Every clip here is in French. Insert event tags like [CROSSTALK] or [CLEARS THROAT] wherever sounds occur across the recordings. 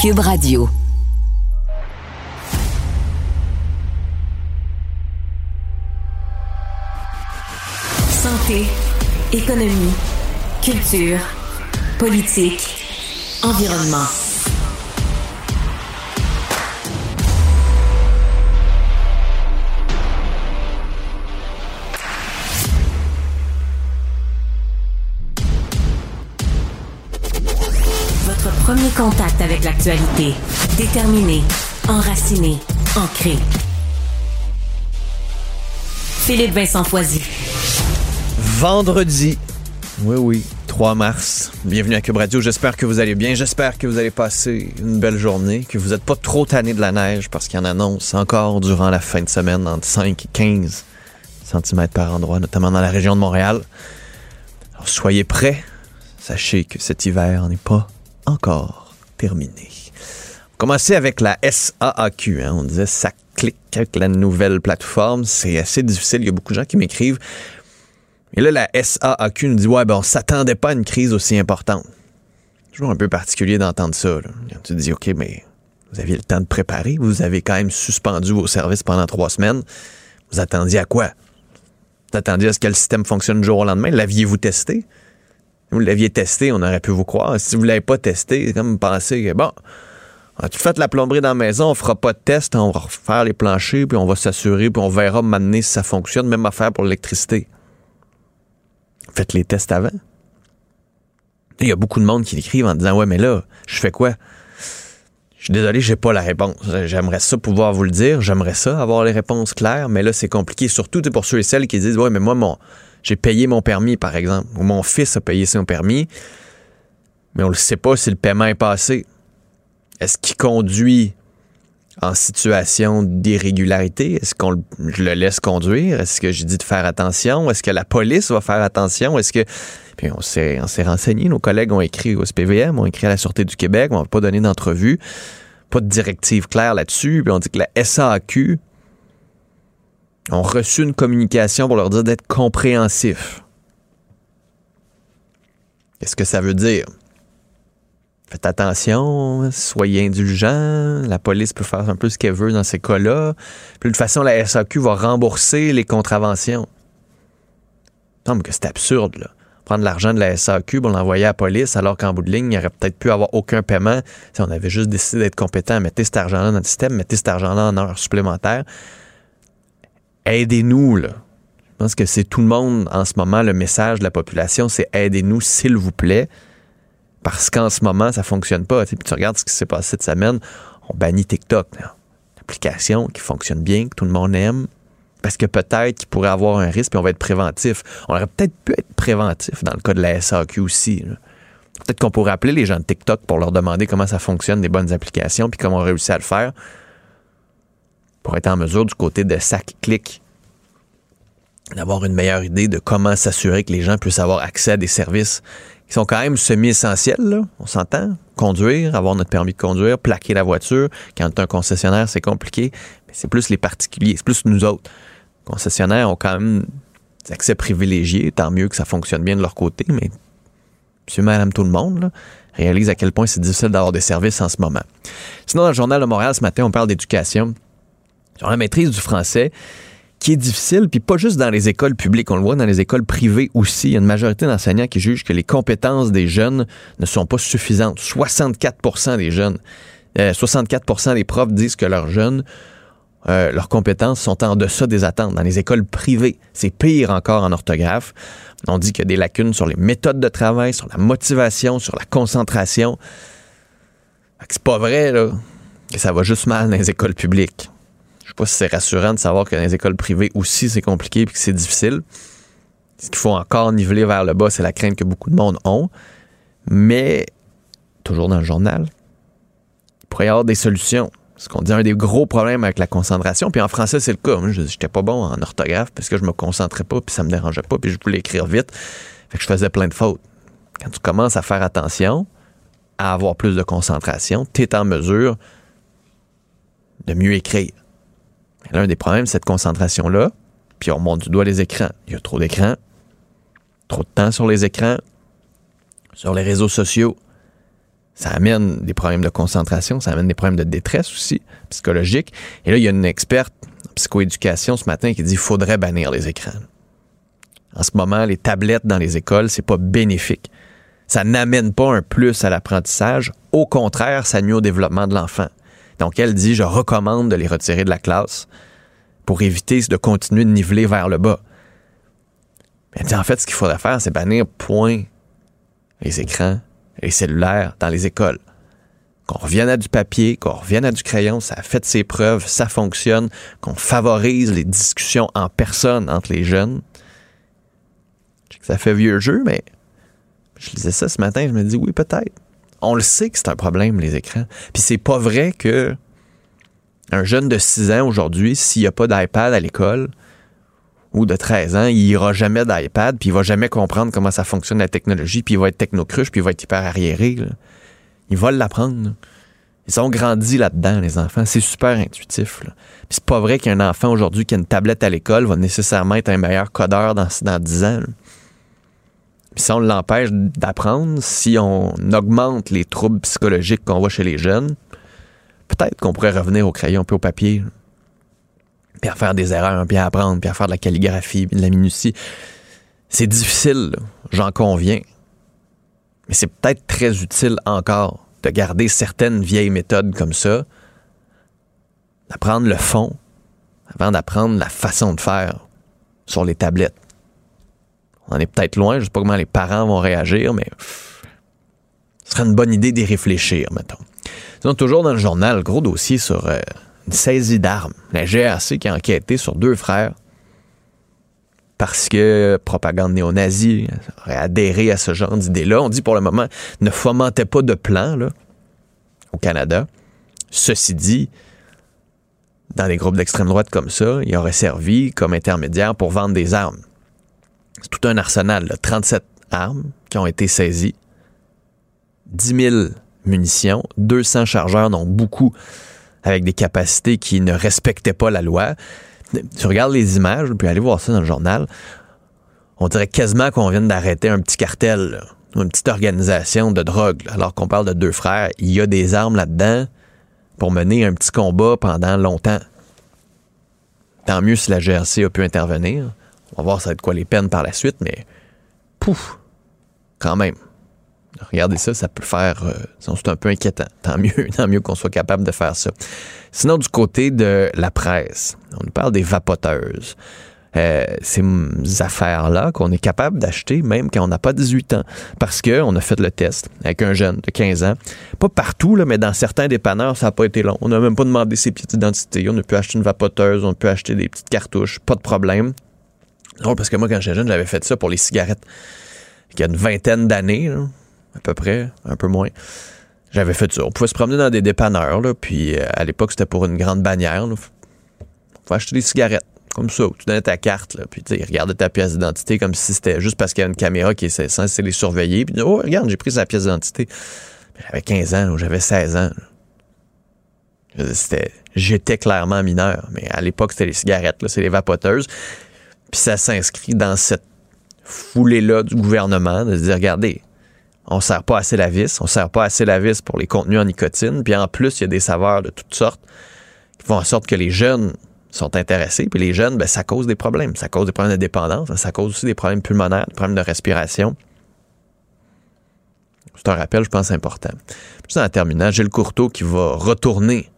Radio. Santé, économie, culture, politique, environnement. Premier contact avec l'actualité. Déterminé, enraciné, ancré. Philippe Vincent Foisy. Vendredi. Oui, oui, 3 mars. Bienvenue à Cube Radio. J'espère que vous allez bien. J'espère que vous allez passer une belle journée, que vous n'êtes pas trop tanné de la neige parce qu'il y en annonce encore durant la fin de semaine entre 5 et 15 cm par endroit, notamment dans la région de Montréal. Alors soyez prêts. Sachez que cet hiver n'est pas encore terminé. Commencer avec la SAAQ. Hein. On disait ça clique avec la nouvelle plateforme. C'est assez difficile. Il y a beaucoup de gens qui m'écrivent. Et là, la SAAQ nous dit Ouais, ben, on s'attendait pas à une crise aussi importante. Toujours un peu particulier d'entendre ça. Tu te dis OK, mais vous aviez le temps de préparer. Vous avez quand même suspendu vos services pendant trois semaines. Vous attendiez à quoi? Vous attendiez à ce que le système fonctionne du jour au lendemain? L'aviez-vous testé? Vous l'aviez testé, on aurait pu vous croire. Si vous ne l'avez pas testé, comme penser que bon, tout fait la plomberie dans la maison, on fera pas de test, on va refaire les planchers, puis on va s'assurer, puis on verra maintenant si ça fonctionne. Même affaire pour l'électricité. Faites les tests avant. Il y a beaucoup de monde qui l'écrivent en disant Ouais, mais là, je fais quoi? Je suis désolé, j'ai pas la réponse. J'aimerais ça pouvoir vous le dire. J'aimerais ça avoir les réponses claires, mais là, c'est compliqué. Surtout pour ceux et celles qui disent Ouais, mais moi, mon, j'ai payé mon permis, par exemple, ou mon fils a payé son permis, mais on ne sait pas si le paiement est passé. Est-ce qu'il conduit en situation d'irrégularité? Est-ce qu'on je le laisse conduire? Est-ce que je dis de faire attention? Est-ce que la police va faire attention? Est-ce que. Puis on s'est, on s'est renseigné, nos collègues ont écrit au SPVM, ont écrit à la Sûreté du Québec, on n'a pas donné d'entrevue, pas de directive claire là-dessus, puis on dit que la SAQ ont reçu une communication pour leur dire d'être compréhensifs. Qu'est-ce que ça veut dire? Faites attention, soyez indulgents, la police peut faire un peu ce qu'elle veut dans ces cas-là. De toute façon, la SAQ va rembourser les contraventions. Il semble que c'est absurde, là. Prendre l'argent de la SAQ pour l'envoyer à la police, alors qu'en bout de ligne, il n'y aurait peut-être pu avoir aucun paiement si on avait juste décidé d'être compétent, mettez cet argent-là dans le système, mettez cet argent-là en heures supplémentaires. Aidez-nous, là. Je pense que c'est tout le monde en ce moment, le message de la population, c'est aidez-nous, s'il vous plaît parce qu'en ce moment, ça fonctionne pas. Tu regardes ce qui s'est passé cette semaine, on bannit TikTok. Une application qui fonctionne bien, que tout le monde aime, parce que peut-être qu'il pourrait avoir un risque, puis on va être préventif. On aurait peut-être pu être préventif dans le cas de la SAQ aussi. Peut-être qu'on pourrait appeler les gens de TikTok pour leur demander comment ça fonctionne, des bonnes applications, puis comment on réussit à le faire, pour être en mesure du côté de sac clic d'avoir une meilleure idée de comment s'assurer que les gens puissent avoir accès à des services qui sont quand même semi-essentiels, on s'entend. Conduire, avoir notre permis de conduire, plaquer la voiture. Quand tu un concessionnaire, c'est compliqué. Mais c'est plus les particuliers, c'est plus nous autres. Les concessionnaires ont quand même des accès privilégiés, tant mieux que ça fonctionne bien de leur côté, mais monsieur, madame, tout le monde réalise à quel point c'est difficile d'avoir des services en ce moment. Sinon, dans le Journal de Montréal, ce matin, on parle d'éducation. Sur la maîtrise du français, qui est difficile, puis pas juste dans les écoles publiques, on le voit dans les écoles privées aussi. Il y a une majorité d'enseignants qui jugent que les compétences des jeunes ne sont pas suffisantes. 64% des jeunes, 64% des profs disent que leurs jeunes, euh, leurs compétences sont en deçà des attentes. Dans les écoles privées, c'est pire encore en orthographe. On dit qu'il y a des lacunes sur les méthodes de travail, sur la motivation, sur la concentration. C'est pas vrai, là, que ça va juste mal dans les écoles publiques. Pas si c'est rassurant de savoir que dans les écoles privées aussi, c'est compliqué et que c'est difficile. Ce qu'il faut encore niveler vers le bas, c'est la crainte que beaucoup de monde ont. Mais toujours dans le journal, il pourrait y avoir des solutions. Ce qu'on dit un des gros problèmes avec la concentration, puis en français, c'est le cas. Moi, j'étais pas bon en orthographe parce que je me concentrais pas, puis ça me dérangeait pas, puis je voulais écrire vite. Fait que je faisais plein de fautes. Quand tu commences à faire attention, à avoir plus de concentration, tu es en mesure de mieux écrire. L'un des problèmes, cette concentration-là, puis on remonte du doigt les écrans. Il y a trop d'écrans, trop de temps sur les écrans, sur les réseaux sociaux, ça amène des problèmes de concentration, ça amène des problèmes de détresse aussi, psychologique. Et là, il y a une experte en psychoéducation ce matin qui dit qu'il faudrait bannir les écrans. En ce moment, les tablettes dans les écoles, c'est pas bénéfique. Ça n'amène pas un plus à l'apprentissage. Au contraire, ça nuit au développement de l'enfant. Donc, elle dit, je recommande de les retirer de la classe pour éviter de continuer de niveler vers le bas. Elle dit, en fait, ce qu'il faudrait faire, c'est bannir point les écrans, les cellulaires dans les écoles. Qu'on revienne à du papier, qu'on revienne à du crayon, ça a fait ses preuves, ça fonctionne, qu'on favorise les discussions en personne entre les jeunes. Je sais que ça fait vieux jeu, mais je lisais ça ce matin, je me dis oui, peut-être. On le sait que c'est un problème, les écrans. Puis c'est pas vrai que un jeune de 6 ans aujourd'hui, s'il n'y a pas d'iPad à l'école, ou de 13 ans, il ira jamais d'iPad, puis il va jamais comprendre comment ça fonctionne la technologie, puis il va être technocruche, puis il va être hyper arriéré. Il va l'apprendre. Ils ont grandi là-dedans, les enfants. C'est super intuitif. Puis c'est pas vrai qu'un enfant aujourd'hui qui a une tablette à l'école va nécessairement être un meilleur codeur dans, dans 10 ans. Si on l'empêche d'apprendre, si on augmente les troubles psychologiques qu'on voit chez les jeunes, peut-être qu'on pourrait revenir au crayon puis au papier puis à faire des erreurs, puis à apprendre, puis à faire de la calligraphie, de la minutie. C'est difficile, j'en conviens. Mais c'est peut-être très utile encore de garder certaines vieilles méthodes comme ça, d'apprendre le fond avant d'apprendre la façon de faire sur les tablettes. On est peut-être loin, je sais pas comment les parents vont réagir, mais ce serait une bonne idée d'y réfléchir, mettons. Sinon, toujours dans le journal, gros dossier sur euh, une saisie d'armes. La GRC qui a enquêté sur deux frères parce que propagande néo-nazie aurait adhéré à ce genre d'idée-là. On dit pour le moment, ne fomentait pas de plan là, au Canada. Ceci dit, dans des groupes d'extrême droite comme ça, il aurait servi comme intermédiaire pour vendre des armes. C'est tout un arsenal, 37 armes qui ont été saisies, 10 000 munitions, 200 chargeurs, dont beaucoup avec des capacités qui ne respectaient pas la loi. Tu regardes les images, puis aller voir ça dans le journal, on dirait quasiment qu'on vient d'arrêter un petit cartel, une petite organisation de drogue, alors qu'on parle de deux frères. Il y a des armes là-dedans pour mener un petit combat pendant longtemps. Tant mieux si la GRC a pu intervenir. On va voir ça va être quoi les peines par la suite, mais pouf, quand même. Regardez ça, ça peut faire. Euh, c'est un peu inquiétant. Tant mieux, [LAUGHS] tant mieux qu'on soit capable de faire ça. Sinon, du côté de la presse, on nous parle des vapoteuses. Euh, ces affaires-là qu'on est capable d'acheter même quand on n'a pas 18 ans. Parce qu'on a fait le test avec un jeune de 15 ans. Pas partout, mais dans certains dépanneurs, ça n'a pas été long. On n'a même pas demandé ses petites identités. On a pu acheter une vapoteuse, on a pu acheter des petites cartouches. Pas de problème. Non, parce que moi, quand j'étais jeune, j'avais fait ça pour les cigarettes. Il y a une vingtaine d'années, à peu près, un peu moins. J'avais fait ça. On pouvait se promener dans des dépanneurs, là, puis euh, à l'époque, c'était pour une grande bannière. Là. On pouvait acheter des cigarettes, comme ça. Tu donnais ta carte, puis tu regardais ta pièce d'identité comme si c'était juste parce qu'il y a une caméra qui est censée les surveiller. Puis, oh, regarde, j'ai pris sa pièce d'identité. J'avais 15 ans, j'avais 16 ans. C'était, j'étais clairement mineur, mais à l'époque, c'était les cigarettes, c'est les vapoteuses. Puis ça s'inscrit dans cette foulée-là du gouvernement de se dire, regardez, on sert pas assez la vis, on sert pas assez la vis pour les contenus en nicotine, puis en plus, il y a des saveurs de toutes sortes qui font en sorte que les jeunes sont intéressés, puis les jeunes, ben, ça cause des problèmes. Ça cause des problèmes de dépendance, ça cause aussi des problèmes pulmonaires, des problèmes de respiration. C'est un rappel, je pense, important. Juste en terminant, Gilles Courteau qui va retourner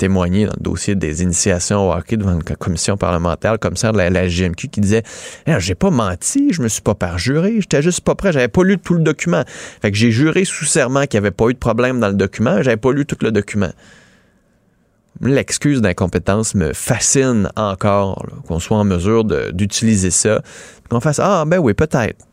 témoigné dans le dossier des initiations au hockey devant une commission parlementaire, le commissaire de la, GMQ qui disait eh, J'ai pas menti, je me suis pas perjuré, j'étais juste pas prêt, j'avais pas lu tout le document. Fait que j'ai juré sous serment qu'il n'y avait pas eu de problème dans le document, j'avais pas lu tout le document. L'excuse d'incompétence me fascine encore, qu'on soit en mesure d'utiliser ça, qu'on fasse Ah, ben oui, peut-être.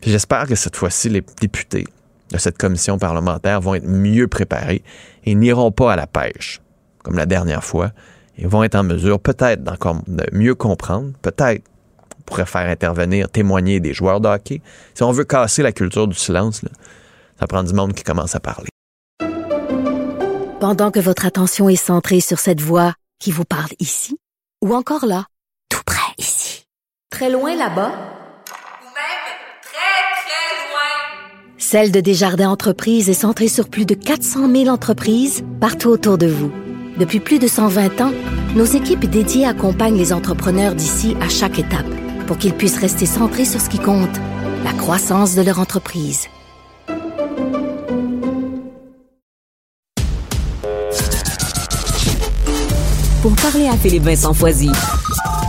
J'espère que cette fois-ci, les députés de cette commission parlementaire vont être mieux préparés et n'iront pas à la pêche, comme la dernière fois. Ils vont être en mesure peut-être d'encore de mieux comprendre, peut-être on pourrait faire intervenir, témoigner des joueurs de hockey. Si on veut casser la culture du silence, ça prend du monde qui commence à parler. Pendant que votre attention est centrée sur cette voix qui vous parle ici, ou encore là, tout près ici, très loin là-bas, Celle de Desjardins Entreprises est centrée sur plus de 400 000 entreprises partout autour de vous. Depuis plus de 120 ans, nos équipes dédiées accompagnent les entrepreneurs d'ici à chaque étape pour qu'ils puissent rester centrés sur ce qui compte, la croissance de leur entreprise. Pour parler à Philippe Vincent Foisy,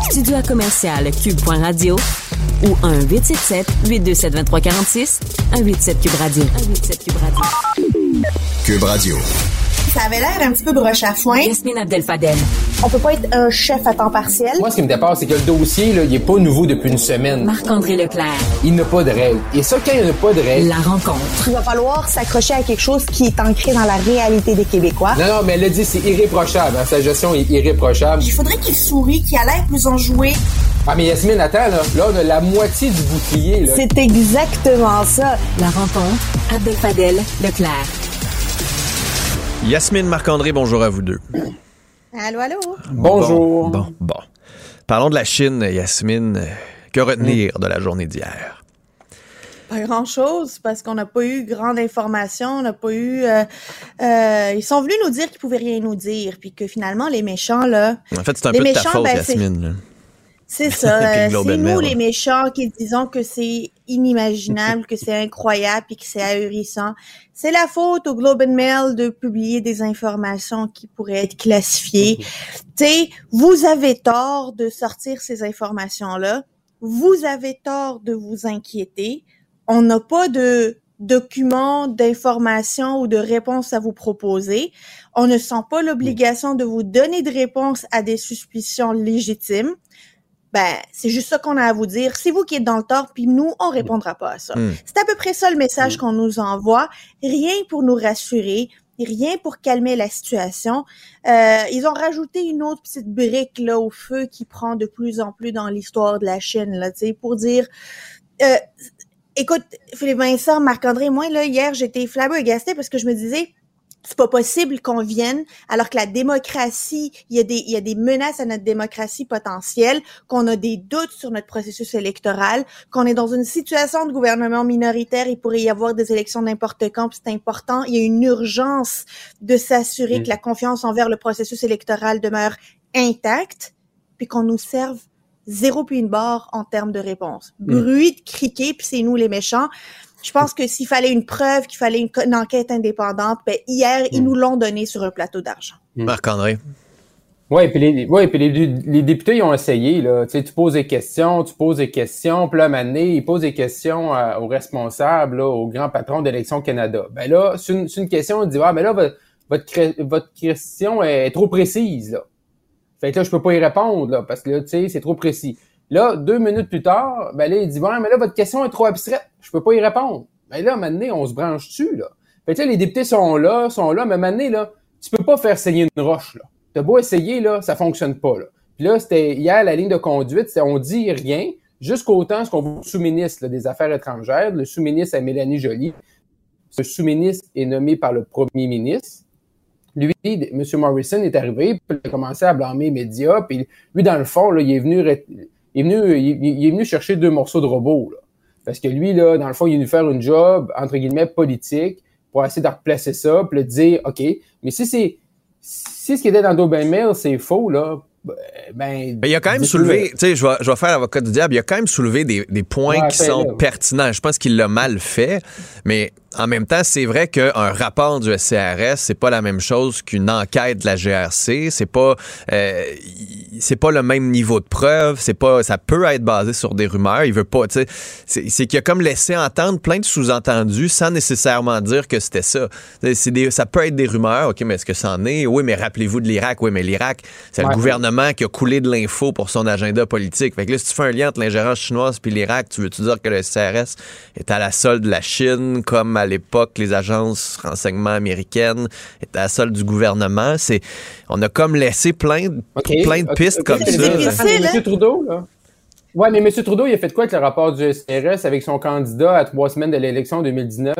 studio à commercial cube.radio ou 1-877-827-2346, 187 Cube Radio. 187 Cube Radio. Cube Radio. Ça avait l'air un petit peu broche à foin. Yasmine Abdel-Fadel. On peut pas être un chef à temps partiel. Moi, ce qui me dépasse, c'est que le dossier, là, il est pas nouveau depuis une semaine. Marc-André Leclerc. Il n'a pas de règles. Et ça, quand il n'y a pas de règles... La rencontre. Il va falloir s'accrocher à quelque chose qui est ancré dans la réalité des Québécois. Non, non, mais elle a dit, c'est irréprochable. Hein. Sa gestion est irréprochable. Il faudrait qu'il sourie, qu'il a l'air plus enjoué. Ah, mais Yasmine, attends, là, là, on a la moitié du bouclier. C'est exactement ça. La rencontre. Abdel-Fadel Leclerc. Yasmine Marc-André, bonjour à vous deux. Allô, allô? Bonjour. Bon, bon, bon. Parlons de la Chine, Yasmine. Que retenir de la journée d'hier? Pas grand-chose, parce qu'on n'a pas eu grande information, on n'a pas eu... euh, euh, ils sont venus nous dire qu'ils pouvaient rien nous dire, puis que finalement, les méchants, là... En fait, c'est un Les peu de ta méchants, faute, ben, c'est- Yasmine. C'est [LAUGHS] ça. Euh, c'est nous, les méchants, qui disons que c'est inimaginable, [LAUGHS] que c'est incroyable et que c'est ahurissant. C'est la faute au Globe and Mail de publier des informations qui pourraient être classifiées. Tu sais, vous avez tort de sortir ces informations-là. Vous avez tort de vous inquiéter. On n'a pas de documents d'information ou de réponses à vous proposer. On ne sent pas l'obligation de vous donner de réponses à des suspicions légitimes. Ben, c'est juste ça qu'on a à vous dire. C'est vous qui êtes dans le tort, puis nous, on répondra pas à ça. Hmm. C'est à peu près ça le message qu'on nous envoie. Rien pour nous rassurer, rien pour calmer la situation. Euh, ils ont rajouté une autre petite brique là au feu qui prend de plus en plus dans l'histoire de la Chine là, tu sais, pour dire. Euh, écoute, Philippe Vincent, Marc-André, moi là hier j'étais flabbergasté parce que je me disais c'est pas possible qu'on vienne alors que la démocratie, il y a des il y a des menaces à notre démocratie potentielle, qu'on a des doutes sur notre processus électoral, qu'on est dans une situation de gouvernement minoritaire, il pourrait y avoir des élections n'importe quand, puis c'est important, il y a une urgence de s'assurer Mm. que la confiance envers le processus électoral demeure intacte, puis qu'on nous serve zéro puis une barre en termes de réponse. Mm. Bruit de criquet, puis c'est nous les méchants. Je pense que s'il fallait une preuve, qu'il fallait une, enquête indépendante, ben hier, ils Mm. nous l'ont donné sur un plateau d'argent. Marc-André. Ouais, puis les, ouais, puis les, les députés ils ont essayé là. Tu sais, tu poses des questions, tu poses des questions, puis là, à un moment donné, ils posent des questions à- aux responsables, là, au grand patron d'Élections Canada. Ben là, c'est une, c'est une question, on dit ah, ben là, votre, votre question est trop précise là. Fait que là, je peux pas y répondre là, parce que là, tu sais, c'est trop précis. Là, deux minutes plus tard, ben là, il dit ouais, mais là, votre question est trop abstraite, je peux pas y répondre. Ben là, donné, on se branche dessus là. Fait que là, les députés sont là, sont là, mais donné, là, tu peux pas faire saigner une roche là. T'as beau essayer, là, ça fonctionne pas, là. Puis là, c'était hier, la ligne de conduite, c'est on dit rien jusqu'au temps ce qu'on veut sous-ministre des Affaires étrangères, le sous-ministre à Mélanie Joly. Ce sous-ministre est nommé par le premier ministre. Lui, M. Morrison est arrivé, puis il a commencé à blâmer les médias, puis lui, dans le fond, là, il est venu, il est venu, il, est venu chercher deux morceaux de robot, là. Parce que lui, là, dans le fond, il est venu faire une job, entre guillemets, politique, pour essayer de replacer ça, puis de dire, OK, mais si c'est, si ce qui était dans Domain Mail, c'est faux, là, ben. Mais il a quand même soulevé, tu sais, je vais, je vais faire l'avocat du diable, il a quand même soulevé des, des points Ouais, qui sont ouais. pertinents. Je pense qu'il l'a mal fait, mais en même temps, c'est vrai qu'un rapport du SCRS, c'est pas la même chose qu'une enquête de la GRC. C'est pas, euh, c'est pas le même niveau de preuve. C'est pas, ça peut être basé sur des rumeurs. Il veut pas, tu sais, c'est, qu'il a comme laissé entendre plein de sous-entendus sans nécessairement dire que c'était ça. C'est des, ça peut être des rumeurs. Ok, mais est-ce que ça en est? Oui, mais rappelez-vous de l'Irak. Oui, mais l'Irak, c'est le gouvernement gouvernement qui a coulé de l'info pour son agenda politique. Fait que là, si tu fais un lien entre l'ingérence chinoise puis l'Irak, tu veux-tu dire que le CRS est à la solde de la Chine, comme à l'époque les agences renseignement américaines étaient à la solde du gouvernement? C'est, on a comme laissé plein, de- plein de pistes comme ça. là. difficile, Monsieur Trudeau, là. Ouais, mais M. Trudeau, il a fait quoi avec le rapport du SRS avec son candidat à trois semaines de l'élection 2019?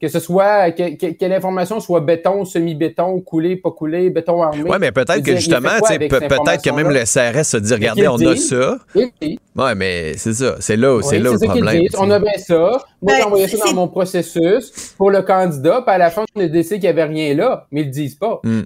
Que ce soit, que, que, que l'information soit béton, semi-béton, coulé, pas coulé, béton armé. Ouais, mais peut-être que justement, peut-être que même le CRS se dit, regardez, on a dit. ça. Oui, oui. Ouais, mais c'est ça. C'est là, c'est Oui, là le problème. On a bien ça. Moi, j'ai envoyé ça dans mon processus pour le candidat, puis à la fin, on a décidé qu'il n'y avait rien là, mais ils le disent pas. Hmm.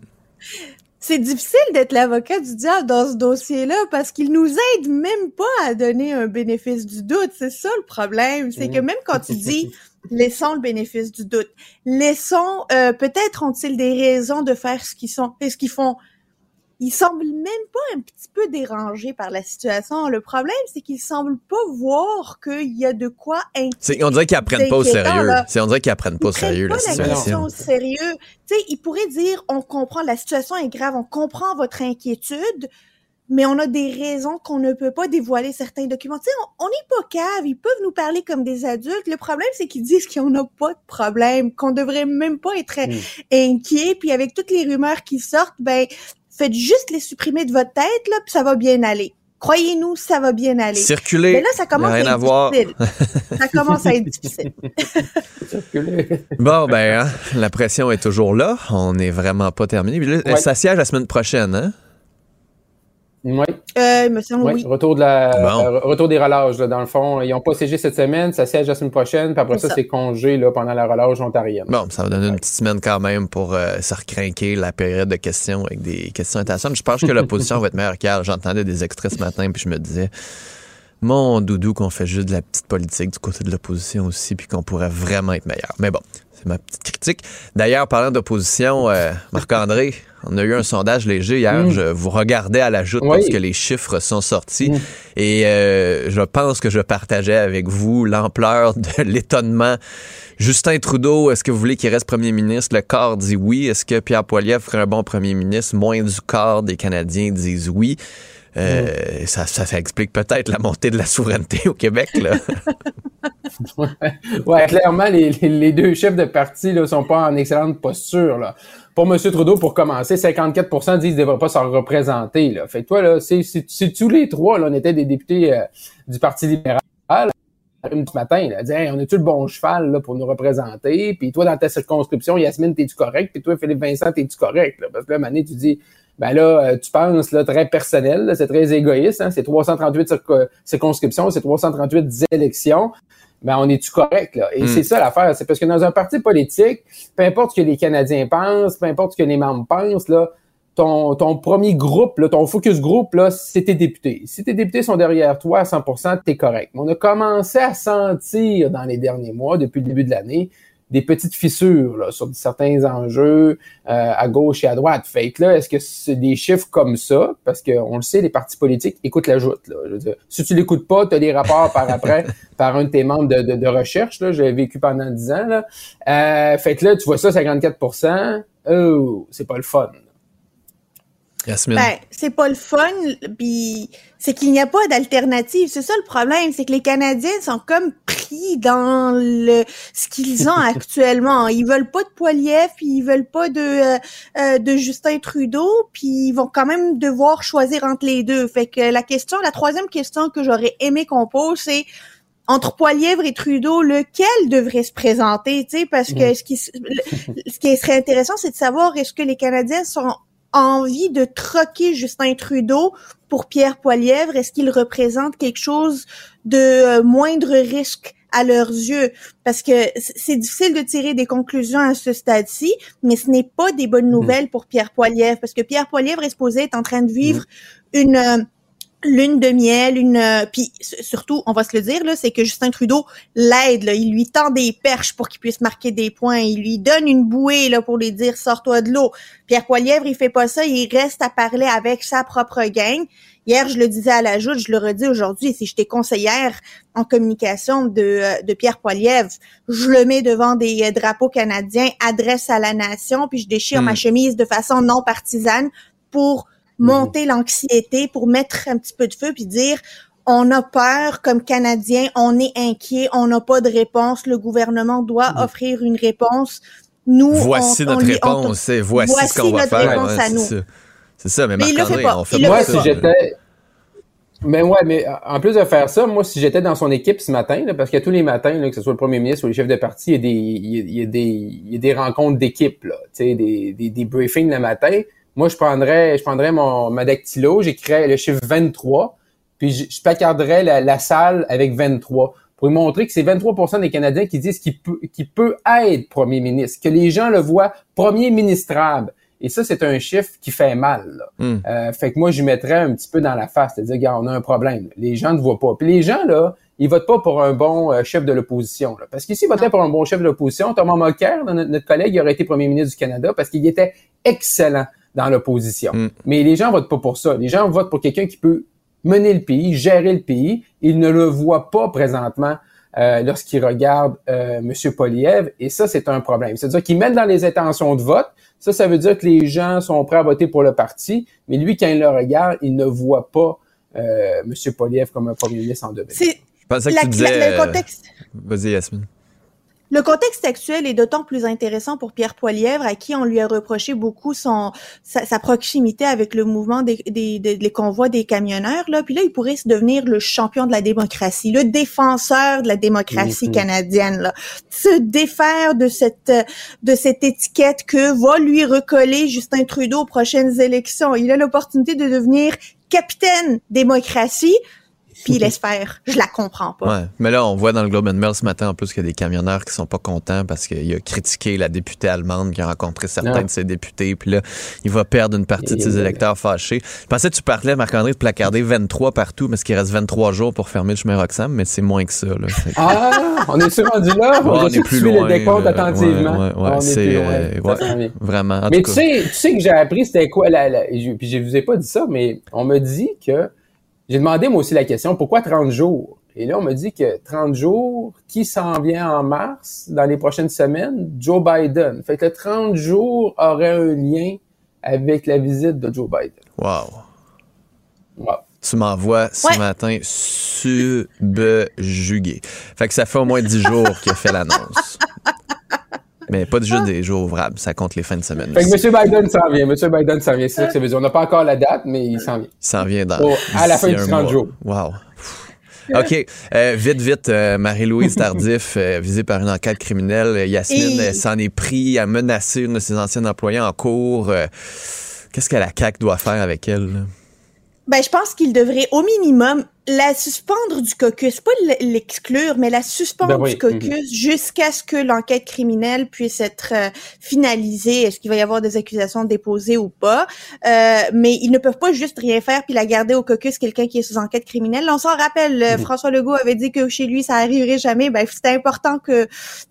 C'est difficile d'être l'avocat du diable dans ce dossier-là parce qu'il nous aide même pas à donner un bénéfice du doute. C'est ça le problème. C'est que même quand tu dis laissons le bénéfice du doute, laissons euh, peut-être ont-ils des raisons de faire ce qu'ils sont et ce qu'ils font. Ils semblent même pas un petit peu dérangés par la situation. Le problème, c'est qu'ils semblent pas voir qu'il y a de quoi inquiéter. On dirait qu'ils apprennent pas au sérieux. On dirait qu'ils apprennent pas au sérieux pas la la situation. question au sérieux. Tu sais, ils pourraient dire, on comprend, la situation est grave, on comprend votre inquiétude, mais on a des raisons qu'on ne peut pas dévoiler certains documents. Tu sais, on n'est pas cave, ils peuvent nous parler comme des adultes. Le problème, c'est qu'ils disent qu'on n'a pas de problème, qu'on devrait même pas être Mm. inquiet. Puis avec toutes les rumeurs qui sortent, ben, faites juste les supprimer de votre tête, là, puis ça va bien aller. Croyez-nous, ça va bien aller. Circuler, Mais là, ça commence à être à voir. difficile. ça commence à être difficile. [LAUGHS] Bon, ben, hein, la pression est toujours là. On n'est vraiment pas terminé. Puis là, Ouais. Ça siège la semaine prochaine, hein? Oui, Euh, il me semble, oui. oui. Retour, de la, Bon. euh, retour des relâches, là, dans le fond. Ils n'ont pas siégé cette semaine, ça siège la semaine prochaine, puis après ça, ça. c'est congé là, pendant la relâche ontarienne. Bon, ça va donner une petite semaine quand même pour euh, se recrinquer la période de questions avec des questions intéressantes. Je pense que l'opposition [LAUGHS] va être meilleure qu'hier. J'entendais des extraits ce matin, puis je me disais, mon doudou, qu'on fait juste de la petite politique du côté de l'opposition aussi, puis qu'on pourrait vraiment être meilleur. Mais bon, c'est ma petite critique. D'ailleurs, parlant d'opposition, euh, Marc-André, on a eu un sondage léger hier. Mm. Je vous regardais à la joute Oui. parce que les chiffres sont sortis. Mm. Et euh, je pense que je partageais avec vous l'ampleur [LAUGHS] de l'étonnement. Justin Trudeau, est-ce que vous voulez qu'il reste premier ministre? Le corps dit oui. Est-ce que Pierre Poilievre ferait un bon premier ministre? Moins du quart des Canadiens disent oui. Euh, ça, ça, ça explique peut-être la montée de la souveraineté au Québec. Là. [LAUGHS] Ouais, clairement, les, les- les deux chefs de parti ne sont pas en excellente posture. Là. Pour M. Trudeau, pour commencer, 54% disent qu'il ne devrait pas s'en représenter. Là. Fait que toi, là, c'est tous les trois, là, on était des députés euh, du Parti libéral. Ce matin, là, dit, Hey, on a-tu le bon cheval là, pour nous représenter? Puis toi, dans ta circonscription, Yasmine, t'es-tu correct? Puis toi, Philippe Vincent, t'es-tu correct? Là? Parce que là, Mané, tu dis, ben là, euh, tu penses là, très personnel, c'est très égoïste, hein? c'est 338 circo- circonscriptions, c'est 338 élections ben on est-tu correct, là? Et Mm. c'est ça l'affaire, c'est parce que dans un parti politique, peu importe ce que les Canadiens pensent, peu importe ce que les membres pensent, là, ton, ton premier groupe, là, ton focus group, là, c'est tes députés. Si tes députés sont derrière toi à 100%, t'es correct. Mais on a commencé à sentir dans les derniers mois, depuis le début de l'année, des petites fissures là, sur certains enjeux euh, à gauche et à droite. Fait que là, est-ce que c'est des chiffres comme ça? Parce qu'on le sait, les partis politiques écoutent la joute. Là. Je veux dire, si tu l'écoutes pas, tu as des rapports par après [LAUGHS] par un de tes membres de, de, de recherche. Là, j'ai vécu pendant 10 ans. Là. Euh, fait que là, tu vois ça, 54% Oh, c'est pas le fun. Yasmine? Ben, c'est pas le fun, puis c'est qu'il n'y a pas d'alternative. C'est ça le problème, c'est que les Canadiens sont comme pris dans le ce qu'ils ont [LAUGHS] actuellement. Ils veulent pas de Poiliev, puis ils veulent pas de euh, euh, de Justin Trudeau, puis ils vont quand même devoir choisir entre les deux. Fait que la question, la troisième question que j'aurais aimé qu'on pose, c'est entre Poilièvre et Trudeau, lequel devrait se présenter, tu sais, parce que ce qui, ce qui serait intéressant, c'est de savoir est-ce que les Canadiens sont envie de troquer Justin Trudeau pour Pierre Poilièvre? Est-ce qu'il représente quelque chose de euh, moindre risque à leurs yeux? Parce que c'est difficile de tirer des conclusions à ce stade-ci, mais ce n'est pas des bonnes nouvelles pour Pierre Poilièvre, parce que Pierre Poilièvre est supposé être en train de vivre une... lune de miel, une euh, puis surtout, on va se le dire là, c'est que Justin Trudeau l'aide là, il lui tend des perches pour qu'il puisse marquer des points, il lui donne une bouée là pour lui dire sors-toi de l'eau. Pierre Poilièvre, il fait pas ça, il reste à parler avec sa propre gang. Hier, je le disais à la joute, je le redis aujourd'hui, si j'étais conseillère en communication de, euh, de Pierre Poilièvre, je le mets devant des euh, drapeaux canadiens, adresse à la nation, puis je déchire Hmm. ma chemise de façon non partisane pour monter l'anxiété, pour mettre un petit peu de feu, puis dire on a peur comme Canadien, on est inquiet, on n'a pas de réponse, le gouvernement doit Mhm. offrir une réponse. Nous, Voici on- notre on lui- on- réponse, et voici, voici ce qu'on va faire. Ouais, à c'est nous. ça. C'est ça, mais, Mais il le Marc-André, fait pas. on fait Il le pas Moi, si j'étais. Mais ouais, mais en plus de faire ça, moi, si j'étais dans son équipe ce matin, là, parce que tous les matins, là, que ce soit le premier ministre ou les chefs de parti, il y a des, il y a, il y a des, il y a des rencontres d'équipe, là, tu sais, des, des, des briefings le matin. Moi, je prendrais, je prendrais mon, ma dactylo, j'écrirais le chiffre 23, puis je, je placarderais la, la salle avec 23 pour lui montrer que c'est 23% des Canadiens qui disent qu'il peut, qu'il peut être premier ministre, que les gens le voient premier ministrable. Et ça, c'est un chiffre qui fait mal. Là. Hmm. Euh, fait que moi, je mettrais un petit peu dans la face, c'est-à-dire, regarde, on a un problème. Les gens ne voient pas. Puis les gens, là, ils votent pas pour un bon euh, chef de l'opposition. là. Parce qu'ici, ils votaient pour un bon chef de l'opposition. Thomas Mulcair, notre, notre collègue, il aurait été premier ministre du Canada parce qu'il était excellent dans l'opposition. Hmm. Mais les gens votent pas pour ça. Les gens votent pour quelqu'un qui peut mener le pays, gérer le pays. Ils ne le voient pas présentement euh, lorsqu'ils regardent euh, M. Poliev. Et ça, c'est un problème. C'est-à-dire qu'ils mettent dans les intentions de vote. Ça, ça veut dire que les gens sont prêts à voter pour le parti. Mais lui, quand il le regarde, il ne voit pas euh, M. Poliev comme un premier ministre en devenir. C'est Je pensais que la- tu disais... la- le euh, contexte. Vas-y, Yasmine. Le contexte actuel est d'autant plus intéressant pour Pierre Poilièvre, à qui on lui a reproché beaucoup son sa, sa proximité avec le mouvement des, des, des- les convois des camionneurs. Là, puis là, il pourrait se devenir le champion de la démocratie, le défenseur de la démocratie Mhm. canadienne. Là. Se défaire de cette de cette étiquette que va lui recoller Justin Trudeau aux prochaines élections. Il a l'opportunité de devenir capitaine démocratie. Puis il laisse faire. Je la comprends pas. Ouais. Mais là, on voit dans le Globe and Mail ce matin, en plus, qu'il y a des camionneurs qui sont pas contents parce qu'il a critiqué la députée allemande qui a rencontré certains de ses députés. Puis là, il va perdre une partie de ses Et- électeurs fâchés. Je pensais que tu parlais, Marc-André, de placarder 23 partout, parce qu'il reste 23 jours pour fermer le chemin Roxham, mais c'est moins que ça. Là. Ah, on est sur rendu là? Ouais, on est plus loin. le décompte là. attentivement. Ouais, ouais, ouais, on est c'est, plus loin. euh, vraiment. En Mais tout tu cas. sais, tu sais que j'ai appris c'était quoi la, la- je, puis je vous ai pas dit ça, mais on m'a dit que j'ai demandé moi aussi la question pourquoi 30 jours? Et là on m'a dit que 30 jours, qui s'en vient en mars dans les prochaines semaines? Joe Biden. Fait que le 30 jours aurait un lien avec la visite de Joe Biden. Wow. Wow. Tu m'envoies ce Ouais. matin subjugué. Fait que ça fait au moins 10 jours qu'il a fait l'annonce. [LAUGHS] Mais pas juste des jours ouvrables, ça compte les fins de semaine. Fait que. M. Biden s'en vient, M. Biden s'en vient, c'est ça que ça veut dire. On n'a pas encore la date, mais il s'en vient. Il s'en vient dans. Oh, à la fin du un 30 mois. jours. Wow. OK. Euh, vite, vite, euh, Marie-Louise Tardif, euh, visée par une enquête criminelle. Yasmine Et- s'en est pris à menacer une de ses anciennes employées en cours. Euh, Qu'est-ce que la CAQ doit faire avec elle? là? Ben, je pense qu'il devrait au minimum la suspendre du caucus, pas l'exclure, mais la suspendre Ben oui, du caucus jusqu'à ce que l'enquête criminelle puisse être euh, finalisée. Est-ce qu'il va y avoir des accusations déposées ou pas? Euh, Mais ils ne peuvent pas juste rien faire puis la garder au caucus quelqu'un qui est sous enquête criminelle. On s'en rappelle, euh, Mhm. François Legault avait dit que chez lui ça arriverait jamais. Ben c'était important que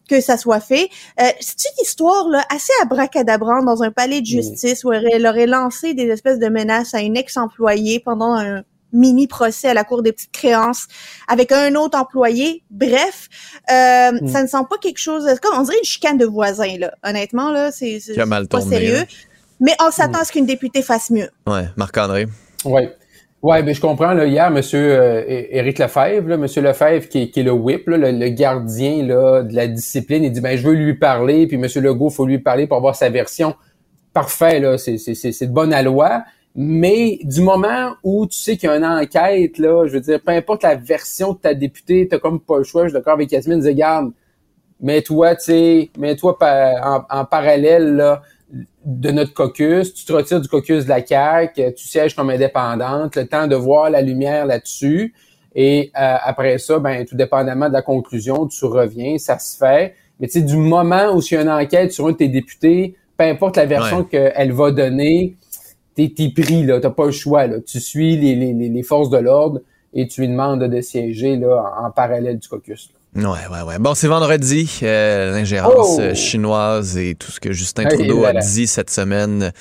que ça soit fait. Euh, c'est une histoire là assez abracadabrante dans un palais de Mhm. justice où elle aurait lancé des espèces de menaces à une ex-employée pendant un mini procès à la cour des petites créances avec un autre employé. Bref, euh, Mm. ça ne sent pas quelque chose. Comme on dirait une chicane de voisins là. Honnêtement là, c'est pas tourné, sérieux. Mais on s'attend à ce qu'une députée fasse mieux. Ouais, Marc-André. Ouais. Ouais, mais je comprends, là, hier, monsieur euh, Éric Lefebvre, là, monsieur Lefebvre, qui, est- qui est le whip, là, le, le gardien, là, de la discipline, il dit, ben, je veux lui parler, puis monsieur Legault, faut lui parler pour avoir sa version. Parfait, là, c'est, c'est, c'est, c'est de bonne loi. Mais du moment où tu sais qu'il y a une enquête, là, je veux dire, peu importe la version de ta députée, t'as comme pas le choix, je suis d'accord avec Yasmine, dis, regarde, mets-toi, tu sais, mets-toi en parallèle, là, de notre caucus, tu te retires du caucus de la CAQ, tu sièges comme indépendante, le temps de voir la lumière là-dessus. Et euh, après ça, ben tout dépendamment de la conclusion, tu reviens, ça se fait. Mais tu sais, du moment où il y a une enquête sur un de tes députés, peu importe la version qu'elle va donner, t'es t'es pris, là, t'as pas le choix. Là. Tu suis les, les, les forces de l'ordre et tu lui demandes de siéger là, en, en parallèle du caucus. là. Ouais, ouais, ouais. Bon, c'est vendredi. euh, L'ingérence Oh! euh, chinoise et tout ce que Justin Trudeau a dit cette semaine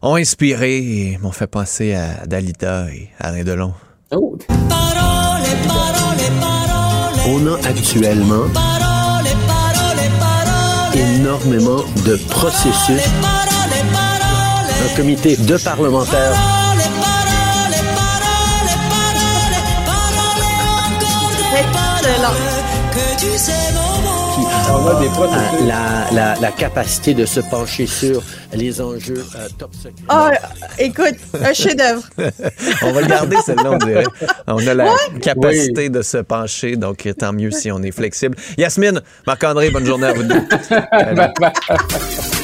ont inspiré et m'ont fait penser à Dalida et Alain Delon. Oh, On a actuellement énormément de processus un comité de parlementaires. Ah, Qui ah, la, la, la, capacité de se pencher sur les enjeux euh, top secret. Oh, écoute, un chef-d'œuvre. [LAUGHS] on va le garder, celle-là, on dirait. On a la capacité de se pencher, donc tant mieux si on est flexible. Yasmine, Marc-André, bonne journée à vous deux. [LAUGHS]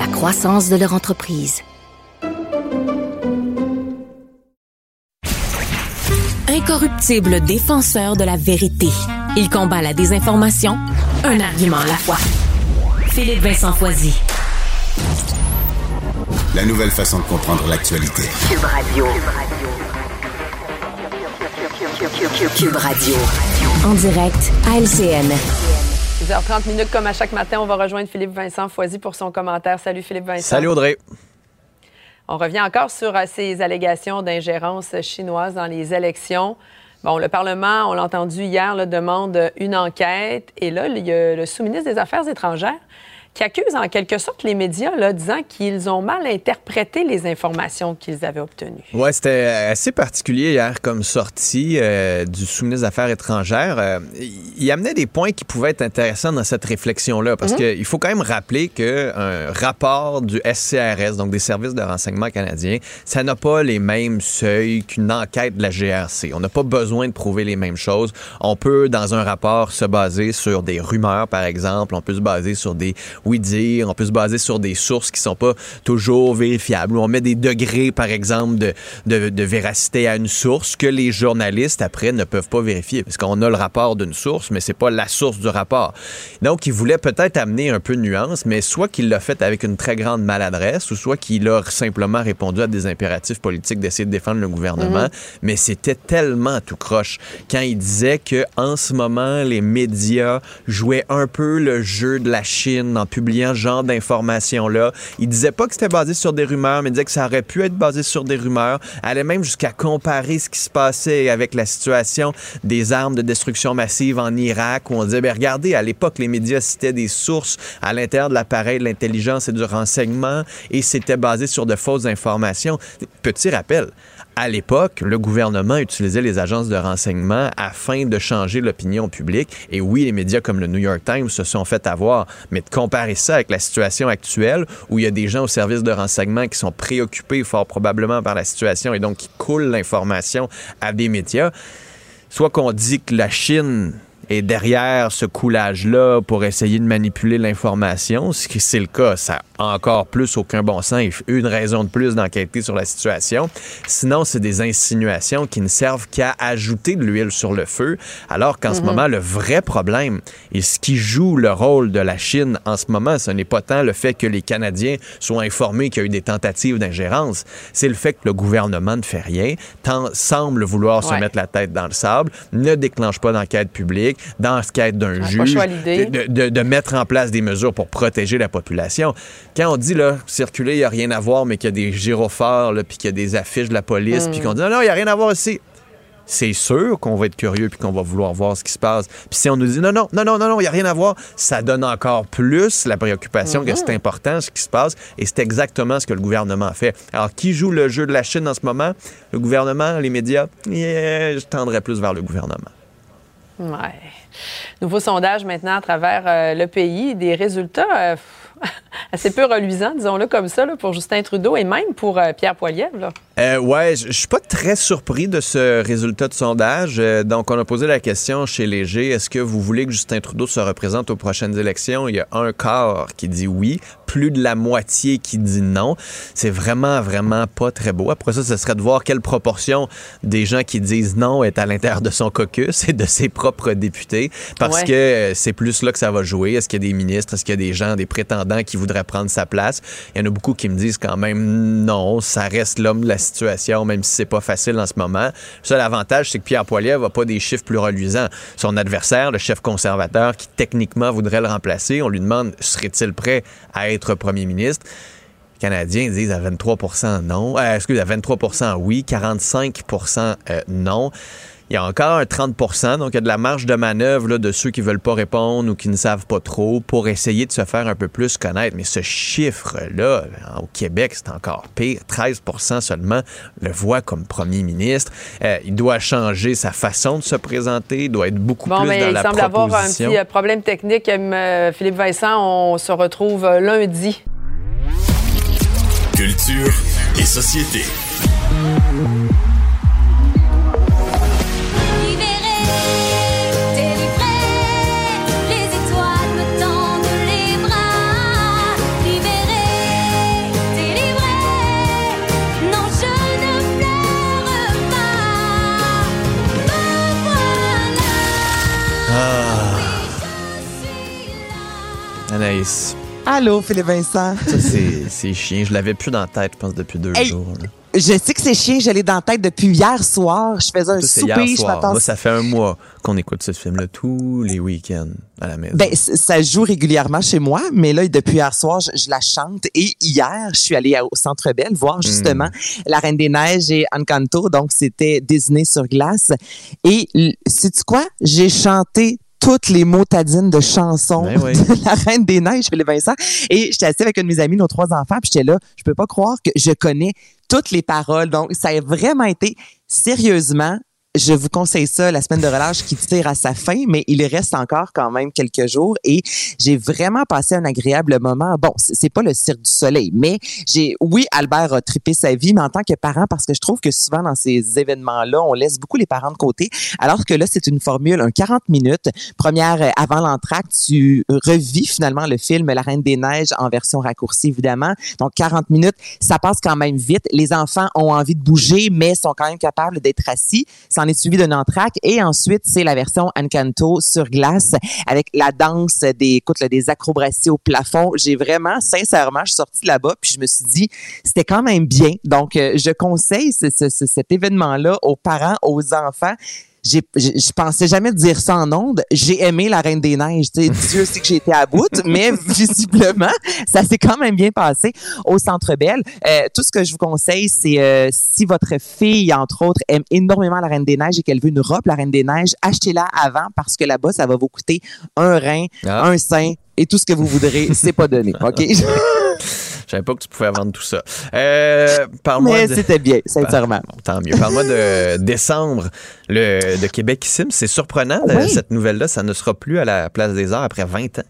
la croissance de leur entreprise. Incorruptible défenseur de la vérité. Il combat la désinformation, un argument à la fois. Philippe Vincent Foisy. La nouvelle façon de comprendre l'actualité. Cube Radio. Cube Radio. En direct à LCN. 10h30 minutes, comme à chaque matin, on va rejoindre Philippe Vincent Foisy pour son commentaire. Salut Philippe Vincent. Salut Audrey. On revient encore sur euh, ces allégations d'ingérence chinoise dans les élections. Bon, le Parlement, on l'a entendu hier, là, demande une enquête. Et là, il y a le sous-ministre des Affaires étrangères qui accuse en quelque sorte les médias, là, disant qu'ils ont mal interprété les informations qu'ils avaient obtenues. Ouais, c'était assez particulier hier comme sortie euh, du sous-ministre des Affaires étrangères. Euh, il amenait des points qui pouvaient être intéressants dans cette réflexion-là, parce qu'il faut quand même rappeler qu'un rapport du SCRS, donc des services de renseignement canadiens, ça n'a pas les mêmes seuils qu'une enquête de la GRC. On n'a pas besoin de prouver les mêmes choses. On peut, dans un rapport, se baser sur des rumeurs, par exemple. On peut se baser sur des oui-dire. On peut se baser sur des sources qui sont pas toujours vérifiables. On met des degrés, par exemple, de, de, de véracité à une source que les journalistes, après, ne peuvent pas vérifier. Parce qu'on a le rapport d'une source, mais c'est pas la source du rapport. Donc, il voulait peut-être amener un peu de nuance, mais soit qu'il l'a fait avec une très grande maladresse, ou soit qu'il a simplement répondu à des impératifs politiques d'essayer de défendre le gouvernement. Mais c'était tellement tout croche quand il disait que en ce moment, les médias jouaient un peu le jeu de la Chine en publiant ce genre d'informations-là. Il disait pas que c'était basé sur des rumeurs, mais il disait que ça aurait pu être basé sur des rumeurs. Allait même jusqu'à comparer ce qui se passait avec la situation des armes de destruction massive en Irak, où on disait, ben regardez, à l'époque, les médias citaient des sources à l'intérieur de l'appareil de l'intelligence et du renseignement, et c'était basé sur de fausses informations. Petit rappel, à l'époque, le gouvernement utilisait les agences de renseignement afin de changer l'opinion publique. Et oui, les médias comme le New York Times se sont fait avoir. Mais de comparer ça avec la situation actuelle, où il y a des gens au service de renseignement qui sont préoccupés fort probablement par la situation et donc qui coulent l'information à des médias, soit qu'on dit que la Chine est derrière ce coulage-là pour essayer de manipuler l'information, ce qui c'est le cas, ça a encore plus aucun bon sens. Et une raison de plus d'enquêter sur la situation. Sinon, c'est des insinuations qui ne servent qu'à ajouter de l'huile sur le feu, alors qu'en ce moment, le vrai problème et ce qui joue le rôle de la Chine en ce moment, ce n'est pas tant le fait que les Canadiens soient informés qu'il y a eu des tentatives d'ingérence, c'est le fait que le gouvernement ne fait rien, tant, semble vouloir se mettre la tête dans le sable, ne déclenche pas d'enquête publique, d'enquête d'un pas juge, chaud à l'idée. de, de- de mettre en place des mesures pour protéger la population. Quand on dit, là, circuler, il n'y a rien à voir, mais qu'il y a des gyrophares, puis qu'il y a des affiches de la police, Mm. puis qu'on dit, non, non, il n'y a rien à voir ici. C'est sûr qu'on va être curieux puis qu'on va vouloir voir ce qui se passe. Puis si on nous dit non, non, non, non, non, non, il n'y a rien à voir, ça donne encore plus la préoccupation que c'est important ce qui se passe. Et c'est exactement ce que le gouvernement fait. Alors, qui joue le jeu de la Chine en ce moment? Le gouvernement, les médias? Yeah, je tendrais plus vers le gouvernement. Ouais. Nouveau sondage maintenant à travers euh, le pays. Des résultats euh, [LAUGHS] assez peu reluisant, disons-le comme ça, là, pour Justin Trudeau et même pour euh, Pierre Poilievre. Euh, ouais, je suis pas très surpris de ce résultat de sondage. Euh, donc, on a posé la question chez Léger, est-ce que vous voulez que Justin Trudeau se représente aux prochaines élections? Il y a un quart qui dit oui, plus de la moitié qui dit non. C'est vraiment, vraiment pas très beau. Après ça, ce serait de voir quelle proportion des gens qui disent non est à l'intérieur de son caucus et de ses propres députés, parce que euh, c'est plus là que ça va jouer. Est-ce qu'il y a des ministres, est-ce qu'il y a des gens, des prétendants? Qui voudraient prendre sa place? Il y en a beaucoup qui me disent quand même non, ça reste l'homme de la situation, même si c'est pas facile en ce moment. Le seul avantage, c'est que Pierre Poilievre n'a pas des chiffres plus reluisants. Son adversaire, le chef conservateur, qui techniquement voudrait le remplacer, on lui demande serait-il prêt à être premier ministre? Les Canadiens disent à 23 non. Euh, excusez, à 23% oui, 45% euh, non. Il y a encore un 30% donc il y a de la marge de manœuvre là, de ceux qui veulent pas répondre ou qui ne savent pas trop pour essayer de se faire un peu plus connaître. Mais ce chiffre-là, au Québec, c'est encore pire. 13% seulement le voit comme premier ministre. Euh, il doit changer sa façon de se présenter, il doit être beaucoup bon, plus mais dans il la semble avoir un petit euh, problème technique. Euh, Philippe Vincent, on se retrouve lundi. Culture et société. Anaïs, Allô, Philippe Vincent. ça c'est chiant. Je l'avais plus dans la tête, je pense, depuis deux Hey. jours. là. Je sais que c'est chien, je l'ai dans la tête depuis hier soir. Je faisais un souper, hier je soir. Moi, ça fait un mois qu'on écoute ce film-là tous les week-ends à la maison. Ben, ça joue régulièrement chez moi, mais là, depuis hier soir, je, je la chante. Et hier, je suis allée au Centre Bell voir justement Hmm. La Reine des Neiges et Encanto. Donc, c'était Disney sur glace. Et, sais tu quoi? J'ai chanté toutes les motadines de chansons Ben oui. [LAUGHS] de La Reine des Neiges, Philippe Vincent. Et j'étais assise avec un de mes amis, nos trois enfants, puis j'étais là, je peux pas croire que je connais toutes les paroles. Donc, ça a vraiment été sérieusement je vous conseille ça, la semaine de relâche qui tire à sa fin, mais il reste encore quand même quelques jours et j'ai vraiment passé un agréable moment. Bon, c'est pas le cirque du soleil, mais j'ai, oui, Albert a trippé sa vie, mais en tant que parent, parce que je trouve que souvent dans ces événements-là, on laisse beaucoup les parents de côté, alors que là, c'est une formule, un 40 minutes. Première, euh, avant l'entracte, tu revis finalement le film La Reine des Neiges en version raccourcie, évidemment. Donc, 40 minutes, ça passe quand même vite. Les enfants ont envie de bouger, mais sont quand même capables d'être assis. En est suivi d'un entracte. Et ensuite, c'est la version Encanto sur glace avec la danse des, écoute, là, des acrobaties au plafond. J'ai vraiment, sincèrement, je suis sortie de là-bas puis je me suis dit, c'était quand même bien. Donc, euh, je conseille ce- ce- ce- cet événement-là aux parents, aux enfants. J'ai, je, pensais jamais dire ça en ondes. J'ai aimé la Reine des Neiges. [LAUGHS] Dieu sait que j'ai été à bout, mais visiblement, ça s'est quand même bien passé au Centre Bell. Euh, tout ce que je vous conseille, c'est euh, si votre fille, entre autres, aime énormément la Reine des Neiges et qu'elle veut une robe, la Reine des Neiges, achetez-la avant parce que là-bas, ça va vous coûter un rein, Ah. un sein et tout ce que vous voudrez. C'est pas donné, OK? [LAUGHS] [LAUGHS] Je savais pas que tu pouvais vendre tout ça. Euh, Parle-moi mais de... c'était bien, sincèrement. Bon, tant mieux. Parle-moi de [LAUGHS] décembre le, de Québec Sim. C'est surprenant, Oui. cette nouvelle-là. Ça ne sera plus à la Place des Arts après 20 ans.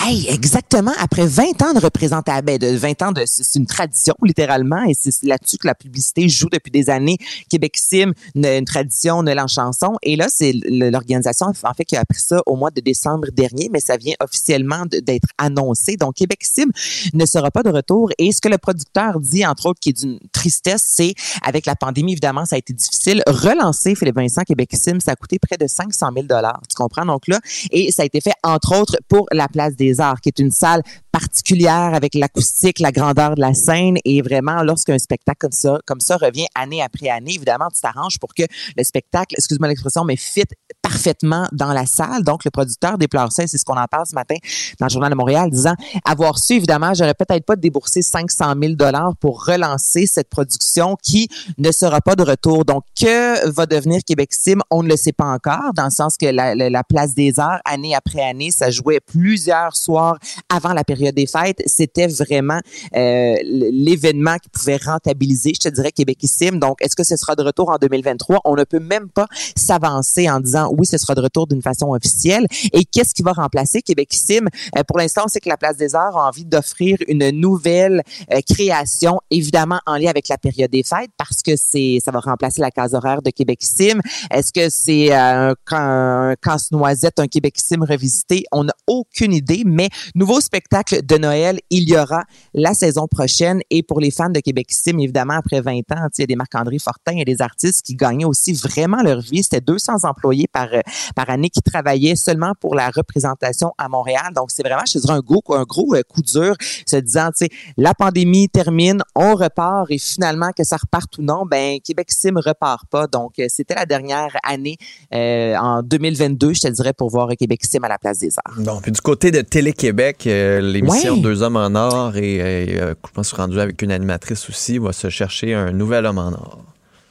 Hey, exactement. Après 20 ans de représentation, ben, de 20 ans de, c'est une tradition, littéralement, et c'est là-dessus que la publicité joue depuis des années. Québec Sim, une, une tradition, une en chanson. Et là, c'est l'organisation, en fait, qui a appris ça au mois de décembre dernier, mais ça vient officiellement d'être annoncé. Donc, Québec Sim ne sera pas de retour. Et ce que le producteur dit, entre autres, qui est d'une tristesse, c'est, avec la pandémie, évidemment, ça a été difficile. Relancer Philippe Vincent Québec Sim, ça a coûté près de 500 000 Tu comprends? Donc là, et ça a été fait, entre autres, pour la Place des Arts, qui est une salle particulière avec l'acoustique, la grandeur de la scène. Et vraiment, lorsqu'un spectacle comme ça, comme ça revient année après année, évidemment, tu t'arranges pour que le spectacle, excuse-moi l'expression, mais fit parfaitement dans la salle. Donc, le producteur ça, et c'est ce qu'on en parle ce matin dans le Journal de Montréal, disant avoir su, évidemment, j'aurais peut-être pas déboursé 500 000 dollars pour relancer cette production qui ne sera pas de retour. Donc, que va devenir Québec Sim? On ne le sait pas encore, dans le sens que la, la- la place des arts, année après année, ça jouait plusieurs soir avant la période des fêtes. C'était vraiment euh, l'événement qui pouvait rentabiliser, je te dirais, Québecissime. Donc, est-ce que ce sera de retour en 2023? On ne peut même pas s'avancer en disant oui, ce sera de retour d'une façon officielle. Et qu'est-ce qui va remplacer Québecissime? Euh, pour l'instant, on sait que la Place des Arts a envie d'offrir une nouvelle euh, création, évidemment en lien avec la période des fêtes, parce que c'est ça va remplacer la case horaire de Québecissime. Est-ce que c'est euh, un, un casse-noisette, un Québecissime revisité? On n'a aucune idée, mais nouveau spectacle de Noël, il y aura la saison prochaine. Et pour les fans de Québecissime, évidemment, après 20 ans, il y a des Marc-André Fortin et des artistes qui gagnaient aussi vraiment leur vie. C'était 200 employés par, euh, par année qui travaillaient seulement pour la représentation à Montréal. Donc, c'est vraiment, je dirais, un gros, un gros euh, coup dur, se disant, tu sais, la pandémie termine, on repart et finalement, que ça reparte ou non, ben, Québec Sim repart pas. Donc, euh, c'était la dernière année en 2022, je te dirais, pour voir Québec Sim à la place des arts. Bon, puis du côté de Télé-Québec, euh, l'émission Ouais. Deux hommes en or et, et euh, je pense rendu avec une animatrice aussi va se chercher un nouvel homme en or.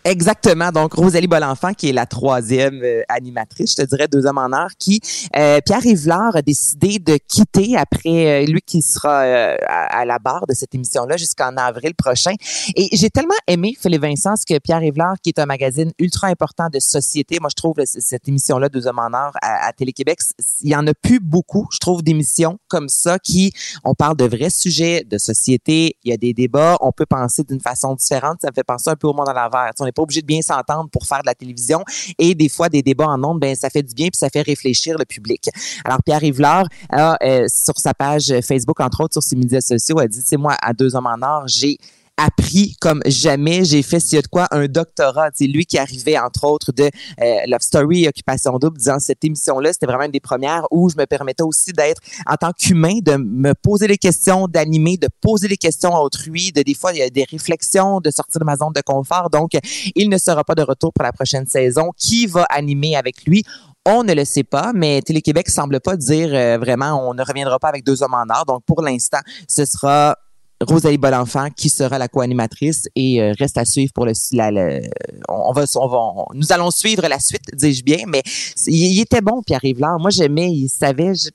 Exactement. Donc, Rosalie Bolenfant, qui est la troisième euh, animatrice, je te dirais, deux hommes en or, qui, euh, Pierre Yvelard a décidé de quitter après, euh, lui qui sera euh, à, à la barre de cette émission-là jusqu'en avril prochain. Et j'ai tellement aimé, Philippe Vincent, ce que Pierre Yvelard, qui est un magazine ultra important de société, moi, je trouve, cette émission-là, deux hommes en or, à, Télé-Québec, il y en a plus beaucoup, je trouve, d'émissions comme ça qui, on parle de vrais sujets de société, il y a des débats, on peut penser d'une façon différente, ça me fait penser un peu au monde à l'envers. Pas obligé de bien s'entendre pour faire de la télévision et des fois des débats en ondes, ben ça fait du bien puis ça fait réfléchir le public. Alors Pierre Yvelard a euh, sur sa page Facebook entre autres sur ses médias sociaux a dit sais moi à deux hommes en or, j'ai appris comme jamais. J'ai fait, s'il y a de quoi, un doctorat. C'est lui qui arrivait, entre autres, de euh, Love Story Occupation Double, disant cette émission-là, c'était vraiment une des premières où je me permettais aussi d'être, en tant qu'humain, de me poser des questions, d'animer, de poser des questions à autrui, de des fois, il y a des réflexions, de sortir de ma zone de confort. Donc, il ne sera pas de retour pour la prochaine saison. Qui va animer avec lui? On ne le sait pas, mais Télé-Québec semble pas dire euh, vraiment on ne reviendra pas avec deux hommes en or. Donc, pour l'instant, ce sera Rosalie Bolenfant qui sera la co-animatrice. Et euh, reste à suivre pour le, la, le- on va on va on- nous allons suivre la suite dis-je bien mais il, était bon Pierre Rivard moi j'aimais il savait je-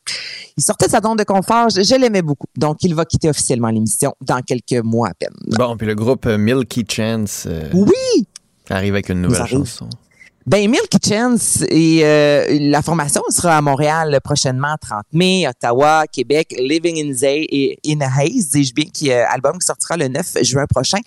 il sortait de sa zone de confort. Je, je l'aimais beaucoup. Donc il va quitter officiellement l'émission dans quelques mois à peine. Bon, puis le groupe euh, Milky Chance euh, oui! arrive avec une nouvelle chanson. Ben, Milky Chance et euh, la formation sera à Montréal prochainement, 30 mai, Ottawa, Québec, Living in Zay et In a Haze, dis-je bien, qui euh, album qui sortira le 9 juin prochain.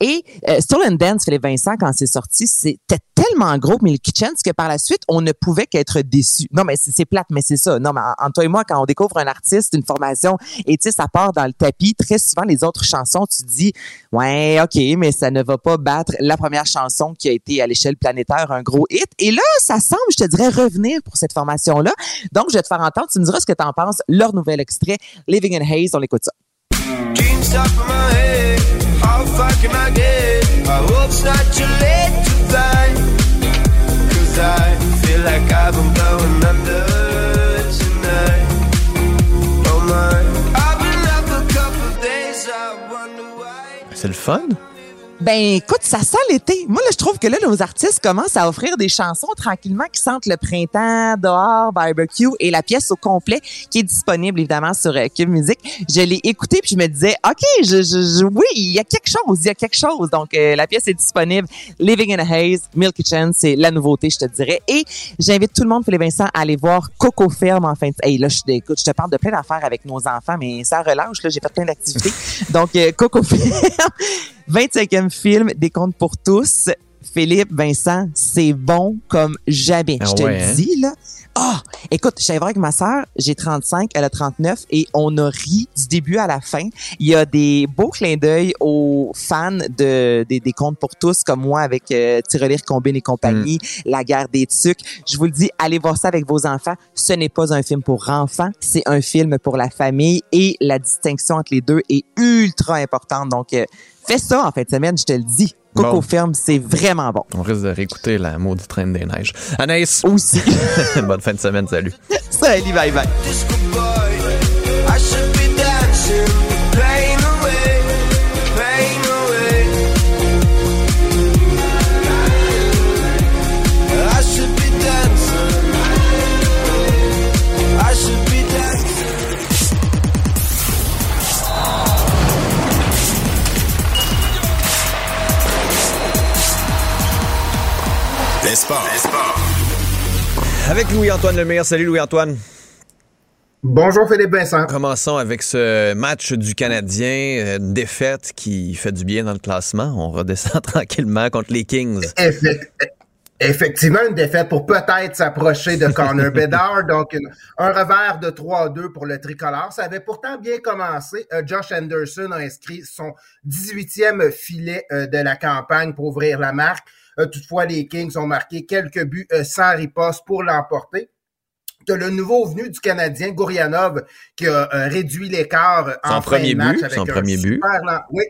Et euh, Stolen Dance, Philippe Vincent, quand c'est sorti, c'était tellement gros Milky Chance que par la suite, on ne pouvait qu'être déçu. Non, mais c'est plate, mais c'est ça. Non, mais en- entre toi et moi, quand on découvre un artiste, une formation, et tu sais, ça part dans le tapis, très souvent, les autres chansons, tu dis, ouais, OK, mais ça ne va pas battre la première chanson qui a été à l'échelle planétaire un gros hit. Et là, ça semble, je te dirais, revenir pour cette formation-là. Donc, je vais te faire entendre. Tu me diras ce que tu en penses. Leur nouvel extrait, Living in Haze. On l'écoute ça. C'est le fun. Ben, écoute, ça sent l'été. Moi, là, je trouve que là, nos artistes commencent à offrir des chansons tranquillement qui sentent le printemps, dehors, barbecue et la pièce au complet qui est disponible, évidemment, sur euh, Cube Music. Je l'ai écoutée puis je me disais, OK, je, je, je- oui, il y a quelque chose, il y a quelque chose. Donc, euh, la pièce est disponible. Living in a Haze, Milky Chance, c'est la nouveauté, je te dirais. Et j'invite tout le monde, Philippe Vincent, à aller voir Coco Ferme en fin de... Hey, là, je, je te parle de plein d'affaires avec nos enfants, mais ça relâche, là, j'ai fait plein d'activités. Donc, euh, Coco Ferme, 25e film, des contes pour tous. Philippe, Vincent, c'est bon comme jamais. Ah je te ouais, le hein? dis, là. Ah! écoute, je suis avec ma sœur, j'ai 35, elle a 39 et on a ri du début à la fin. Il y a des beaux clins d'œil aux fans de, des, des contes pour tous, comme moi avec euh, Tirelire Combine et compagnie, La guerre des tucs. Je vous le dis, allez voir ça avec vos enfants. Ce n'est pas un film pour enfants, c'est un film pour la famille et la distinction entre les deux est ultra importante. Donc, euh, fais ça en fin de semaine, je te le dis. Coco Bon. Ferme, c'est vraiment bon. On risque de réécouter la maudite traîne des neiges. Anaïs. Aussi. [LAUGHS] Bonne fin de semaine, salut. Salut, bye bye. Sports. Avec Louis-Antoine Lemire. Salut Louis-Antoine. Bonjour Philippe Vincent. Commençons avec ce match du Canadien, euh, une défaite qui fait du bien dans le classement. On redescend [LAUGHS] tranquillement contre les Kings. Effect- Effectivement, une défaite pour peut-être s'approcher de Connor [LAUGHS] Bedard. Donc, une- un revers de 3-2 pour le tricolore. Ça avait pourtant bien commencé. Euh, Josh Anderson a inscrit son 18e filet euh, de la campagne pour ouvrir la marque. Euh, toutefois, les Kings ont marqué quelques buts euh, sans riposte pour l'emporter. T'as le nouveau venu du Canadien, Gourianov, qui a euh, réduit l'écart en fin de premier match but, avec son un premier but. super lan- Oui,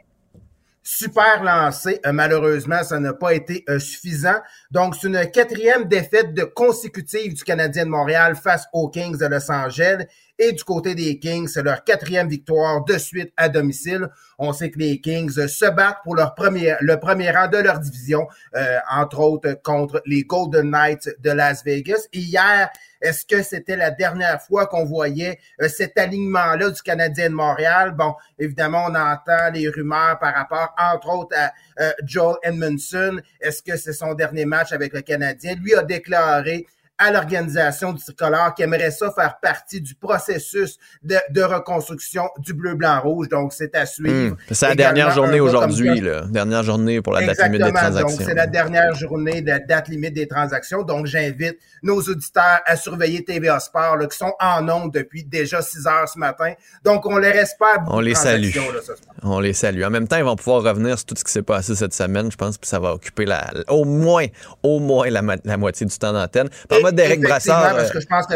super lancé. Euh, malheureusement, ça n'a pas été euh, suffisant. Donc, c'est une quatrième défaite de consécutive du Canadien de Montréal face aux Kings de Los Angeles. Et du côté des Kings, c'est leur quatrième victoire de suite à domicile. On sait que les Kings se battent pour leur premier, le premier rang de leur division, euh, entre autres contre les Golden Knights de Las Vegas. Et hier, est-ce que c'était la dernière fois qu'on voyait euh, cet alignement-là du Canadien de Montréal? Bon, évidemment, on entend les rumeurs par rapport, entre autres, à euh, Joel Edmondson. Est-ce que c'est son dernier match avec le Canadien? Lui a déclaré à l'organisation du tricolore qui aimerait ça faire partie du processus de, de reconstruction du bleu-blanc-rouge. Donc, c'est à suivre. Hmm. C'est la Également, dernière journée aujourd'hui, là. Dernière journée pour la date limite des transactions. Donc, c'est la dernière journée de la date limite des transactions. Donc, j'invite nos auditeurs à surveiller TVA Sport, là, qui sont en ondes depuis déjà 6 heures ce matin. Donc, on les beaucoup On les salue. là, ce. On les salue. En même temps, ils vont pouvoir revenir sur tout ce qui s'est passé cette semaine, je pense, puis ça va occuper la, au moins, au moins la, moitié du temps d'antenne. d'Éric Effectivement, Brassard, parce euh, que je pense que...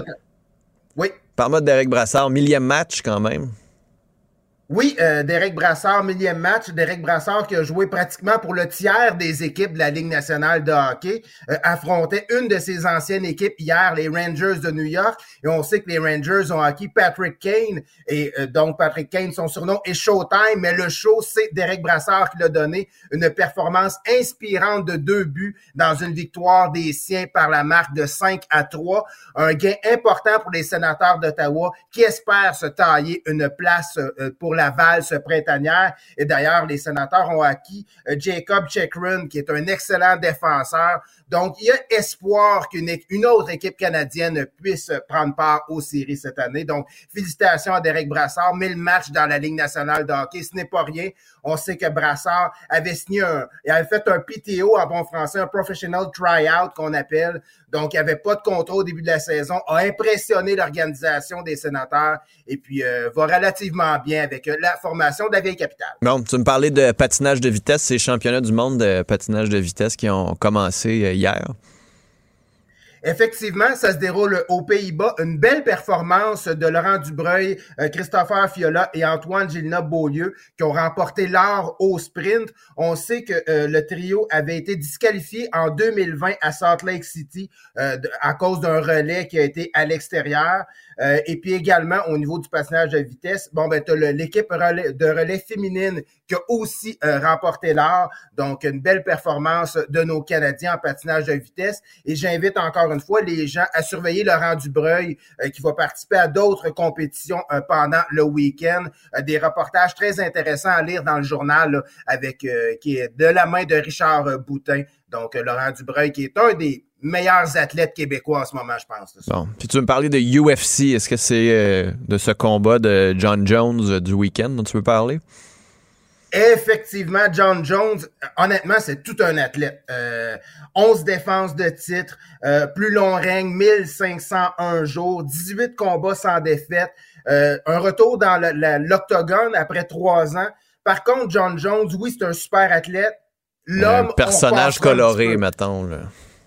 Oui. par mode d'Éric Brassard, millième match quand même. Oui, euh, Derek Brassard, millième match. Derek Brassard qui a joué pratiquement pour le tiers des équipes de la Ligue nationale de hockey, euh, affrontait une de ses anciennes équipes hier, les Rangers de New York. Et on sait que les Rangers ont acquis Patrick Kane. Et euh, donc, Patrick Kane, son surnom est Showtime. Mais le show, c'est Derek Brassard qui l'a donné une performance inspirante de deux buts dans une victoire des siens par la marque de 5 à 3. Un gain important pour les sénateurs d'Ottawa qui espèrent se tailler une place euh, pour la valse printanière. Et d'ailleurs, les sénateurs ont acquis euh, Jacob Chekron, qui est un excellent défenseur. Donc, il y a espoir qu'une autre équipe canadienne puisse prendre part aux séries cette année. Donc, félicitations à Derek Brassard. 1000 matchs dans la Ligue nationale de hockey, ce n'est pas rien. On sait que Brassard avait signé un, il avait fait un PTO en bon français, un professional tryout qu'on appelle. Donc, il n'y avait pas de contrôle au début de la saison, a impressionné l'organisation des sénateurs et puis euh, va relativement bien avec euh, la formation de la vieille capitale. Bon, tu me parlais de patinage de vitesse, ces championnats du monde de patinage de vitesse qui ont commencé euh, hier. Effectivement, ça se déroule aux Pays-Bas. Une belle performance de Laurent Dubreuil, euh, Christopher Fiola et Antoine Gilna-Beaulieu qui ont remporté l'or au sprint. On sait que euh, le trio avait été disqualifié en 2020 à Salt Lake City euh, à cause d'un relais qui a été à l'extérieur. Et puis également au niveau du patinage de vitesse, bon ben le- l'équipe de relais féminine qui a aussi remporté l'or. Donc une belle performance de nos Canadiens en patinage de vitesse. Et j'invite encore fois les gens à surveiller Laurent Dubreuil euh, qui va participer à d'autres compétitions euh, pendant le week-end. Euh, des reportages très intéressants à lire dans le journal avec qui est de la main de Richard Boutin. Donc Laurent Dubreuil qui est un des meilleurs athlètes québécois en ce moment, je pense. Bon, puis tu veux me parler de UFC. Est-ce que c'est de ce combat de John Jones du week-end dont tu veux parler? Effectivement, John Jones, honnêtement, c'est tout un athlète. Euh, 11 défenses de titre, euh, plus long règne, 1501 jours, 18 combats sans défaite, euh, un retour dans l'octogone après trois ans. Par contre, John Jones, oui, c'est un super athlète. L'homme, personnage coloré, mettons, là.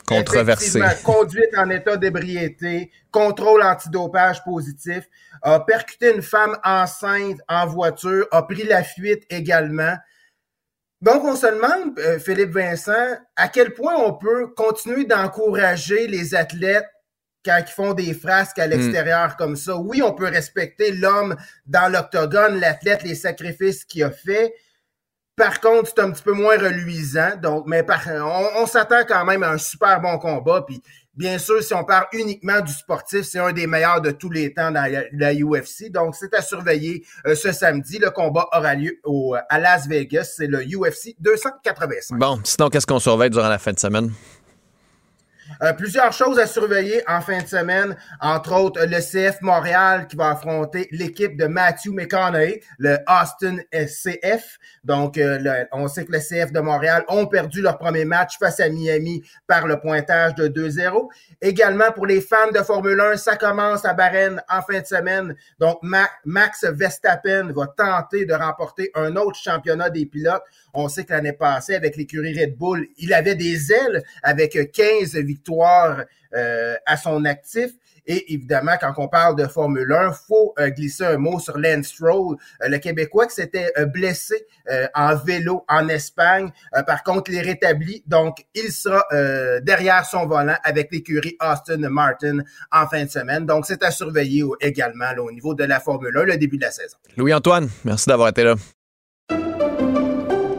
Controversé. Conduite en état d'ébriété, contrôle antidopage positif, a percuté une femme enceinte en voiture, a pris la fuite également. Donc, on se demande, euh, Philippe Vincent, à quel point on peut continuer d'encourager les athlètes quand ils font des frasques à l'extérieur comme ça. Oui, on peut respecter l'homme dans l'octogone, l'athlète, les sacrifices qu'il a fait. Par contre, c'est un petit peu moins reluisant. Donc, mais on, s'attend quand même à un super bon combat. Puis, bien sûr, si on parle uniquement du sportif, c'est un des meilleurs de tous les temps dans la, UFC. Donc, c'est à surveiller euh, ce samedi. Le combat aura lieu au, à Las Vegas. C'est le UFC 285. Bon, sinon, qu'est-ce qu'on surveille durant la fin de semaine? Euh, plusieurs choses à surveiller en fin de semaine, entre autres le CF Montréal qui va affronter l'équipe de Matthew McConaughey, le Austin SCF. Donc, euh, on sait que le CF de Montréal ont perdu leur premier match face à Miami par le pointage de 2-0. Également, pour les fans de Formule 1, ça commence à Bahreïn en fin de semaine. Donc, Ma- Max Verstappen va tenter de remporter un autre championnat des pilotes. On sait que l'année passée, avec l'écurie Red Bull, il avait des ailes avec 15 victoires euh, à son actif. Et évidemment, quand on parle de Formule 1, faut euh, glisser un mot sur Lance Stroll, euh, le Québécois qui s'était blessé en vélo en Espagne. Par contre, il est rétabli, donc il sera derrière son volant avec l'écurie Austin Martin en fin de semaine. Donc, c'est à surveiller également là, au niveau de la Formule 1, le début de la saison. Louis-Antoine, merci d'avoir été là.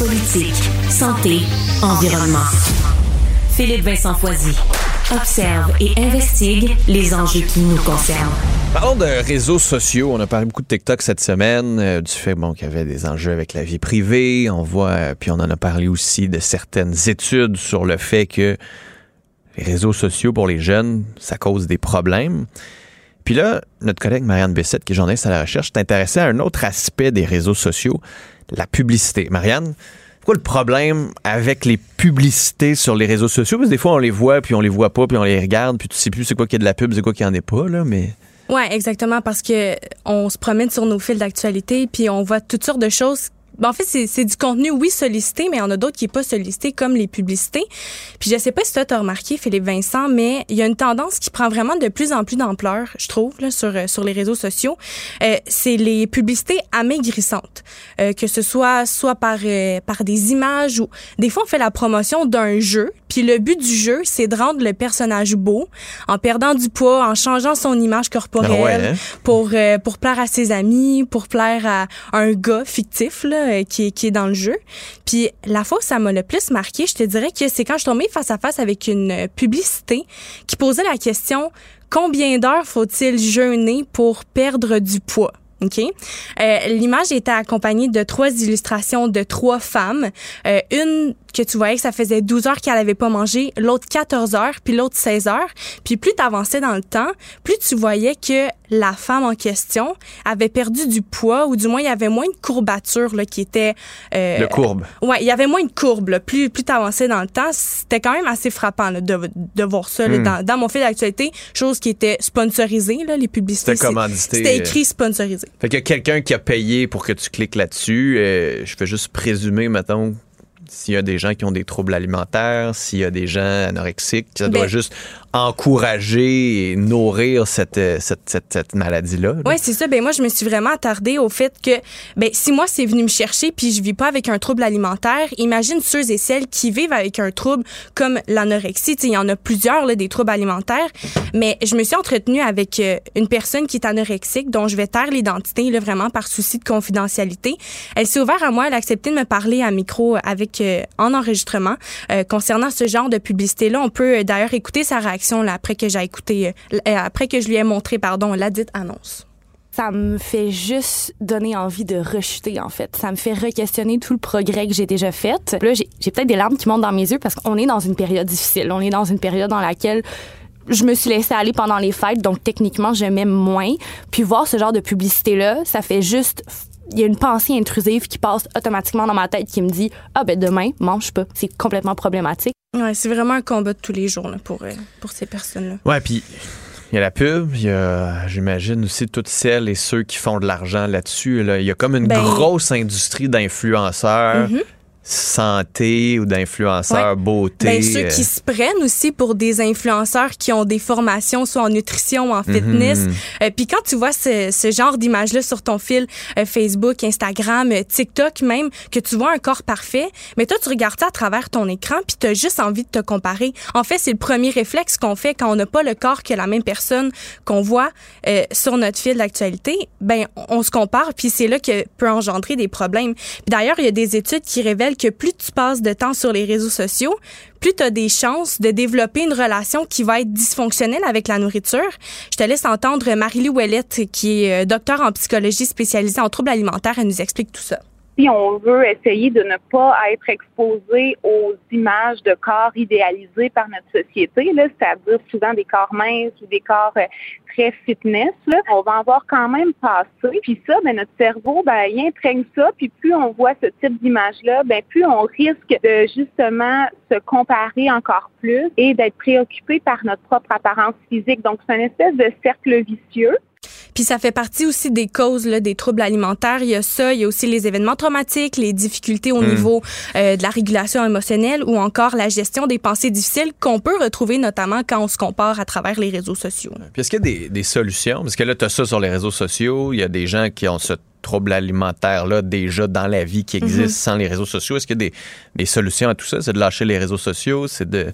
Politique, santé, environnement. Philippe Vincent Foisy. Observe et investigue les enjeux qui nous concernent. Parlons de réseaux sociaux. On a parlé beaucoup de TikTok cette semaine, euh, du fait qu'il y avait des enjeux avec la vie privée. On voit, euh, puis on en a parlé aussi de certaines études sur le fait que les réseaux sociaux pour les jeunes, ça cause des problèmes. Puis là, notre collègue Marianne Bessette, qui est journaliste à la recherche, s'est intéressée à un autre aspect des réseaux sociaux, la publicité. Marianne, pourquoi le problème avec les publicités sur les réseaux sociaux? Parce que des fois, on les voit, puis on les voit pas, puis on les regarde, puis tu sais plus c'est quoi qui est de la pub, c'est quoi qui en est pas, là, mais... Ouais, exactement, parce que on se promène sur nos fils d'actualité, puis on voit toutes sortes de choses. Ben, en fait, c'est c'est du contenu, oui, sollicité, mais il y en a d'autres qui n'est pas sollicité, comme les publicités. Puis je sais pas si toi, tu as remarqué, Philippe Vincent, mais il y a une tendance qui prend vraiment de plus en plus d'ampleur, je trouve, là, sur, euh, sur les réseaux sociaux. Euh, c'est les publicités amaigrissantes. Euh, que ce soit soit par, euh, par des images ou... Des fois, on fait la promotion d'un jeu, puis le but du jeu, c'est de rendre le personnage beau en perdant du poids, en changeant son image corporelle Ah ouais, hein? pour, euh, pour plaire à ses amis, pour plaire à un gars fictif là, euh, qui, est- dans le jeu. Puis la fois ça m'a le plus marqué, je te dirais que c'est quand je suis tombée face à face avec une euh, publicité qui posait la question combien d'heures faut-il jeûner pour perdre du poids? OK? Euh, L'image était accompagnée de trois illustrations de trois femmes. Une que tu voyais que ça faisait 12 heures qu'elle avait pas mangé, l'autre 14 heures, puis l'autre 16 heures. Puis plus tu avançais dans le temps, plus tu voyais que la femme en question avait perdu du poids, ou du moins il y avait moins de courbature là, qui était... euh, De courbe. Ouais, il y avait moins de courbes. là. Plus, plus tu avançais dans le temps, c'était quand même assez frappant là, de, de voir ça là, Hmm. dans, dans mon fil d'actualité. Chose qui était sponsorisée, là, les publicités. C'était commandité, C'était euh. écrit sponsorisé. Fait qu'il y a quelqu'un qui a payé pour que tu cliques là-dessus. Euh, je fais juste présumer, mettons, s'il y a des gens qui ont des troubles alimentaires, s'il y a des gens anorexiques, ça doit Ben- juste encourager et nourrir cette, euh, cette, cette, maladie-là. là. Oui, c'est ça. Ben moi, je me suis vraiment attardée au fait que, ben si moi c'est venu me chercher puis je vis pas avec un trouble alimentaire, imagine ceux et celles qui vivent avec un trouble comme l'anorexie. Il y en a plusieurs là, des troubles alimentaires. Mais je me suis entretenue avec euh, une personne qui est anorexique, dont je vais taire l'identité là vraiment par souci de confidentialité. Elle s'est ouverte à moi, elle a accepté de me parler à micro avec euh, en enregistrement euh, concernant ce genre de publicité là. On peut euh, d'ailleurs écouter sa réaction après que j'ai écouté, euh, euh, après que je lui ai montré pardon la dite annonce. Ça me fait juste donner envie de rechuter, en fait. Ça me fait re-questionner tout le progrès que j'ai déjà fait. Là, j'ai peut-être des larmes qui montent dans mes yeux parce qu'on est dans une période difficile. On est dans une période dans laquelle je me suis laissée aller pendant les fêtes, donc techniquement, je moins. Puis voir ce genre de publicité-là, ça fait juste... Il y a une pensée intrusive qui passe automatiquement dans ma tête qui me dit « Ah ben demain, mange pas. » C'est complètement problématique. Ouais, c'est vraiment un combat de tous les jours là, pour, euh, pour ces personnes-là. Ouais, puis il y a la pub, il y a, j'imagine aussi toutes celles et ceux qui font de l'argent là-dessus. là. Il y a comme une Ben- grosse industrie d'influenceurs Mhm. Santé ou d'influenceurs beauté. Ben, ceux euh, qui se prennent aussi pour des influenceurs qui ont des formations soit en nutrition ou en fitness. Mhm. Euh, Puis quand tu vois ce, ce genre d'image-là sur ton fil euh, Facebook, Instagram, euh, TikTok même, que tu vois un corps parfait, mais toi, tu regardes ça à travers ton écran puis tu as juste envie de te comparer. En fait, c'est le premier réflexe qu'on fait quand on n'a pas le corps que la même personne qu'on voit euh, sur notre fil d'actualité. Ben, on, on se compare puis c'est là que peut engendrer des problèmes. D'ailleurs, il y a des études qui révèlent que plus tu passes de temps sur les réseaux sociaux, plus tu as des chances de développer une relation qui va être dysfonctionnelle avec la nourriture. Je te laisse entendre Marie-Lou qui est euh, docteur en psychologie spécialisée en troubles alimentaires. Elle nous explique tout ça. On veut essayer de ne pas être exposé aux images de corps idéalisés par notre société, c'est-à-dire souvent des corps minces ou des corps euh, très fitness, on va en voir quand même passer. Puis ça, ben, notre cerveau, ben, il imprègne ça. Puis plus on voit ce type d'image-là, ben, plus on risque de justement se comparer encore plus et d'être préoccupé par notre propre apparence physique. Donc, c'est une espèce de cercle vicieux. Puis ça fait partie aussi des causes là, des troubles alimentaires. Il y a ça, il y a aussi les événements traumatiques, les difficultés au Mm. niveau euh, de la régulation émotionnelle ou encore la gestion des pensées difficiles qu'on peut retrouver notamment quand on se compare à travers les réseaux sociaux. Puis est-ce qu'il y a des, des solutions? Parce que là, tu as ça sur les réseaux sociaux. Il y a des gens qui ont ce trouble alimentaire-là déjà dans la vie qui existe Mhm. sans les réseaux sociaux. Est-ce qu'il y a des, des solutions à tout ça? C'est de lâcher les réseaux sociaux? C'est de.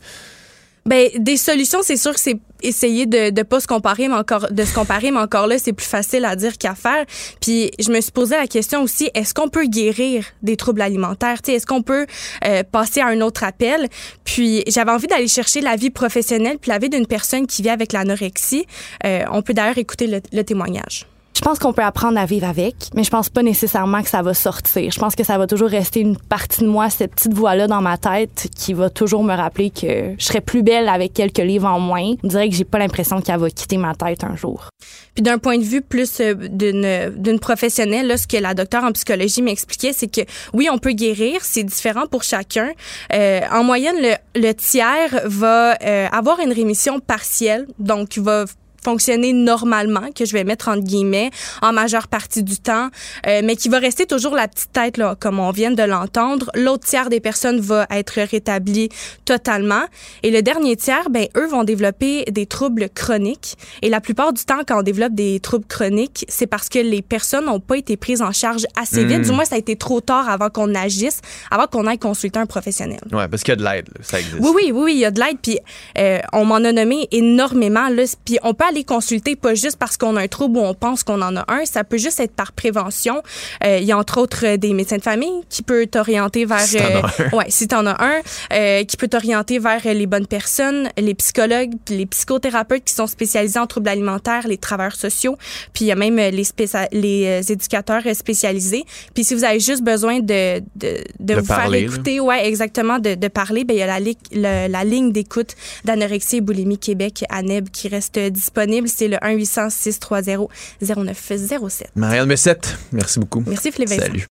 Ben des solutions, c'est sûr que c'est essayer de de pas se comparer, mais encore de se comparer, mais encore là, c'est plus facile à dire qu'à faire. Puis je me suis posé la question aussi, est-ce qu'on peut guérir des troubles alimentaires? Tu sais, est-ce qu'on peut euh, passer à un autre appel? Puis j'avais envie d'aller chercher la vie professionnelle puis la vie d'une personne qui vit avec l'anorexie. Euh, on peut d'ailleurs écouter le, le témoignage. Je pense qu'on peut apprendre à vivre avec, mais je pense pas nécessairement que ça va sortir. Je pense que ça va toujours rester une partie de moi, cette petite voix-là dans ma tête qui va toujours me rappeler que je serais plus belle avec quelques livres en moins. On dirait que j'ai pas l'impression qu'elle va quitter ma tête un jour. Puis d'un point de vue plus euh, d'une d'une professionnelle, là, ce que la docteure en psychologie m'expliquait, c'est que oui, on peut guérir, c'est différent pour chacun. Euh, en moyenne, le, le tiers va euh, avoir une rémission partielle, donc va fonctionner normalement, que je vais mettre entre guillemets, en majeure partie du temps, euh, mais qui va rester toujours la petite tête, là, comme on vient de l'entendre. L'autre tiers des personnes va être rétabli totalement. Et le dernier tiers, ben, eux vont développer des troubles chroniques. Et la plupart du temps, quand on développe des troubles chroniques, c'est parce que les personnes n'ont pas été prises en charge assez vite. Du moins, ça a été trop tard avant qu'on agisse, avant qu'on aille consulter un professionnel. Ouais, parce qu'il y a de l'aide, ça existe. Oui, oui, oui, oui, il y a de l'aide. Puis euh, on m'en a nommé énormément. Là. Puis on peut aller consulter pas juste parce qu'on a un trouble ou on pense qu'on en a un. Ça peut juste être par prévention. Euh, il y a entre autres euh, des médecins de famille qui peuvent t'orienter vers. Si t'en as un. ouais, si t'en as un, euh, qui peut t'orienter vers euh, les bonnes personnes, les psychologues, les psychothérapeutes qui sont spécialisés en troubles alimentaires, les travailleurs sociaux. Puis il y a même euh, les, les euh, éducateurs euh, spécialisés. Puis si vous avez juste besoin de, de, de, De vous parler, faire là. écouter, ouais, exactement, de, de parler, ben il y a la, le- la ligne d'écoute d'anorexie et boulimie Québec ANEB qui reste disponible. C'est le 1-800-630-0907. Marianne Messette, merci beaucoup. Merci, Philippe Vincent. Salut.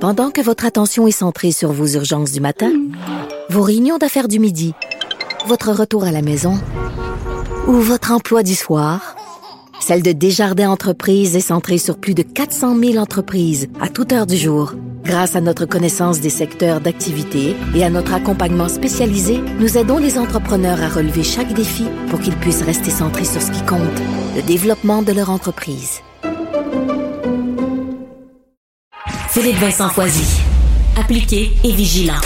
Pendant que votre attention est centrée sur vos urgences du matin, vos réunions d'affaires du midi, votre retour à la maison ou votre emploi du soir, celle de Desjardins Entreprises est centrée sur plus de 400 000 entreprises à toute heure du jour. Grâce à notre connaissance des secteurs d'activité et à notre accompagnement spécialisé, nous aidons les entrepreneurs à relever chaque défi pour qu'ils puissent rester centrés sur ce qui compte, le développement de leur entreprise. Philippe Vincent Foisy. Appliqué et vigilant.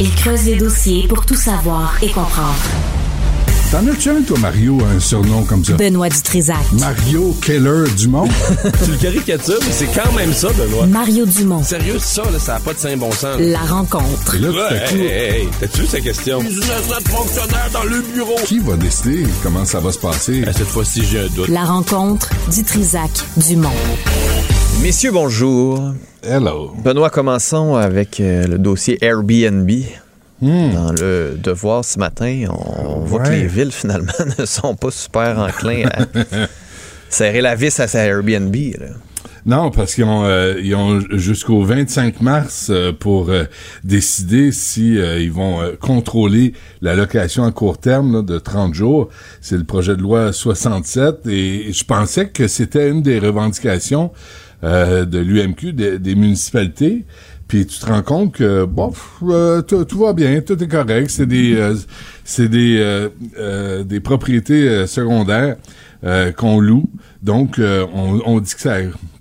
Il creuse les dossiers pour tout savoir et comprendre. T'en as-tu un, toi, Mario, un surnom comme ça? Benoît Dutrisac. Mario Keller Dumont? [LAUGHS] tu le caricatures, mais c'est quand même ça, Benoît. Mario Dumont. Sérieux, ça, là, ça n'a pas de saint bon sens. La rencontre. Et là, tout à coup, hey, hey, hey, t'as-tu vu sa question? Une de dans le bureau. qui va décider comment ça va se passer? cette fois-ci, j'ai un doute. La rencontre Dutrisac Dumont. Messieurs, bonjour. Hello. Benoît, commençons avec euh, le dossier Airbnb. Hmm. Dans le devoir ce matin, on voit que les villes, finalement, [LAUGHS] ne sont pas super enclins à [LAUGHS] serrer la vis à sa Airbnb. là. Non, parce qu'ils ont, euh, ils ont jusqu'au 25 mars euh, pour euh, décider si euh, ils vont contrôler la location à court terme là, de 30 jours. C'est le projet de loi 67 et je pensais que c'était une des revendications euh, de l'UMQ, des, des municipalités. Puis tu te rends compte que bon, euh, tout, va bien, tout est correct, c'est des euh, c'est des euh, euh, des propriétés secondaires qu'on loue, donc on, on dit que ça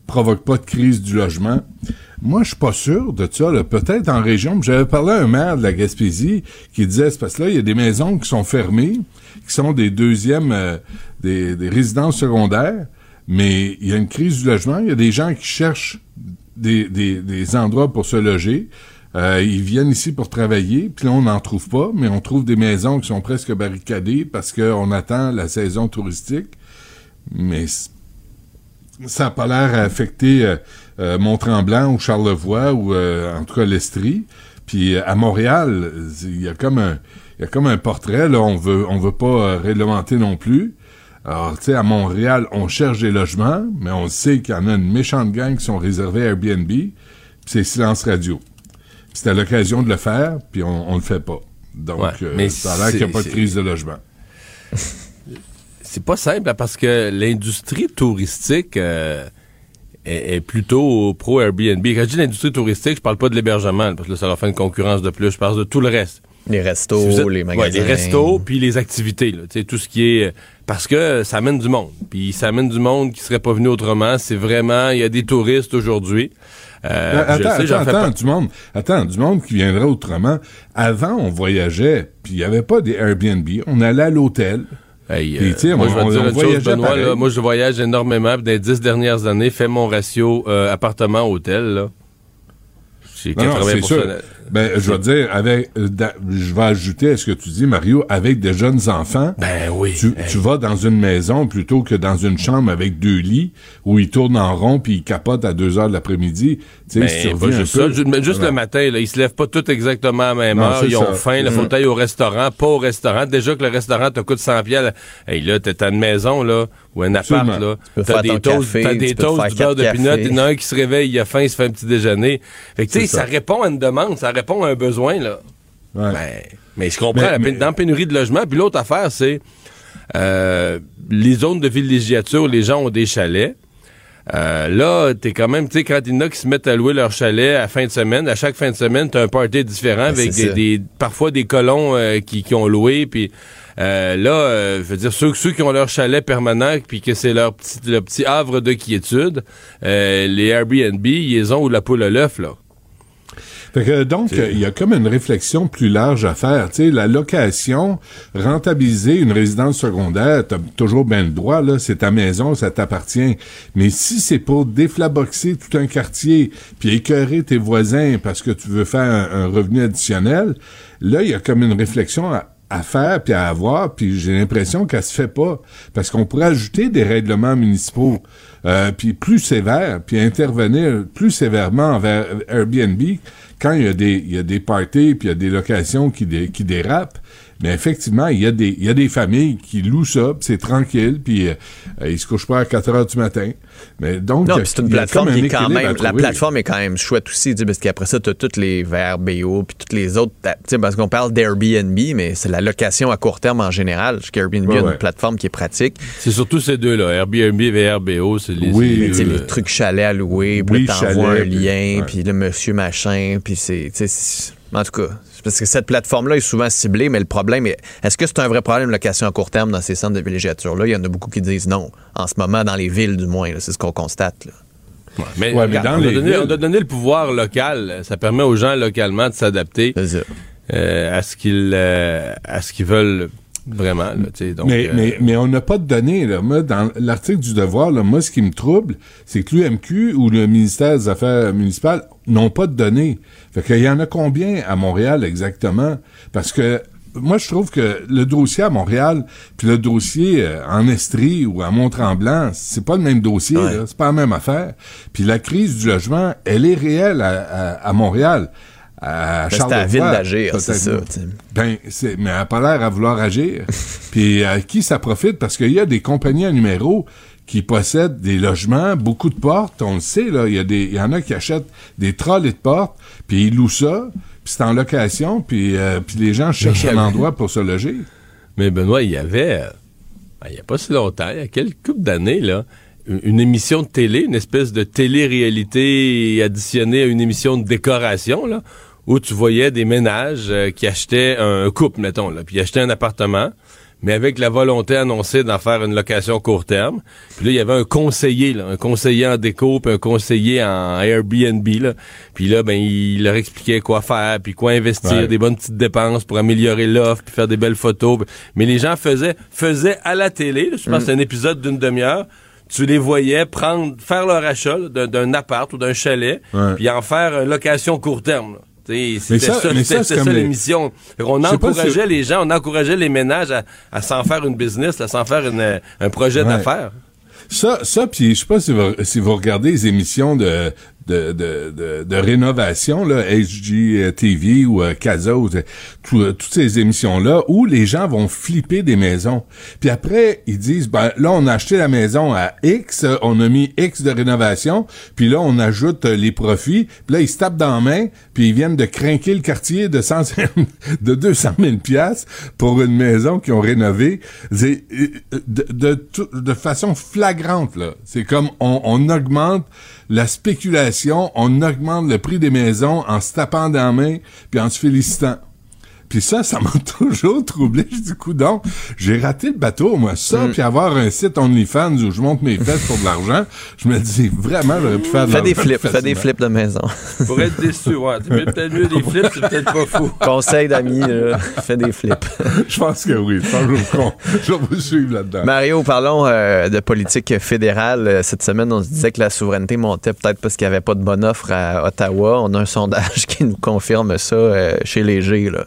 provoque pas de crise du logement. Moi, je suis pas sûr de ça. Peut-être en région. J'avais parlé à un maire de la Gaspésie qui disait, parce que là, il y a des maisons qui sont fermées, qui sont des deuxièmes, des, des résidences secondaires, mais il y a une crise du logement. Il y a des gens qui cherchent des, des, endroits pour se loger. Euh, ils viennent ici pour travailler, puis là, on n'en trouve pas, mais on trouve des maisons qui sont presque barricadées parce qu'on attend la saison touristique. Mais ça n'a pas l'air à affecter euh, euh, ou Charlevoix ou euh, en tout cas l'Estrie. Puis à Montréal, il y a comme un y a comme un portrait là, on veut on veut pas réglementer non plus. Alors, tu sais, à Montréal, on cherche des logements, mais on sait qu'il y en a une méchante gang qui sont réservés à Airbnb, puis c'est silence radio. Puis C'était l'occasion de le faire, puis on, on le fait pas. Donc, Ouais, euh, mais ça a l'air qu'il n'y a pas de crise de logement. [LAUGHS] C'est pas simple là, parce que l'industrie touristique euh, est, est plutôt pro Airbnb. Quand je dis l'industrie touristique, je parle pas de l'hébergement, parce que là, ça leur fait une concurrence de plus. Je parle de tout le reste. Les restos, Si vous êtes- les ouais, magasins. les restos, puis les activités. Là, Tu sais, tout ce qui est... Parce que ça amène du monde. Puis ça amène du monde qui serait pas venu autrement. C'est vraiment... Il y a des touristes aujourd'hui. Euh, Euh, je attends, sais, attends, fais attends, pas- du monde, attends, du monde qui viendrait autrement. Avant, on voyageait, puis il n'y avait pas des Airbnb. On allait à l'hôtel. Hey, euh, moi, je vais te on- dire on une chose, voyageait Benoît, pareil. là, moi, je voyage énormément. Dans les dix dernières années, fais mon ratio euh, appartement-hôtel. C'est Non, non, 80 c'est sûr. Ben, je vais dire, avec, euh, da- je vais ajouter à ce que tu dis, Mario, avec des jeunes enfants. Ben oui. Tu, tu vas dans une maison plutôt que dans une chambre avec deux lits où ils tournent en rond puis ils capotent à deux heures de l'après-midi. Tu sais, Ben, si tu pas reviens juste un peu- ça, mais juste Voilà. le matin, là, ils se lèvent pas tous exactement à la même Non, heure. Ils ont ça. faim, il Mhm. faut aller au restaurant, pas au restaurant. Déjà que le restaurant te coûte 100 pièces. Hey, là, t'es à une maison, là, ou un appart, Absolument. là. T'as des toasts, café, t'as tu des toasts, du beurre de pinot. Il y en a un qui se réveille, il a faim, il se fait un petit déjeuner. Fait que, tu sais, ça ça. répond à une demande, ça répond à un besoin, là. Ouais. Ben, mais je comprends, Mais- la pén- mais- dans la pénurie de logement. Puis l'autre affaire, c'est euh, les zones de villégiature, les gens ont des chalets. Euh, là, t'es quand même, tu sais, quand il y en a qui se mettent à louer leur chalet à fin de semaine, à chaque fin de semaine, t'as un party différent avec Ben, c'est des, parfois des colons euh, qui, qui ont loué, puis euh, là, je veux dire, ceux, ceux qui ont leur chalet permanent, puis que c'est leur petit, leur petit havre de quiétude, les Airbnb, ils ont ou la poule à l'œuf, là. Fait que donc, il y a comme une réflexion plus large à faire. Tu sais, la location, rentabiliser une résidence secondaire, t'as toujours bien le droit, là, c'est ta maison, ça t'appartient. Mais si c'est pour déflaboxer tout un quartier, puis écœurer tes voisins parce que tu veux faire un, un revenu additionnel, là, il y a comme une réflexion à, à faire puis à avoir, puis j'ai l'impression qu'elle se fait pas. Parce qu'on pourrait ajouter des règlements municipaux, euh, puis plus sévères, puis intervenir plus sévèrement envers Airbnb quand il y a des, il y a des parties, puis il y a des locations qui, dé- qui dérapent. Mais effectivement, il y a des, il y a des familles qui louent ça, c'est tranquille, puis euh, ils se couchent pas à 4 heures du matin. Mais donc, Non, c'est une plateforme un qui est quand même. La plateforme est quand même chouette aussi, tu sais, parce qu'après ça, tu as toutes les VRBO puis toutes les autres. Tu sais, parce qu'on parle d'Airbnb, mais c'est la location à court terme en général. Parce qu'Airbnb Ouais, a une ouais. plateforme qui est pratique. C'est surtout ces deux-là, Airbnb et VRBO, c'est les... Oui, les trucs chalets à louer, puis Oui, t'envoies un lien, ouais. puis le monsieur machin, puis c'est, En tout cas, parce que cette plateforme-là est souvent ciblée, mais le problème est, est-ce que c'est un vrai problème de location à court terme dans ces centres de villégiature-là? Il y en a beaucoup qui disent non. En ce moment, dans les villes, du moins, là, c'est ce qu'on constate. là. Mais, Ouais, mais regarde, dans on, a les donné, villes- on a donné le pouvoir local. Ça permet aux gens localement de s'adapter euh, à ce qu'ils euh, à ce qu'ils veulent vraiment. là, tu sais. donc, mais, euh, mais, mais on n'a pas de données. Là. Moi, dans l'article du Devoir, là, moi, ce qui me trouble, c'est que l'UMQ ou le ministère des Affaires municipales n'ont pas de données. Fait qu'il y en a combien à Montréal exactement? Parce que moi, je trouve que le dossier à Montréal, puis le dossier euh, en Estrie ou à Mont-Tremblant, c'est pas le même dossier, c'est pas la même affaire. Puis la crise du logement, elle est réelle à, à- à Montréal. À à la ville d'agir, c'est ça, moins. tu sais. Ben, c'est, mais elle n'a pas l'air à vouloir agir. [LAUGHS] Puis à qui ça profite? Parce qu'il y a des compagnies à numéro qui possèdent des logements, beaucoup de portes, on le sait, là. Il y, a des, y en a qui achètent des trolleys de portes, puis ils louent ça, puis c'est en location, puis, euh, puis les gens cherchent un endroit pour se loger. Mais Benoît, il y avait, euh, ben, il n'y a pas si longtemps, il y a quelques couples d'années, là, une une émission de télé, une espèce de télé-réalité additionnée à une émission de décoration, là, où tu voyais des ménages euh, qui achetaient un couple, mettons, là, puis ils achetaient un appartement, mais avec la volonté annoncée d'en faire une location court terme. Puis là, il y avait un conseiller, là, un conseiller en déco, puis un conseiller en Airbnb. Là. Puis là, ben, il leur expliquait quoi faire, puis quoi investir, Ouais. des bonnes petites dépenses pour améliorer l'offre, puis faire des belles photos. Mais les gens faisaient, faisaient à la télé, là, je pense Mm. c'est un épisode d'une demi-heure, tu les voyais prendre, faire leur achat d'un- d'un appart ou d'un chalet, Ouais. puis en faire une location court terme. là. C'était ça- l'émission. Pas encourageait les gens, on encourageait les ménages à, à s'en faire une business, à s'en faire une, un projet Ouais. d'affaires. Ça, ça puis je sais pas si vous, si vous regardez les émissions de, de, de, de, rénovation, là, HGTV ou euh, ou tout- euh, toutes ces émissions-là, où les gens vont flipper des maisons. Puis après, ils disent, ben là, on a acheté la maison à X, euh, on a mis X de rénovation, puis là, on ajoute euh, les profits, puis là, ils se tapent dans la main, puis ils viennent de craquer le quartier de, 100, [LAUGHS] de 200 000 piastres pour une maison qu'ils ont rénovée. Euh, De, de, façon flagrante, là. C'est comme on augmente la spéculation, on augmente le prix des maisons en se tapant dans la main, puis en se félicitant. Puis ça, ça m'a [LAUGHS] toujours troublé. Je dis, coudon, j'ai raté le bateau, moi. Ça, Mm. puis avoir un site OnlyFans où je monte mes fesses pour de l'argent, je me dis, vraiment, j'aurais pu faire de Fais des flips, fais des flips de maison. Pour être déçu, ouais. C'est peut-être mieux des flips, c'est peut-être pas fou. Conseil d'amis, là, fais des flips. [LAUGHS] Je pense que oui. Je pense que je vais vous- je vais vous suivre là-dedans. Mario, parlons euh, de politique fédérale. Euh, Cette semaine, on se disait que la souveraineté montait peut-être parce qu'il n'y avait pas de bonne offre à Ottawa. On a un sondage [LAUGHS] qui nous confirme ça euh, chez Léger. Là.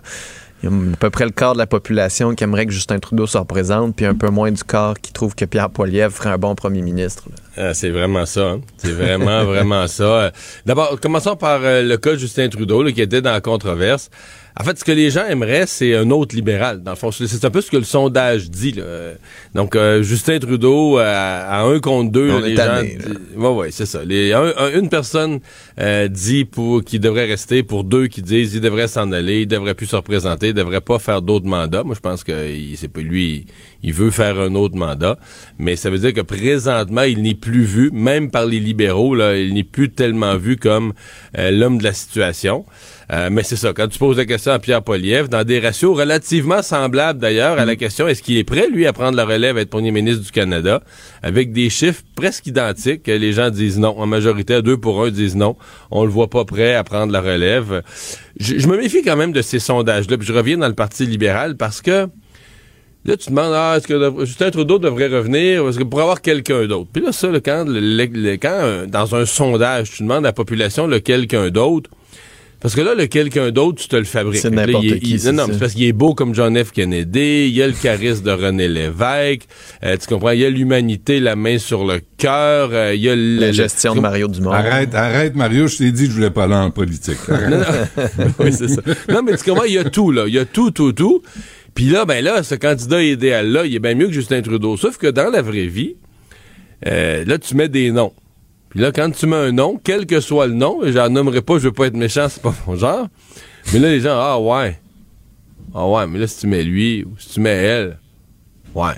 Il y a à peu près le quart de la population qui aimerait que Justin Trudeau se représente, puis un peu moins du quart qui trouve que Pierre Poilievre ferait un bon premier ministre. Ah, c'est vraiment ça. hein. C'est vraiment, [LAUGHS] vraiment ça. D'abord, commençons par euh, le cas de Justin Trudeau, qui était dans la controverse. En fait, ce que les gens aimeraient, c'est un autre libéral. Dans le fond, c'est un peu ce que le sondage dit. Là. Donc, euh, Justin Trudeau, à, à un contre deux, On est les tanné, gens... Ouais, ouais, c'est ça. Les, un- un- une personne euh, dit pour qu'il devrait rester, pour deux qui disent il devrait s'en aller, il devrait plus se représenter, il devrait pas faire d'autres mandats. Moi, je pense que c'est pas lui, il veut faire un autre mandat, mais ça veut dire que présentement, il n'est plus vu, même par les libéraux, là, il n'est plus tellement vu comme euh, l'homme de la situation. Euh, mais c'est ça, quand tu poses la question à Pierre Poliev, dans des ratios relativement semblables d'ailleurs à la question est-ce qu'il est prêt, lui, à prendre la relève, à être premier ministre du Canada, avec des chiffres presque identiques, les gens disent non. En majorité, à deux pour un disent non. On le voit pas prêt à prendre la relève. Je, je me méfie quand même de ces sondages-là, puis je reviens dans le Parti libéral parce que Là, tu te demandes, ah, est-ce que Justin Trudeau devrait revenir? Parce que pour avoir quelqu'un d'autre? Puis là, ça, là, quand, le- le- le- quand euh, dans un sondage, tu demandes à la population le quelqu'un d'autre, parce que là, le quelqu'un d'autre, tu te le fabriques. C'est n'importe il est- qui, il- c'est Non, non, c'est parce qu'il est beau comme John F. Kennedy, il y a le charisme de René Lévesque, euh, tu comprends, il y a l'humanité, la main sur le cœur, euh, il y a le- La le- gestion de Mario Dumont. Arrête, arrête, Mario, je t'ai dit que je voulais pas aller en politique. [LAUGHS] Non, non. oui, c'est ça. Non, mais tu comprends, il y a tout, là. Il y a tout, tout, tout. Puis là, ben là, ce candidat idéal-là, il est bien mieux que Justin Trudeau. Sauf que dans la vraie vie, euh, là, tu mets des noms. Puis là, quand tu mets un nom, quel que soit le nom, j'en nommerai pas, je veux pas être méchant, c'est pas [LAUGHS] mon genre. Mais là, les gens, ah ouais. Ah ouais, mais là, si tu mets lui ou si tu mets elle, ouais.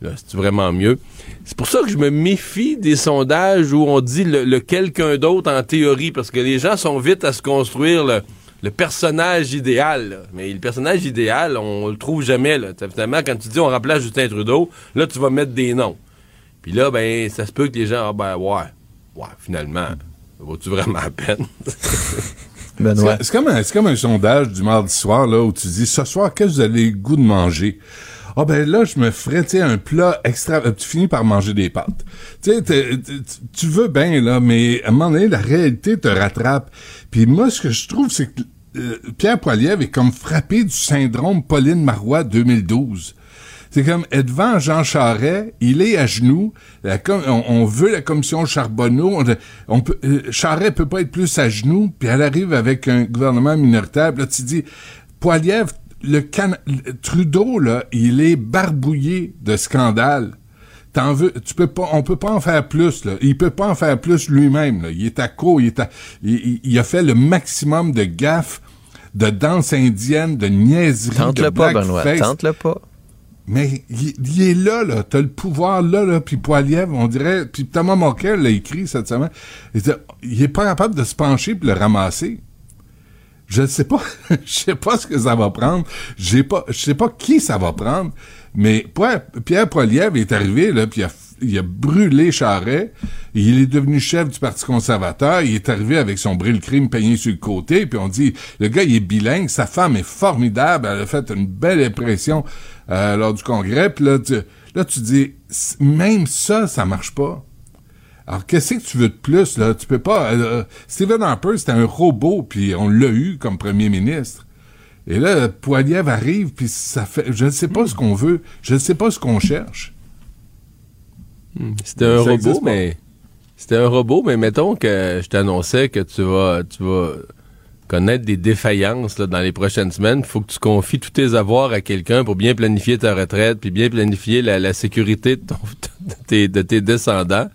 Là, c'est vraiment mieux. C'est pour ça que je me méfie des sondages où on dit le, le quelqu'un d'autre en théorie, parce que les gens sont vite à se construire le, le personnage idéal. là. Mais le personnage idéal, on le trouve jamais. Là. Finalement, quand tu dis on remplace Justin Trudeau, là, tu vas mettre des noms. Puis là, ben, ça se peut que les gens, ah ben, ouais, ouais, finalement, vaut-tu vraiment la peine? [LAUGHS] Benoît. C'est c'est comme, un- c'est comme un sondage du mardi soir, là, où tu dis, ce soir, qu'est-ce que vous avez le goût de manger? Ah ben là, je me ferais, tu un plat extra... euh, Tu finis par manger des pâtes. Tu tu veux bien, là, mais à un moment donné, la réalité te rattrape. Puis moi, ce que je trouve, c'est que euh, Pierre Poilievre est comme frappé du syndrome Pauline Marois 2012. C'est comme être devant Jean Charest, il est à genoux, la on, veut la commission Charbonneau, on, peut, euh, Charest peut pas être plus à genoux, puis elle arrive avec un gouvernement minoritaire, là tu dis, Poilievre, le, Can- le Trudeau, là, il est barbouillé de scandales. T'en veux, tu peux pas, on peut pas en faire plus, là. Il peut pas en faire plus lui-même. Il est à court, il est à, il, a fait le maximum de gaffes, de danse indienne, de niaiseries, de Tente-le pas, Benoît. Tente-le pas. Mais il, il est là, là. T'as le pouvoir là, là. Puis Poiliev, on dirait... Puis Thomas Monkel l'a écrit cette semaine. Il, dit, il est pas capable de se pencher puis le ramasser. Je ne sais pas, [LAUGHS] je sais pas ce que ça va prendre. J'ai pas, je sais pas qui ça va prendre. Mais Pierre, Pierre est arrivé là, puis il a, brûlé Charret. Il est devenu chef du Parti conservateur. Il est arrivé avec son brûle-crime peigné sur le côté. Puis on dit, le gars, il est bilingue. Sa femme est formidable. Elle a fait une belle impression euh, lors du congrès. Puis là, tu, là, tu dis, même ça, ça marche pas. Alors, qu'est-ce que tu veux de plus, là? Tu peux pas... euh, Stephen Harper, c'était un robot, puis on l'a eu comme premier ministre. Et là, Poiliev arrive, puis ça fait... Je ne sais pas ce qu'on veut. Je ne sais pas ce qu'on cherche. C'était un Ça robot, mais. C'était un robot, mais mettons que je t'annonçais que tu vas, tu vas connaître des défaillances là, dans les prochaines semaines. Il faut que tu confies tous tes avoirs à quelqu'un pour bien planifier ta retraite, puis bien planifier la, la sécurité de, ton- [LAUGHS] de tes, de tes descendants.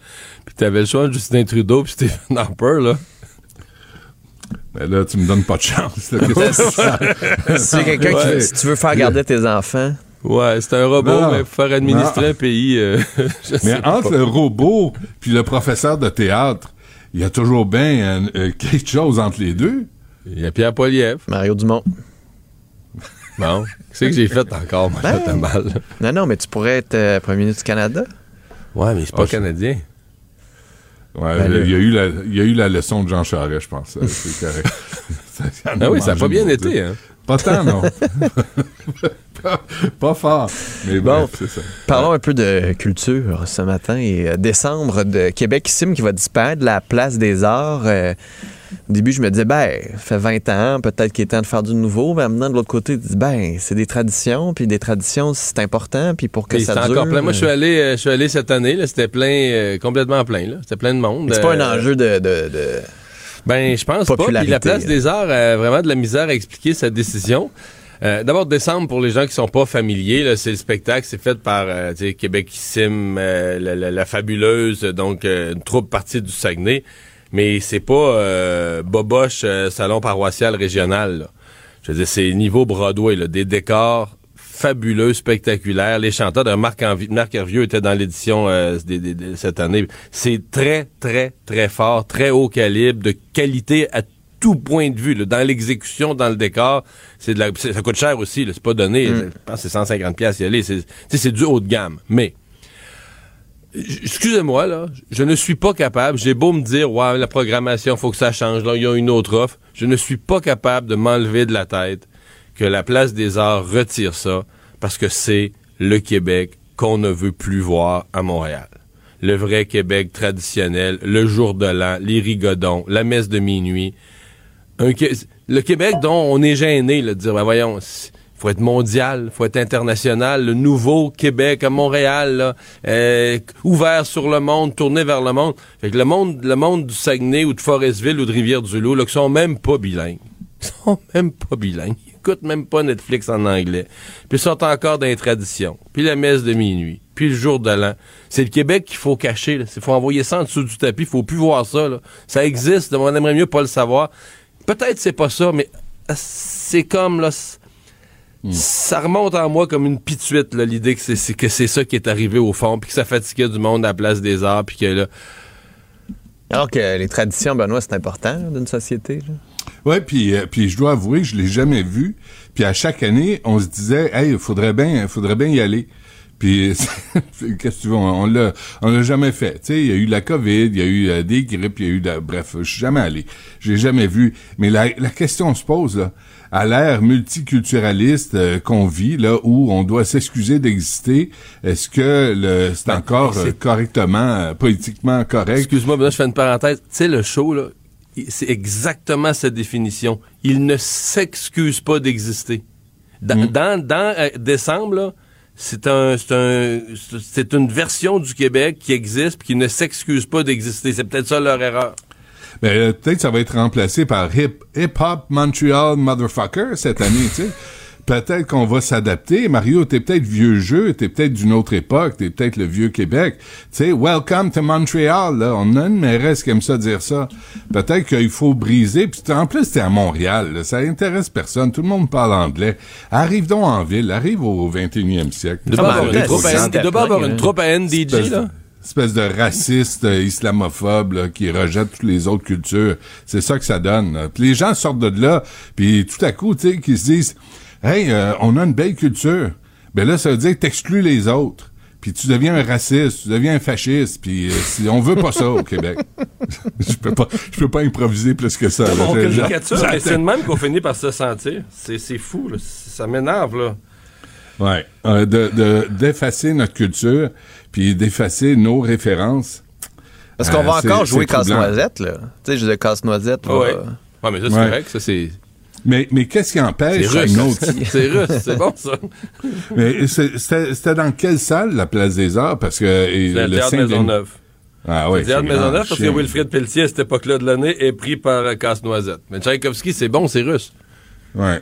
Puis tu avais le choix de Justin Trudeau puis Stephen Harper, là. Mais là, tu me donnes pas de chance. là. [LAUGHS] Si c'est quelqu'un qui si tu veux faire garder tes enfants. Ouais, c'est un robot, Non. mais pour faire administrer Non. un pays. euh, [LAUGHS] je sais Mais entre pas. le robot puis le professeur de théâtre, il y a toujours bien euh, euh, quelque chose entre les deux. Il y a Pierre Poilievre. Mario Dumont. Bon, c'est que j'ai fait encore, moi, Ben. mal. Non, non, mais tu pourrais être euh, premier ministre du Canada. Ouais, mais c'est pas Ah, je- canadien. Ouais, Ben, il, y a eu la, il y a eu la leçon de Jean Charest, je pense. C'est correct. [LAUGHS] Ah oui, ça a mangé pas bien été, hein. Pas tant, non. pas, [LAUGHS] pas fort. Mais Bon, c'est ça. Parlons un peu de culture ce matin. Et euh, décembre de Québec Sim qui va disparaître la place des arts. Euh, au début, je me disais, ben, ça fait 20 ans, peut-être qu'il est temps de faire du nouveau. Mais maintenant, de l'autre côté, tu dis, ben, c'est des traditions, puis des traditions, c'est important, puis pour que Puis ça dure. encore plein. Moi, je suis euh, allé, euh, je suis allé cette année, là, c'était plein, euh, complètement plein, là. C'était plein de monde. C'est pas un enjeu de. de- de- Ben, je pense pas. Puis la place des arts a vraiment de la misère à expliquer sa décision. Euh, D'abord, décembre, pour les gens qui sont pas familiers, c'est le spectacle, c'est fait par euh, Québecissime, euh, la, la- la fabuleuse, donc euh, une troupe partie du Saguenay. Mais c'est pas euh, Boboche euh, salon paroissial régional. là. Je veux dire, c'est niveau Broadway, là, des décors fabuleux, spectaculaires. Les chanteurs de Marc, Envi- Marc Hervieux étaient dans l'édition euh, de cette année. C'est très, très, très fort, très haut calibre, de qualité à tout point de vue, là, dans l'exécution, dans le décor. C'est de la, ça coûte cher aussi, c'est pas donné. Je pense que c'est 150 pièces y aller. C'est, du haut de gamme. Mais Excusez-moi, là, je ne suis pas capable, j'ai beau me dire, ouais, la programmation, faut que ça change, là, il y a une autre offre. Je ne suis pas capable de m'enlever de la tête que la place des arts retire ça parce que c'est le Québec qu'on ne veut plus voir à Montréal. Le vrai Québec traditionnel, le jour de l'an, les rigodons, la messe de minuit. Le Québec dont on est gêné là, de dire, ben voyons, faut être mondial, faut être international, le nouveau Québec à Montréal, là, euh, ouvert sur le monde, tourné vers le monde. Fait que le monde, le monde du Saguenay ou de Forestville ou de Rivière-du-Loup, là, qui sont même pas bilingues. [LAUGHS] Ils sont même pas bilingues. Ils écoutent même pas Netflix en anglais. Puis ils sont encore dans les traditions. Puis la messe de minuit. Puis le jour de l'an. C'est le Québec qu'il faut cacher. Il faut envoyer ça en dessous du tapis. Il faut plus voir ça. là. Ça existe. On aimerait mieux pas le savoir. Peut-être c'est pas ça, mais c'est comme là. c- Ça remonte en moi comme une pituite, là, l'idée que c'est, que c'est ça qui est arrivé au fond, puis que ça fatiguait du monde à la place des arts, puis que là. Alors que les traditions, Benoît, c'est important là, d'une société. là. Ouais, puis euh, puis je dois avouer que je l'ai jamais vu. Puis à chaque année, on se disait, hey, faudrait bien, faudrait bien y aller. Puis [LAUGHS] qu'est-ce que tu veux, on, l'a, on l'a jamais fait. Tu sais, il y a eu la COVID, il y a eu euh, des grippes, il y a eu, de- bref, je suis jamais allé, j'ai jamais vu. Mais la, la question se pose là, à l'ère multiculturaliste euh, qu'on vit là, où on doit s'excuser d'exister, est-ce que le, c'est encore euh, correctement, politiquement correct? Excuse-moi, mais là, je fais une parenthèse. Tu sais, le show, là, c'est exactement cette définition. Il ne s'excuse pas d'exister. Dans, dans, dans, euh, décembre, là, c'est un, c'est un, c'est une version du Québec qui existe puis qui ne s'excuse pas d'exister. C'est peut-être ça leur erreur. Ben, euh, peut-être que ça va être remplacé par Hip, Hip Hop Montreal Motherfucker cette année, tu sais. Peut-être qu'on va s'adapter. Mario, t'es peut-être vieux jeu, t'es peut-être d'une autre époque, t'es peut-être le vieux Québec. Tu sais, welcome to Montreal, là. On a une mairesse qui aime ça dire ça. Peut-être qu'il faut briser. Puis en plus, t'es à Montréal, là. Ça intéresse personne. Tout le monde parle anglais. Arrive donc en ville. Arrive au 21e siècle. Doit pas avoir une troupe à NDG, Espèce de- là. Espèce de raciste euh, islamophobe là, qui rejette toutes les autres cultures. C'est ça que ça donne. Puis les gens sortent de là, puis tout à coup, tu sais, qu'ils se disent Hey, euh, on a une belle culture. Ben là, ça veut dire que t'exclus les autres. Puis tu deviens un raciste, tu deviens un fasciste, puis euh, si- on veut pas ça au Québec. [LAUGHS] je peux pas, je peux pas improviser plus que ça. là. On caricature, mais c'est de même qu'on finit par se sentir. C'est fou, là. Ça m'énerve, là. Ouais, euh, de de- d'effacer notre culture, puis d'effacer nos références. Parce qu'on Euh, va c'est- encore jouer casse-noisette, là. Tu sais, je dis casse-noisette. Ouais. Ouais, mais ça, c'est Ouais. correct. Ça, c'est. Mais, mais qu'est-ce qui empêche C'est russe. une autre- [LAUGHS] C'est russe, c'est bon, ça. mais c'est- c'était c'était dans quelle salle, la Place des Arts? Parce que et C'est le théâtre Maisonneuve. Ah le théâtre grand Maisonneuve parce que. Wilfrid Pelletier, à cette époque-là de l'année, est pris par Casse-Noisette. Mais Tchaïkovski, c'est bon, c'est russe. Ouais.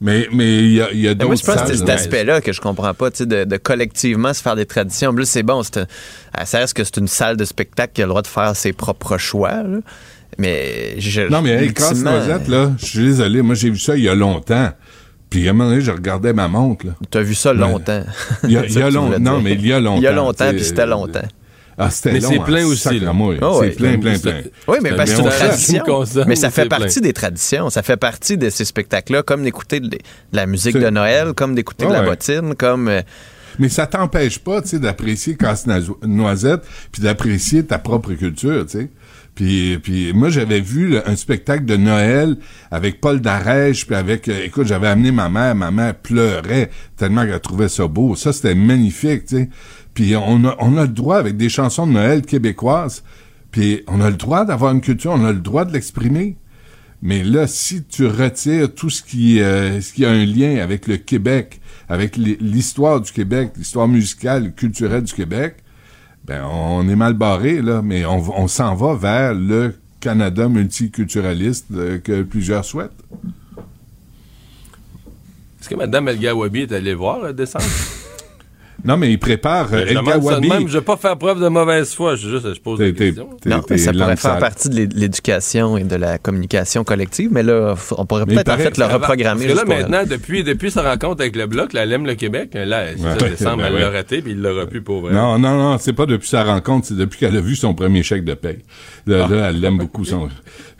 Mais mais il y a, il y a Mais d'autres moi, je pense que c'est cet là. aspect-là que je comprends pas, tu sais, de, de collectivement se faire des traditions. En plus, c'est bon, c'est un- ça reste que c'est une salle de spectacle qui a le droit de faire ses propres choix, là. Mais je, Non, mais hey, Casse-Noisette, là, je suis désolé, moi j'ai vu ça il y a longtemps. Puis à un moment donné, je regardais ma montre. Tu as vu ça longtemps. Il y a, [LAUGHS] C'est il y ça a que tu long- voulais Non, mais il y a longtemps. Il y a longtemps, puis c'était longtemps. Ah, c'était Mais long. c'est plein en aussi, là. Ah ouais. C'est plein, plein, plein. Oui, mais parce que c'est une tradition. Mais ça fait partie plein. des traditions. Ça fait partie de ces spectacles-là, comme d'écouter de, de la musique de Noël, comme d'écouter de la ouais. bottine, comme. euh, Mais ça t'empêche pas, tu sais, d'apprécier Casse-Noisette, puis d'apprécier ta propre culture, tu sais. Puis, puis moi, j'avais vu un spectacle de Noël avec Paul Darèche, puis avec, euh, écoute, j'avais amené ma mère, ma mère pleurait tellement qu'elle trouvait ça beau. Ça, c'était magnifique, tu sais. Puis on a, on a le droit, avec des chansons de Noël québécoises, puis on a le droit d'avoir une culture, on a le droit de l'exprimer. Mais là, si tu retires tout ce qui, euh, ce qui a un lien avec le Québec, avec l'hi- l'histoire du Québec, l'histoire musicale, culturelle du Québec, ben on est mal barré là, mais on, s'en va vers le Canada multiculturaliste euh, que plusieurs souhaitent. Est-ce que Mme El Gawabi est allée voir euh, descendre? Non, mais il prépare euh, je El Gawabi. même, je vais pas faire preuve de mauvaise foi, je, juste, je pose Non, t'es mais ça pourrait faire partie de l'é- l'éducation et de la communication collective, mais là, on pourrait Mais peut-être il en fait le reprogrammer. Parce que là, maintenant, depuis, depuis sa rencontre avec le Bloc, la Lemme le Québec, là, c'est ça, Ouais. décembre, [LAUGHS] Ben elle ouais. l'a raté, puis il l'aura plus pour vrai. Non, non, non, c'est pas depuis sa rencontre, c'est depuis qu'elle a vu son premier chèque de paye. Là, là, elle l'aime beaucoup. Son...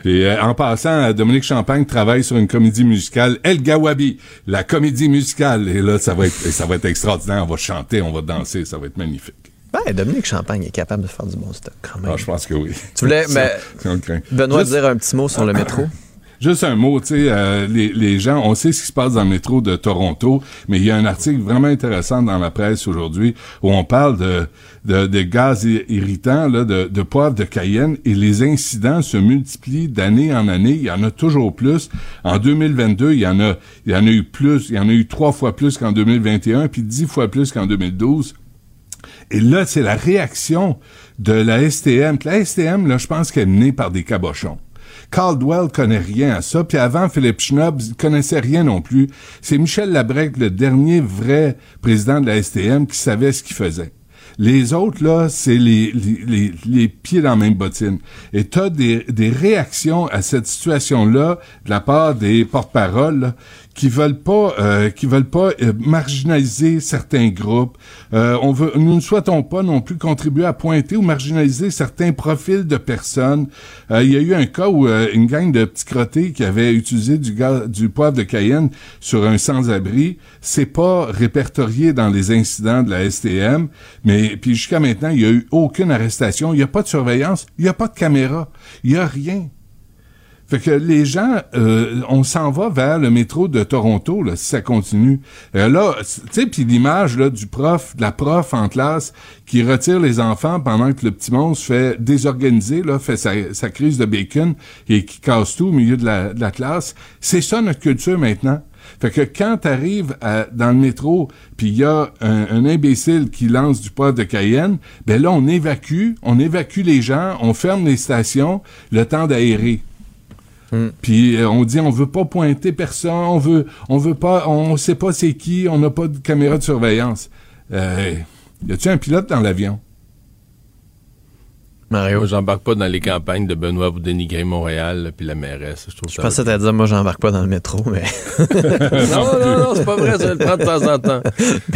Puis, euh, en passant, Dominique Champagne travaille sur une comédie musicale, El Gawabi, la comédie musicale. Et là, ça va être, ça va être extraordinaire. On va chanter, on va danser, ça va être magnifique. Ben, Dominique Champagne est capable de faire du bon stock quand même. Ah, je pense que oui. Tu voulais, [LAUGHS] mais craint. Benoît, Juste- dire un petit mot sur le métro? Juste un mot, tu sais, euh, les, les gens, on sait ce qui se passe dans le métro de Toronto, mais il y a un article vraiment intéressant dans la presse aujourd'hui où on parle de, de, de gaz irritants, là, de, de poivre de Cayenne, et les incidents se multiplient d'année en année. Il y en a toujours plus. En 2022, il y en a, il y en a eu plus, il y en a eu trois fois plus qu'en 2021, puis dix fois plus qu'en 2012. Et là, c'est la réaction de la STM. La STM, là, je pense qu'elle est menée par des cabochons. Caldwell connaît rien à ça, puis avant, Philippe Schnob connaissait rien non plus. C'est Michel Labrec, le dernier vrai président de la STM, qui savait ce qu'il faisait. Les autres, là, c'est les, pieds dans la même bottine. Et t'as des, des réactions à cette situation-là de la part des porte-paroles qui veulent pas, euh, qui veulent pas euh, marginaliser certains groupes. Euh, on veut, nous ne souhaitons pas non plus contribuer à pointer ou marginaliser certains profils de personnes. Euh, il y a eu un cas où euh, une gang de petits crottés qui avait utilisé du, gaz, du poivre de Cayenne sur un sans-abri, c'est pas répertorié dans les incidents de la STM, mais puis jusqu'à maintenant, il y a eu aucune arrestation, il y a pas de surveillance, il y a pas de caméra, il y a rien. Fait que les gens, euh, on s'en va vers le métro de Toronto, là, si ça continue. Euh, là, tu sais, puis l'image là du prof, de la prof en classe qui retire les enfants pendant que le petit monstre fait désorganiser, là, fait sa, crise de bacon et qui casse tout au milieu de la, classe. C'est ça notre culture maintenant. Fait que quand t'arrives dans le métro, puis il y a un, un imbécile qui lance du poivre de Cayenne, ben là, on évacue, on évacue les gens, on ferme les stations, le temps d'aérer. Puis euh, on dit on veut pas pointer personne, on veut on veut pas on sait pas c'est qui, on n'a pas de caméra de surveillance. Euh, y a-tu un pilote dans l'avion? Mario? Moi, j'embarque pas dans les campagnes de Benoît pour dénigrer Montréal puis la mairesse. Je trouve Je ça. pensais t'allais dire, moi, j'embarque pas dans le métro, mais. [LAUGHS] [LAUGHS] non, non, non, c'est pas vrai. Je le prends de temps en temps.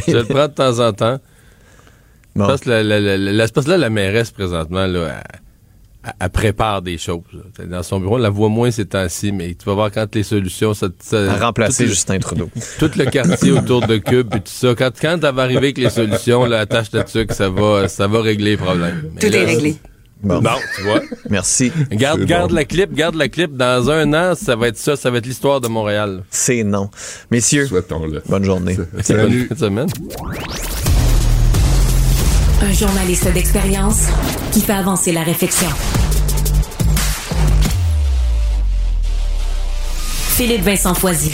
Je le prends de temps en temps. Je pense que la, la, la, la- c'est parce que là, la mairesse, présentement, là, elle, elle- prépare des choses. Dans son bureau, on la voit moins ces temps-ci, mais tu vas voir quand les solutions... Ça, ça, À remplacer Justin Trudeau. [LAUGHS] Tout le quartier autour de Cube et tout ça. Quand, quand elle va arriver avec les solutions, là, attache là-dessus que ça va, ça va régler les problèmes. Mais Tout là, est réglé. Bon. Bon, tu vois. Merci. Garde, garde bon. la clip, garde la clip. Dans un an, ça va être ça, ça va être l'histoire de Montréal. C'est non. Messieurs, bonne journée. Bonne fin de semaine. Un journaliste d'expérience qui fait avancer la réflexion. Philippe Vincent Foisy.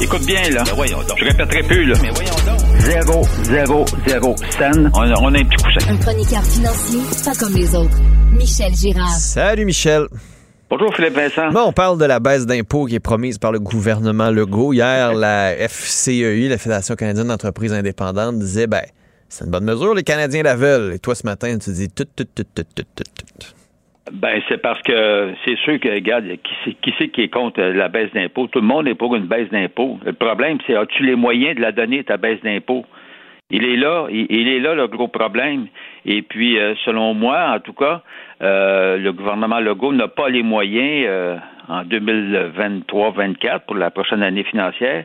Écoute bien, là. Je répéterai plus, là. Mais voyons donc. Zéro, zéro, zéro scène. On a, on a un petit coussin. Un chroniqueur financier, pas comme les autres. Michel Girard. Salut Michel. Bonjour Philippe Vincent. Bon, on parle de la baisse d'impôts qui est promise par le gouvernement Legault. Hier, la FCEI, la Fédération canadienne d'entreprises indépendantes, disait ben, c'est une bonne mesure, les Canadiens la veulent. Et toi, ce matin, tu dis tout, tout, tout, tout, tout, tout, tout. Ben, c'est parce que c'est sûr que, regarde, qui c'est qui, c'est qui est contre la baisse d'impôts? Tout le monde est pour une baisse d'impôts. Le problème, c'est as-tu les moyens de la donner, ta baisse d'impôts? Il est là, il, il est là le gros problème. Et puis, euh, selon moi, en tout cas, euh, le gouvernement Legault n'a pas les moyens euh, en 2023-24 pour la prochaine année financière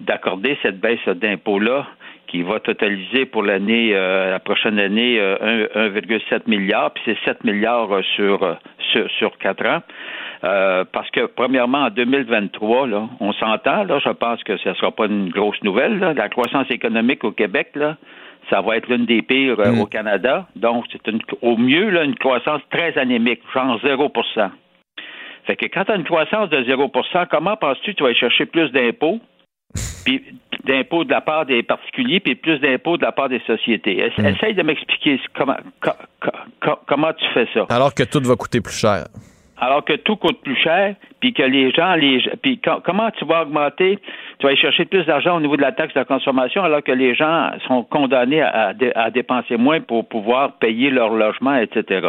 d'accorder cette baisse d'impôts-là qui va totaliser pour l'année, euh, la prochaine année, euh, un- 1,7 milliard, puis c'est 7 milliards euh, sur, euh, sur, sur 4 ans. Euh, parce que, premièrement, en 2023, là, on s'entend, là, je pense que ce ne sera pas une grosse nouvelle. Là. La croissance économique au Québec, là, ça va être l'une des pires euh, au Canada. Donc, c'est une, au mieux là, une croissance très anémique, genre 0% Fait que quand tu as une croissance de 0% comment penses-tu que tu vas aller chercher plus d'impôts? [LAUGHS] puis d'impôts de la part des particuliers, puis plus d'impôts de la part des sociétés. Ess- Essaye de m'expliquer comment, co- co- co- comment tu fais ça. Alors que tout va coûter plus cher. Alors que tout coûte plus cher, puis que les gens, les puis co- comment tu vas augmenter, tu vas aller chercher plus d'argent au niveau de la taxe de consommation, alors que les gens sont condamnés à, à dé- à dépenser moins pour pouvoir payer leur logement, etc.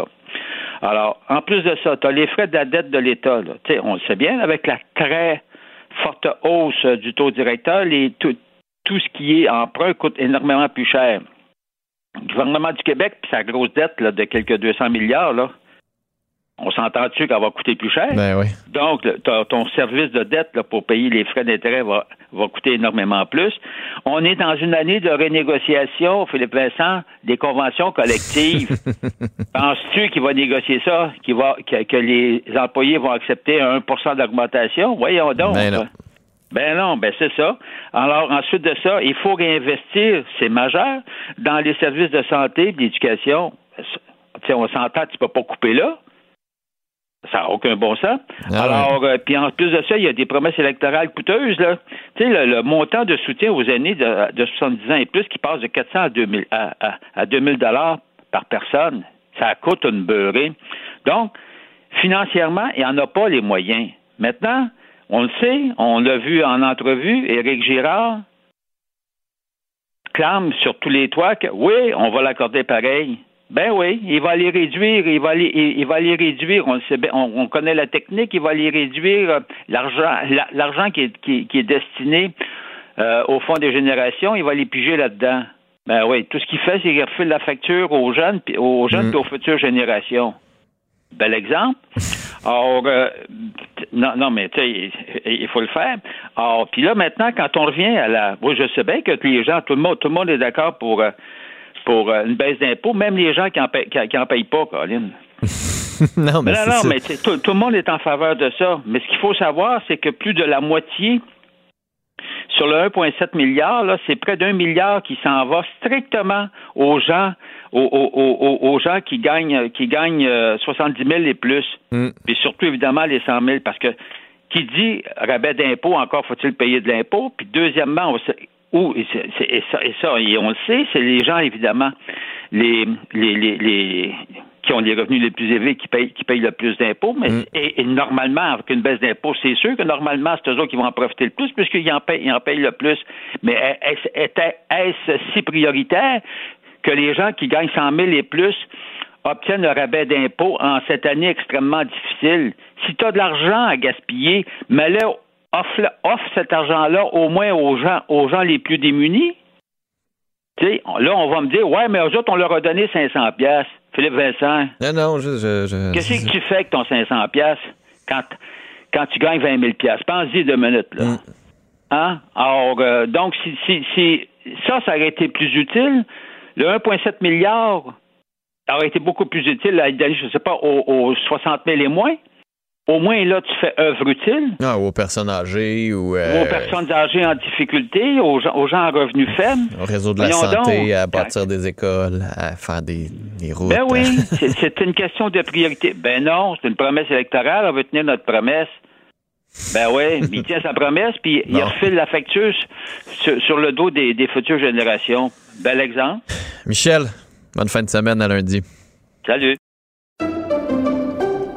Alors, en plus de ça, tu as les frais de la dette de l'État. là. Tu sais, On le sait bien, avec la très forte hausse du taux directeur, les, tout, tout ce qui est emprunt coûte énormément plus cher. Le gouvernement du Québec, puis sa grosse dette là, de quelques 200 milliards, là, on s'entend-tu qu'elle va coûter plus cher? Ben oui. Donc, ton, service de dette là, pour payer les frais d'intérêt va, va coûter énormément plus. On est dans une année de renégociation, Philippe Vincent, des conventions collectives. [LAUGHS] Penses-tu qu'il va négocier ça, qu'il va, que, que les employés vont accepter un 1 d'augmentation? Voyons donc. Ben non. Ben non, ben c'est ça. Alors ensuite de ça, il faut réinvestir, c'est majeur, dans les services de santé d'éducation. Tu sais, on s'entend, tu peux pas couper là. Ça n'a aucun bon sens. Ah Alors, euh, puis en plus de ça, il y a des promesses électorales coûteuses. Là. Tu sais, le, le montant de soutien aux aînés de, de 70 ans et plus qui passe de 400 à 2000 à, à, à 2000 dollars par personne, ça coûte une beurrée. Donc, financièrement, il n'y en a pas les moyens. Maintenant, on le sait, on l'a vu en entrevue, Éric Girard clame sur tous les toits que oui, on va l'accorder pareil. Ben oui, il va les réduire, il va les, il, il va les réduire. On, sait on, on connaît la technique, il va les réduire. euh, L'argent, la- l'argent qui est, qui, qui est destiné euh, au fond des générations, il va les piger là-dedans. Ben oui, tout ce qu'il fait, c'est qu'il refile la facture aux jeunes, aux jeunes, puis aux futures générations. Bel exemple. Alors, euh, non, non, mais tu sais, il, il faut le faire. Alors, puis là, maintenant, quand on revient à la... Moi, je sais bien que les gens, tout le monde, tout le monde est d'accord pour, euh, pour euh, une baisse d'impôts, même les gens qui en, paient- qui, qui en payent pas, Colin. [LAUGHS] non, mais non, non, mais tout, tout le monde est en faveur de ça. Mais ce qu'il faut savoir, c'est que plus de la moitié sur le 1,7 milliard, c'est près d'un milliard qui s'en va strictement aux gens, aux, aux- aux- gens qui gagnent, qui gagnent euh, 70 000 et plus. Puis surtout, évidemment, les 100 000, parce que qui dit rabais d'impôt, encore faut-il payer de l'impôt. Puis deuxièmement, on ou, et, ça, et ça, et on le sait, c'est les gens, évidemment, les, les, les, les, qui ont les revenus les plus élevés qui payent, qui payent le plus d'impôts. Mais et, et normalement, avec une baisse d'impôts, c'est sûr que normalement, c'est eux autres qui vont en profiter le plus puisqu'ils en payent, ils en payent le plus. Mais est-ce, si prioritaire que les gens qui gagnent 100 000 et plus obtiennent le rabais d'impôts en cette année extrêmement difficile? Si tu as de l'argent à gaspiller, mais là, offre, offre cet argent-là au moins aux gens, aux gens les plus démunis. Tu sais, là, on va me dire, ouais, mais eux autres, on leur a donné 500 pièces. Philippe Vincent, Non, non, je. je, je- qu'est-ce que tu fais avec ton 500 pièces quand, quand tu gagnes 20 000 pièces Pense-y deux minutes, là. Mm. Hein? Alors, euh, donc, si, si, si ça, ça aurait été plus utile, le 1,7 milliard aurait été beaucoup plus utile à donner, je ne sais pas, aux, aux 60 000 et moins. Au moins, là, tu fais œuvre utile Ah, aux personnes âgées ou euh, aux personnes âgées en difficulté, aux gens, aux gens à revenus faibles. au réseau de la santé, donc. à bâtir des écoles, à faire des, des routes. Ben oui, [LAUGHS] c'est une question de priorité. Ben non, c'est une promesse électorale, on veut tenir notre promesse. Ben oui, [LAUGHS] il tient sa promesse, puis il refile la facture sur, sur le dos des, des futures générations. Bel exemple. Michel, bonne fin de semaine à lundi. Salut.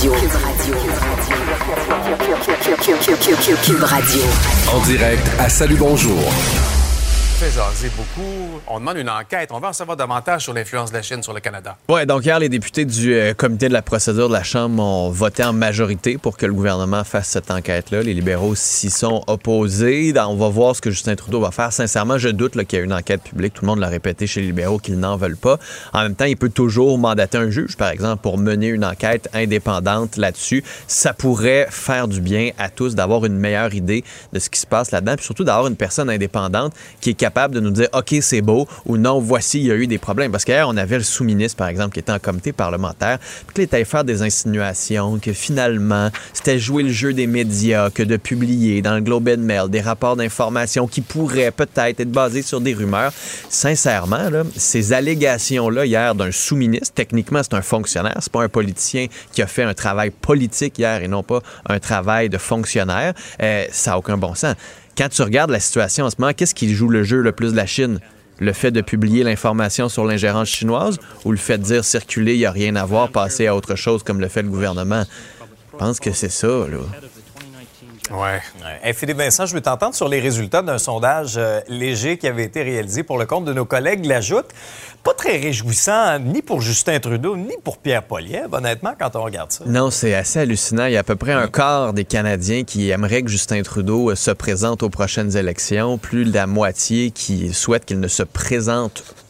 Cube Radio. Cube Radio. Cube Radio. En direct à Salut Bonjour. Fait jaser beaucoup. On demande une enquête. On veut en savoir davantage sur l'influence de la Chine sur le Canada. Ouais, donc hier, les députés du euh, comité de la procédure de la Chambre ont voté en majorité pour que le gouvernement fasse cette enquête-là. Les libéraux s'y sont opposés. On va voir ce que Justin Trudeau va faire. Sincèrement, je doute qu'il y ait une enquête publique. Tout le monde l'a répété chez les libéraux qu'ils n'en veulent pas. En même temps, il peut toujours mandater un juge, par exemple, pour mener une enquête indépendante là-dessus. Ça pourrait faire du bien à tous d'avoir une meilleure idée de ce qui se passe là-dedans, puis surtout d'avoir une personne indépendante qui est capable de nous dire OK, c'est beau ou non, voici, il y a eu des problèmes. Parce qu'hier, on avait le sous-ministre, par exemple, qui était en comité parlementaire, puis qu'il était faire des insinuations, que finalement, c'était jouer le jeu des médias, que de publier dans le Globe and Mail des rapports d'information qui pourraient peut-être être basés sur des rumeurs. Sincèrement, ces allégations-là hier d'un sous-ministre, techniquement, c'est un fonctionnaire, c'est pas un politicien qui a fait un travail politique hier et non pas un travail de fonctionnaire, euh, ça n'a aucun bon sens. Quand tu regardes la situation en ce moment, qu'est-ce qui joue le jeu le plus de la Chine? Le fait de publier l'information sur l'ingérence chinoise ou le fait de dire circuler, il n'y a rien à voir, passer à autre chose comme le fait le gouvernement? Je pense que c'est ça, là. Ouais. Hey, Philippe Vincent, je veux t'entendre sur les résultats d'un sondage euh, léger qui avait été réalisé pour le compte de nos collègues L'Ajoute. Pas très réjouissant, ni pour Justin Trudeau, ni pour Pierre Poilievre, honnêtement, quand on regarde ça. Non, c'est assez hallucinant. Il y a à peu près un quart des Canadiens qui aimeraient que Justin Trudeau euh, se présente aux prochaines élections, plus de la moitié qui souhaitent qu'il ne se présente pas.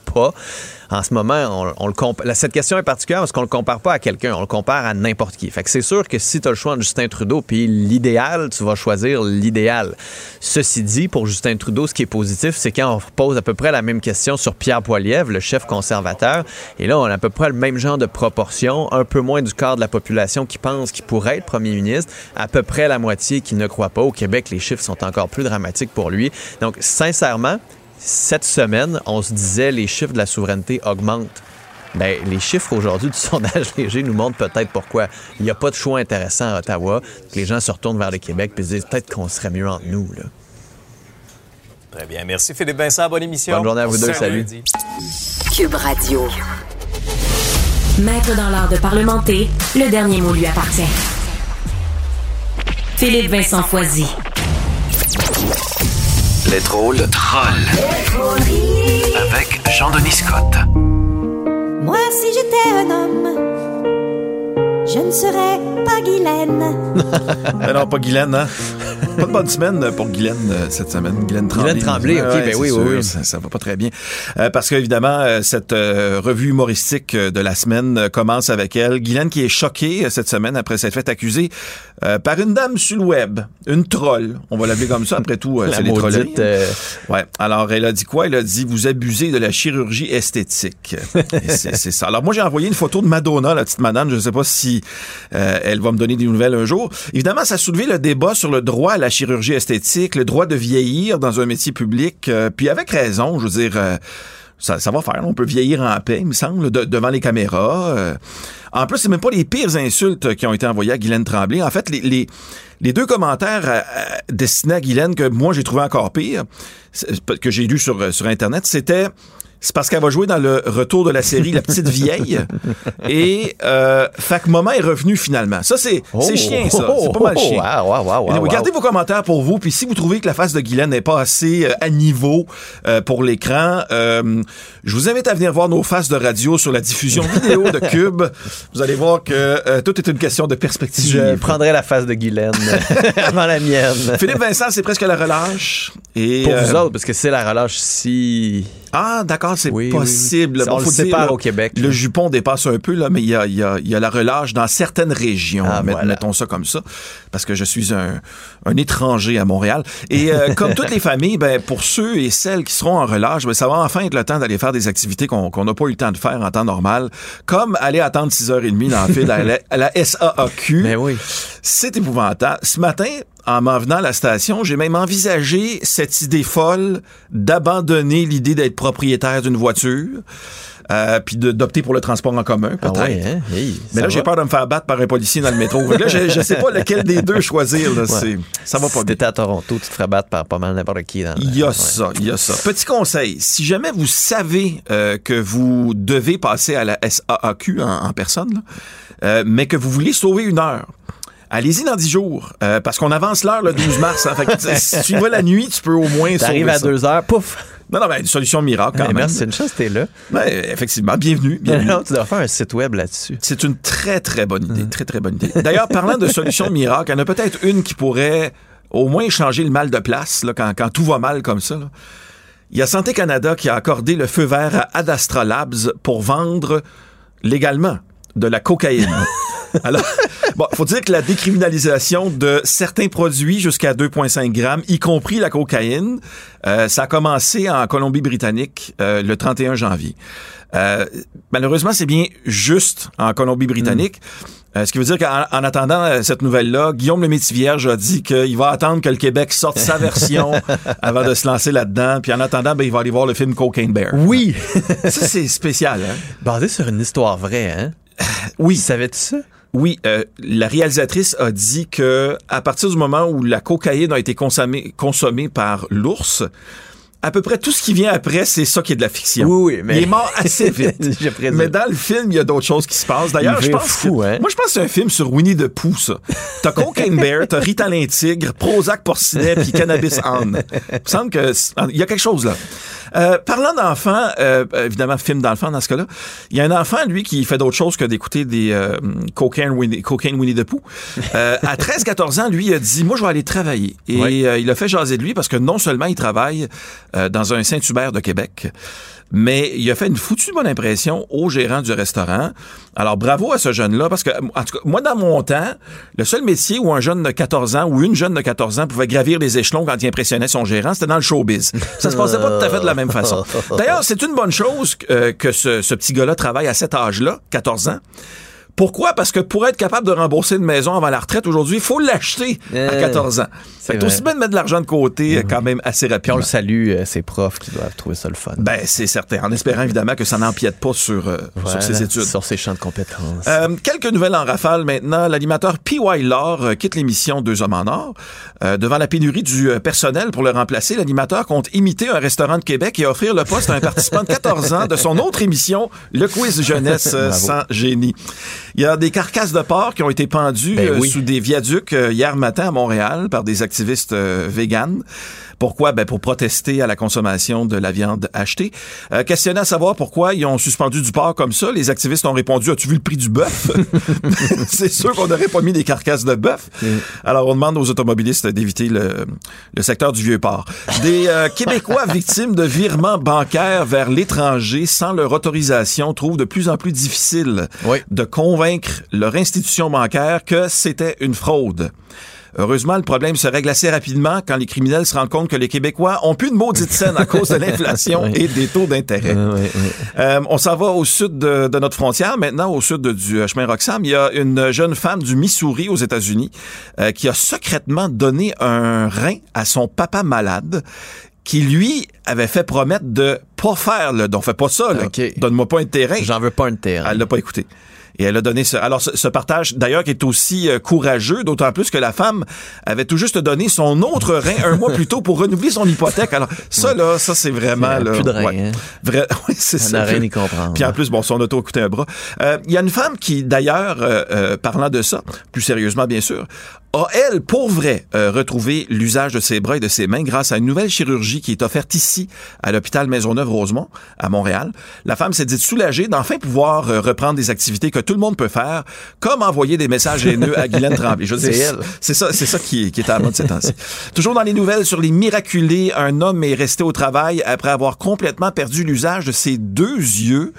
En ce moment, on, cette question est particulière parce qu'on le compare pas à quelqu'un, on le compare à n'importe qui. Fait que c'est sûr que si tu as le choix entre Justin Trudeau puis l'idéal, tu vas choisir l'idéal. Ceci dit, pour Justin Trudeau, ce qui est positif, c'est quand on pose à peu près la même question sur Pierre Poilievre, le chef conservateur, et là, on a à peu près le même genre de proportion, un peu moins du quart de la population qui pense qu'il pourrait être premier ministre, à peu près la moitié qui ne croit pas. Au Québec, les chiffres sont encore plus dramatiques pour lui. Donc, sincèrement, cette semaine, on se disait les chiffres de la souveraineté augmentent. Ben, les chiffres aujourd'hui du [LAUGHS] sondage léger nous montrent peut-être pourquoi. Il n'y a pas de choix intéressant à Ottawa. Que les gens se retournent vers le Québec et se disent peut-être qu'on serait mieux entre nous. Là. Très bien. Merci, Philippe Vincent. Bonne émission. Bonne journée à vous On deux. Salut. lundi. Cube Radio. Maître dans l'art de parlementer, le dernier mot lui appartient. Philippe Vincent Foisy. Les drôles trolls. Avec Jean-Denis Scott. Moi, si j'étais un homme, je ne serais pas Guylaine. [LAUGHS] Non, pas Guylaine, hein? Pas de bonne semaine pour Guylaine euh, cette semaine. Guylaine Tremblay. Guylaine Tremblay, ok, Ouais, ben oui, sûr, oui, oui. Ça, ça va pas très bien. Euh, parce qu'évidemment, euh, cette euh, revue humoristique euh, de la semaine euh, commence avec elle. Guylaine qui est choquée euh, cette semaine après s'être fait accuser euh, par une dame sur le web, une troll. On va l'appeler comme ça. Après tout, euh, [LAUGHS] La c'est les trolleries. euh, Ouais. Alors, elle a dit quoi? Elle a dit, vous abusez de la chirurgie esthétique. [LAUGHS] Et c'est c'est ça. Alors, moi, j'ai envoyé une photo de Madonna, la petite madame. Je ne sais pas si euh, elle va me donner des nouvelles un jour. Évidemment, ça a soulevé le débat sur le droit à la chirurgie esthétique, le droit de vieillir dans un métier public. euh, puis avec raison, je veux dire... euh, ça, va faire. On peut vieillir en paix, il me semble, de- devant les caméras. euh. En plus, c'est même pas les pires insultes qui ont été envoyées à Guylaine Tremblay. En fait, les, deux commentaires destinés à Guylaine que moi j'ai trouvé encore pire, que j'ai lu sur, sur Internet, c'était c'est parce qu'elle va jouer dans le retour de la série La Petite Vieille. Et euh, fait que Maman est revenu finalement. Ça, c'est c'est chien, ça. C'est pas mal Oh, chien. wow, wow, wow, Et wow, Gardez vos commentaires pour vous. Puis si vous trouvez que la face de Guylaine n'est pas assez euh, à niveau euh, pour l'écran, euh, je vous invite à venir voir nos faces de radio sur la diffusion [LAUGHS] vidéo de Cube. Vous allez voir que euh, tout est une question de perspective. Je prendrai la face de Guylaine [LAUGHS] avant la mienne. Philippe Vincent, c'est presque la relâche. Et, Pour vous autres, parce que c'est la relâche si... Ah, d'accord, c'est Oui, oui, possible. oui. Bon, On le au Québec. Le jupon dépasse un peu, là, mais il y a, y a- y a la relâche dans certaines régions. Ah, Met- voilà. Mettons ça comme ça, parce que je suis un, un étranger à Montréal. Et euh, [LAUGHS] comme toutes les familles, ben, pour ceux et celles qui seront en relâche, ben, ça va enfin être le temps d'aller faire des activités qu'on n'a pas eu le temps de faire en temps normal, comme aller attendre 6h30 dans le fil à la, à la SAAQ. Mais oui. C'est épouvantable. Ce matin, en m'en venant à la station, j'ai même envisagé cette idée folle d'abandonner l'idée d'être propriétaire d'une voiture. Euh, puis d'opter pour le transport en commun, Ah peut-être. ouais, hein? Hey, Mais là, j'ai peur de me faire battre par un policier dans le métro. Là, je, je sais pas lequel des deux choisir. Là. Ouais. Ça va pas Si bien. t'étais à Toronto, tu te ferais battre par pas mal n'importe qui. Dans le- Il y a Ouais. ça, il y a ça. Petit conseil, si jamais vous savez euh, que vous devez passer à la SAAQ en, en personne, là, euh, mais que vous voulez sauver une heure, allez-y dans 10 jours, euh, parce qu'on avance l'heure le 12 mars. hein. Fait que, si tu vas la nuit, tu peux au moins T'arrives à ça. deux heures, pouf! Non, non, ben, une solution miracle quand Hey, même. merci, c'est une chance que t'es là. Ben, effectivement, bienvenue. [LAUGHS] bienvenue. Non, tu dois faire un site web là-dessus. C'est une très, très bonne idée. Très, très bonne idée. D'ailleurs, parlant de solutions miracles, il y en a peut-être une qui pourrait au moins changer le mal de place là, quand, quand tout va mal comme ça. là. Il y a Santé Canada qui a accordé le feu vert à Ad Astra Labs pour vendre légalement de la cocaïne. [LAUGHS] Alors, bon, faut dire que la décriminalisation de certains produits jusqu'à 2,5 grammes, y compris la cocaïne, euh, ça a commencé en Colombie-Britannique euh, le 31 janvier. Euh, malheureusement, c'est bien juste en Colombie-Britannique. Euh, ce qui veut dire qu'en en attendant euh, cette nouvelle-là, Guillaume le Métivierge a dit qu'il va attendre que le Québec sorte sa version [LAUGHS] avant de se lancer là-dedans. Puis en attendant, ben, il va aller voir le film Cocaine Bear. Oui! Ça, c'est spécial, hein? [LAUGHS] Basé sur une histoire vraie, hein? Oui. Savais-tu ça? Oui, euh, la réalisatrice a dit que à partir du moment où la cocaïne a été consommée, consommée par l'ours, à peu près tout ce qui vient après, c'est ça qui est de la fiction. Oui, oui, mais- Il est mort assez [LAUGHS] vite. Je mais dans le film, il y a d'autres choses qui se passent. D'ailleurs, Il je pense fou, que, hein? moi, je pense que c'est un film sur Winnie the Pooh, ça. T'as [LAUGHS] Cocaine Bear, t'as Ritalin Tigre, Prozac Porcinet, puis Cannabis Anne. Il me semble que il y a quelque chose là. Euh, parlant d'enfants, euh, évidemment, film d'enfants dans ce cas-là, il y a un enfant, lui, qui fait d'autres choses que d'écouter des euh, Cocaine, Winnie, Cocaine Winnie the Pooh. Euh, à [LAUGHS] 13-14 ans, lui, il a dit, moi, je vais aller travailler. Et euh, il a fait jaser de lui parce que non seulement il travaille euh, dans un Saint-Hubert de Québec, mais il a fait une foutue bonne impression au gérant du restaurant. Alors, bravo à ce jeune-là, parce que, en tout cas, moi, dans mon temps, le seul métier où un jeune de 14 ans ou une jeune de 14 ans pouvait gravir les échelons quand il impressionnait son gérant, c'était dans le showbiz. Ça se passait pas tout à fait de la même façon. [LAUGHS] D'ailleurs, c'est une bonne chose euh, que ce, ce petit gars-là travaille à cet âge-là, 14 ans. Pourquoi? Parce que pour être capable de rembourser une maison avant la retraite aujourd'hui, il faut l'acheter à Euh, 14 ans. c'est aussi bien de mettre de l'argent de côté euh, quand même assez Puis on rapidement. le salue, euh, ses profs qui doivent trouver ça le fun. Ben, c'est certain. En espérant évidemment que ça n'empiète pas sur, euh, Voilà, sur ses études. Sur ses champs de compétences. Euh, quelques nouvelles en rafale maintenant. L'animateur P.Y. Laure euh, quitte l'émission Deux hommes en or. Euh, devant la pénurie du euh, personnel pour le remplacer, l'animateur compte imiter un restaurant de Québec et offrir le poste à un participant de 14 ans de son autre émission, le quiz jeunesse euh, sans génie. Il y a des carcasses de porc qui ont été pendues Ben euh, oui. sous des viaducs euh, hier matin à Montréal par des activistes euh, véganes. Pourquoi? Ben, pour protester à la consommation de la viande achetée. Euh, questionné à savoir pourquoi ils ont suspendu du porc comme ça, les activistes ont répondu, as-tu vu le prix du bœuf? [LAUGHS] [LAUGHS] C'est sûr qu'on n'aurait pas mis des carcasses de bœuf. Alors, on demande aux automobilistes d'éviter le, le secteur du Vieux-Port. Des euh, Québécois [LAUGHS] victimes de virements bancaires vers l'étranger sans leur autorisation trouvent de plus en plus difficile de convaincre leur institution bancaire que c'était une fraude. Heureusement, le problème se règle assez rapidement quand les criminels se rendent compte que les Québécois ont plus de maudite scène à cause de [LAUGHS] l'inflation et des taux d'intérêt. Euh, on s'en va au sud de, de notre frontière, maintenant au sud de- du euh, chemin Roxham. Il y a une jeune femme du Missouri aux États-Unis euh, qui a secrètement donné un rein à son papa malade qui lui avait fait promettre de pas faire le don. Fais pas ça, là. Donne-moi pas un terrain. J'en veux pas un terrain. Elle l'a pas écouté. Et elle a donné ce. Alors, ce, ce partage, d'ailleurs, qui est aussi euh, courageux, d'autant plus que la femme avait tout juste donné son autre rein un mois plus tôt pour renouveler son hypothèque. Alors, ça, là, ça, c'est vraiment. Là, plus de rein, ouais. hein. Vrai, [LAUGHS] ouais, c'est Ça ça. n'a rien y comprendre. Puis en plus, bon, son auto a coûté un bras. Euh, Il y a une femme qui, d'ailleurs, euh, euh, parlant de ça, plus sérieusement, bien sûr, a, elle, pour vrai, euh, retrouvé l'usage de ses bras et de ses mains grâce à une nouvelle chirurgie qui est offerte ici, à l'hôpital Maisonneuve-Rosemont, à Montréal. La femme s'est dit soulagée d'enfin pouvoir euh, reprendre des activités que tout le monde peut faire, comme envoyer des messages haineux à Guylaine [LAUGHS] Tremblay. Je C'est elle. C'est ça, c'est ça qui, qui est à la mode ces temps-ci. Toujours dans les nouvelles sur les miraculés, un homme est resté au travail après avoir complètement perdu l'usage de ses deux yeux.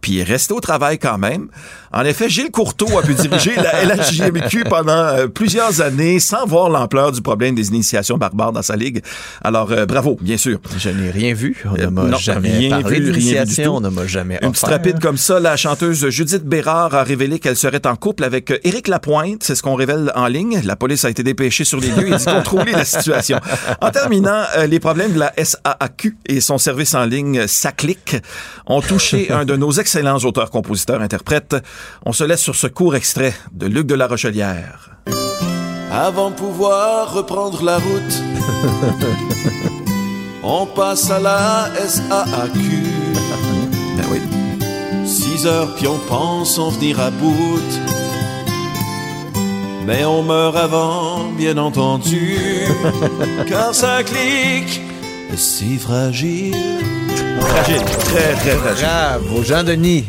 Puis il est resté au travail quand même. En effet, Gilles Courteau a pu diriger la [LAUGHS] LHJMQ pendant euh, plusieurs années sans voir l'ampleur du problème des initiations barbares dans sa ligue. Alors, euh, bravo, bien sûr. Je n'ai rien vu. On ne m'a non, jamais rien parlé vu, rien vu du tout. On ne m'a jamais Une petite offert. rapide comme ça, la chanteuse Judith Bérard a révélé qu'elle serait en couple avec euh, Éric Lapointe. C'est ce qu'on révèle en ligne. La police a été dépêchée sur les lieux et dit contrôler la situation. En terminant, euh, les problèmes de la SAAQ et son service en ligne Saclic ont touché un de nos excellents auteurs, compositeurs, interprètes. On se laisse sur ce court extrait de Luc de la Rochelière. Avant pouvoir reprendre la route, [LAUGHS] on passe à la SAAQ. Ben oui. Six heures puis on pense en venir à bout. Mais on meurt avant, bien entendu. [LAUGHS] car ça clique, c'est fragile. Fragile, très, très fragile. Bravo, Jean-Denis.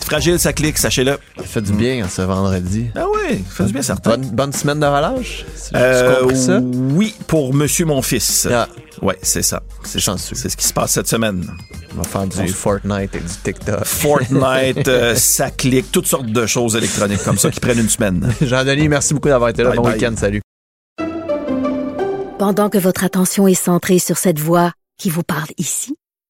Fragile, ça clique, sachez-le. Ça fait du bien hein, ce vendredi. Ah oui, ça fait du bien, certain. Bonne, bonne semaine de relâche. Si Euh, compris ça. Oui, pour Monsieur mon fils. Ah. Ouais, c'est ça. C'est chanceux. C'est ce qui se passe cette semaine. On va faire du On Fortnite et du TikTok. Fortnite, [LAUGHS] euh, ça clique, toutes sortes de choses électroniques comme ça qui prennent une semaine. [LAUGHS] Jean-Denis, merci beaucoup d'avoir été là. Bye bon week-end. Salut. Pendant que votre attention est centrée sur cette voix qui vous parle ici,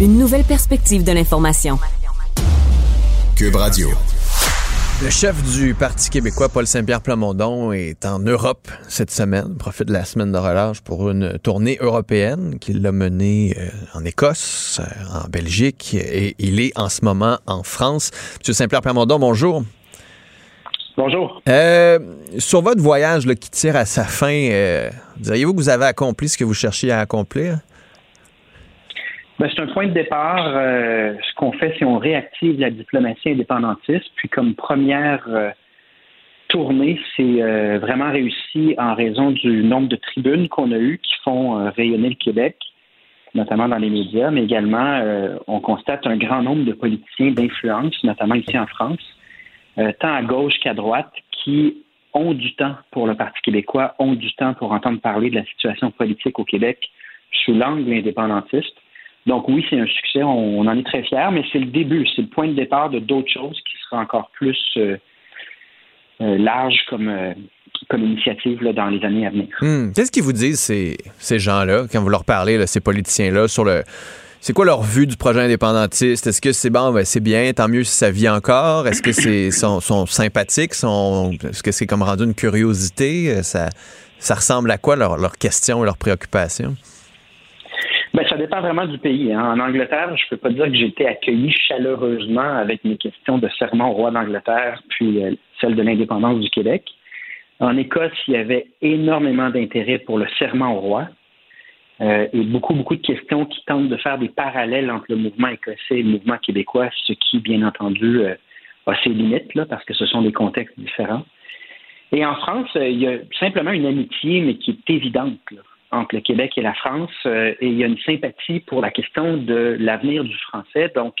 Une nouvelle perspective de l'information. Cube Radio. Le chef du Parti québécois, Paul Saint-Pierre Plamondon, est en Europe cette semaine. profite de la semaine de relâche pour une tournée européenne qu'il a menée euh, en Écosse, euh, en Belgique, et il est en ce moment en France. Monsieur Saint-Pierre Plamondon, bonjour. Bonjour. Euh, sur votre voyage là, qui tire à sa fin, euh, diriez-vous que vous avez accompli ce que vous cherchiez à accomplir? Ben, c'est un point de départ. euh, ce qu'on fait, c'est on réactive la diplomatie indépendantiste. Puis comme première euh, tournée, c'est euh, vraiment réussi en raison du nombre de tribunes qu'on a eues qui font rayonner le Québec, notamment dans les médias, mais également on constate un grand nombre de politiciens d'influence, notamment ici en France, tant à gauche qu'à droite, qui ont du temps pour le Parti québécois, ont du temps pour entendre parler de la situation politique au Québec sous l'angle indépendantiste. Donc oui, c'est un succès, on, on en est très fiers, mais c'est le début, c'est le point de départ de d'autres choses qui sera encore plus euh, euh, large comme, euh, comme initiative là, dans les années à venir. Hmm. Qu'est-ce qu'ils vous disent, ces, ces gens-là, quand vous leur parlez, là, ces politiciens-là, sur le. C'est quoi leur vue du projet indépendantiste? Est-ce que c'est bon, ben, c'est bien, tant mieux si ça vit encore? Est-ce que c'est [COUGHS] sont, sont sympathiques? Sont, est-ce que c'est comme rendu une curiosité? Euh, Ça, ça ressemble à quoi leurs leurs questions et leurs préoccupations? Ben, ça dépend vraiment du pays. hein. En Angleterre, je peux pas dire que j'ai été accueilli chaleureusement avec mes questions de serment au roi d'Angleterre, puis euh, celle de l'indépendance du Québec. En Écosse, il y avait énormément d'intérêt pour le serment au roi euh, et beaucoup, beaucoup de questions qui tentent de faire des parallèles entre le mouvement écossais et le mouvement québécois, ce qui, bien entendu, euh, a ses limites, là, parce que ce sont des contextes différents. Et en France, il y a simplement une amitié, mais qui est évidente entre le Québec et la France, euh, et il y a une sympathie pour la question de l'avenir du français. Donc,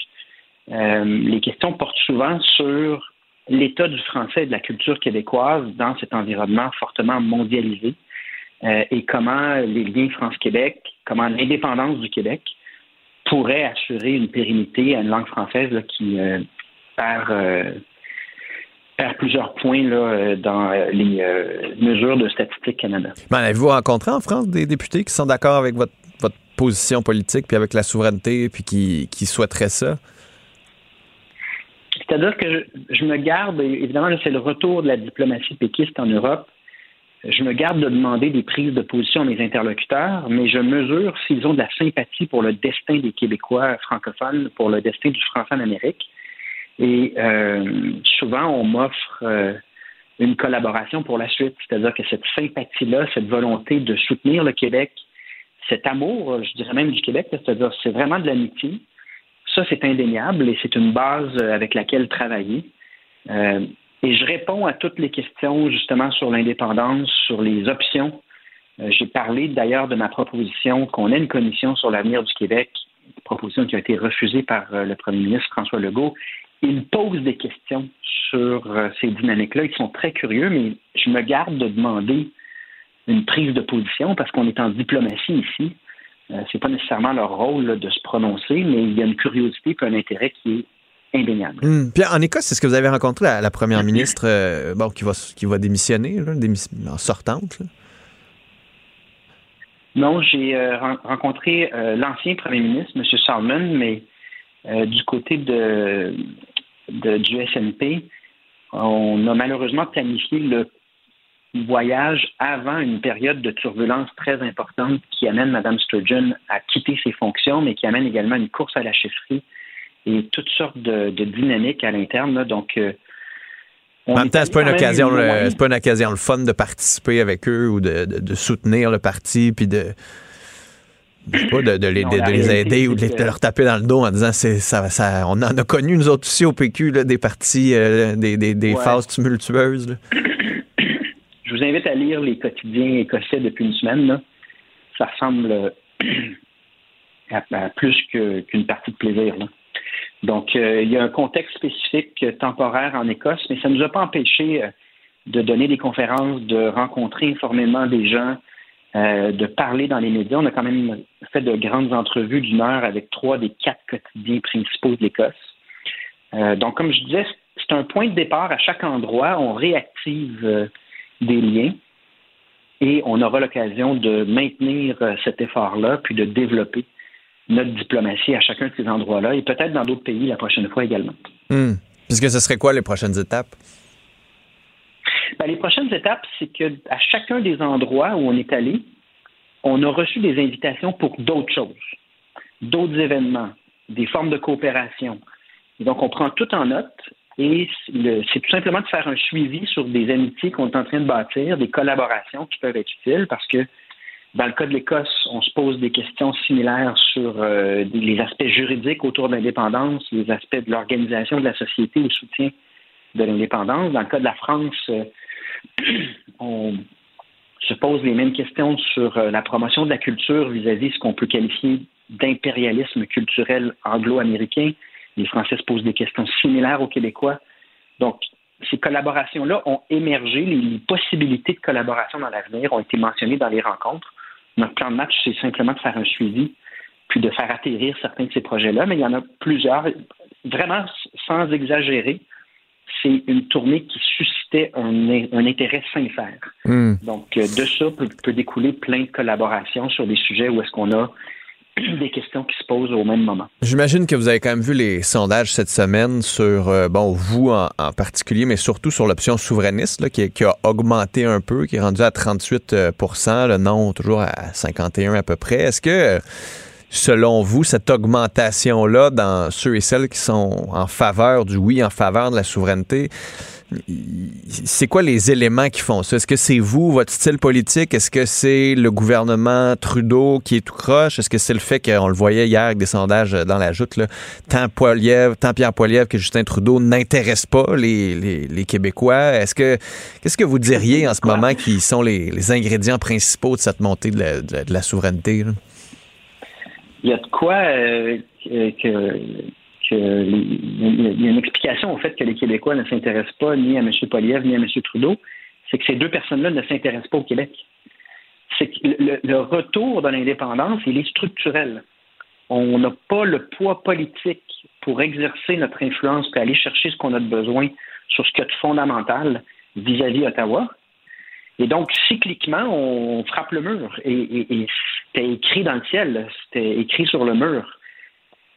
euh, les questions portent souvent sur l'état du français et de la culture québécoise dans cet environnement fortement mondialisé euh, et comment les liens France-Québec, comment l'indépendance du Québec pourrait assurer une pérennité à une langue française qui euh, euh, perd plusieurs points là, euh, dans euh, les euh, mesures de Statistique Canada. Ben, Avez-vous rencontré en France des députés qui sont d'accord avec votre, votre position politique, puis avec la souveraineté, puis qui, qui souhaiteraient ça? C'est-à-dire que je, je me garde, évidemment, c'est le retour de la diplomatie péquiste en Europe. Je me garde de demander des prises de position à mes interlocuteurs, mais je mesure s'ils ont de la sympathie pour le destin des Québécois francophones, pour le destin du français en Amérique. Et euh, souvent, on m'offre euh, une collaboration pour la suite, c'est-à-dire que cette sympathie-là, cette volonté de soutenir le Québec, cet amour, je dirais même du Québec, c'est-à-dire c'est vraiment de l'amitié. Ça, c'est indéniable et c'est une base avec laquelle travailler. Euh, et je réponds à toutes les questions justement sur l'indépendance, sur les options. J'ai parlé d'ailleurs de ma proposition qu'on ait une commission sur l'avenir du Québec, proposition qui a été refusée par le premier ministre François Legault. Il pose des questions sur euh, ces dynamiques-là. Ils sont très curieux, mais je me garde de demander une prise de position parce qu'on est en diplomatie ici. Euh, c'est pas nécessairement leur rôle là, de se prononcer, mais il y a une curiosité et un intérêt qui est indéniable. Hmm. Puis en Écosse, est-ce que vous avez rencontré la, la première ministre euh, bon, qui, va, qui va démissionner, là, en sortante? là? Non, j'ai euh, ren- rencontré l'ancien premier ministre, M. Salmon, mais du côté de, de- du SNP, on a malheureusement planifié le voyage avant une période de turbulence très importante qui amène Mme Sturgeon à quitter ses fonctions, mais qui amène également une course à la chefferie et toutes sortes de, de dynamiques à l'interne. là. Donc, euh, on En même est temps, c'est pas, une même occasion, euh, c'est pas une occasion le fun de participer avec eux ou de, de- de soutenir le parti, puis de, pas, de, de les, Non, de- les aider ou de, les- leur taper dans le dos en disant c'est ça, ça on en a connu nous autres aussi au PQ là, des partis euh, des, des, des Ouais. phases tumultueuses. là. [COUGHS] Je vous invite à lire les quotidiens écossais depuis une semaine. Là. Ça ressemble euh, [COUGHS] à, à plus qu'une partie de plaisir. là. Donc, euh, il y a un contexte spécifique temporaire en Écosse, mais ça ne nous a pas empêché de donner des conférences, de rencontrer informellement des gens, euh, de parler dans les médias. On a quand même fait de grandes entrevues d'une heure avec trois des quatre quotidiens principaux de l'Écosse. Euh, donc, comme je disais, c'est un point de départ à chaque endroit. On réactive euh, des liens et on aura l'occasion de maintenir cet effort-là puis de développer notre diplomatie à chacun de ces endroits-là et peut-être dans d'autres pays la prochaine fois également. Hmm. Puisque ce serait quoi les prochaines étapes? Ben, les prochaines étapes, c'est que à chacun des endroits où on est allé, on a reçu des invitations pour d'autres choses, d'autres événements, des formes de coopération. Donc, on prend tout en note et le- c'est tout simplement de faire un suivi sur des amitiés qu'on est en train de bâtir, des collaborations qui peuvent être utiles parce que dans le cas de l'Écosse, on se pose des questions similaires sur euh, les aspects juridiques autour de l'indépendance, les aspects de l'organisation de la société au soutien de l'indépendance. Dans le cas de la France, euh, [CLEARS THROAT] on se pose les mêmes questions sur euh, la promotion de la culture vis-à-vis ce qu'on peut qualifier d'impérialisme culturel anglo-américain. Les Français se posent des questions similaires aux Québécois. Donc, ces collaborations-là ont émergé. Les possibilités de collaboration dans l'avenir ont été mentionnées dans les rencontres. Notre plan de match, c'est simplement de faire un suivi, puis de faire atterrir certains de ces projets-là, mais il y en a plusieurs. Vraiment, sans exagérer, c'est une tournée qui suscitait un, un intérêt sincère. Hmm. Donc, euh, de ça peut, peut découler plein de collaborations sur des sujets où est-ce qu'on a [CLEARS THROAT] des questions qui se posent au même moment. J'imagine que vous avez quand même vu les sondages cette semaine sur, euh, bon, vous en, en particulier, mais surtout sur l'option souverainiste, là, qui, qui a augmenté un peu, qui est rendu à 38% euh, le non toujours à 51 à peu près. Est-ce que, selon vous, cette augmentation-là dans ceux et celles qui sont en faveur du oui, en faveur de la souveraineté, c'est quoi les éléments qui font ça? Est-ce que c'est vous, votre style politique? Est-ce que c'est le gouvernement Trudeau qui est tout croche? Est-ce que c'est le fait qu'on le voyait hier avec des sondages dans la joute, là, tant, Poilievre, tant Pierre Poilievre que Justin Trudeau n'intéressent pas les, Québécois? Est-ce que qu'est-ce que vous diriez en ce moment qui sont les, ingrédients principaux de cette montée de la, de la, souveraineté? Il y a de quoi euh, que il y a une explication au fait que les Québécois ne s'intéressent pas ni à M. Poliev ni à M. Trudeau, c'est que ces deux personnes-là ne s'intéressent pas au Québec. C'est que le, retour de l'indépendance, il est structurel. On n'a pas le poids politique pour exercer notre influence et aller chercher ce qu'on a de besoin sur ce qui est fondamental vis-à-vis Ottawa. Et donc, cycliquement, on frappe le mur. et c'était écrit dans le ciel, c'était écrit sur le mur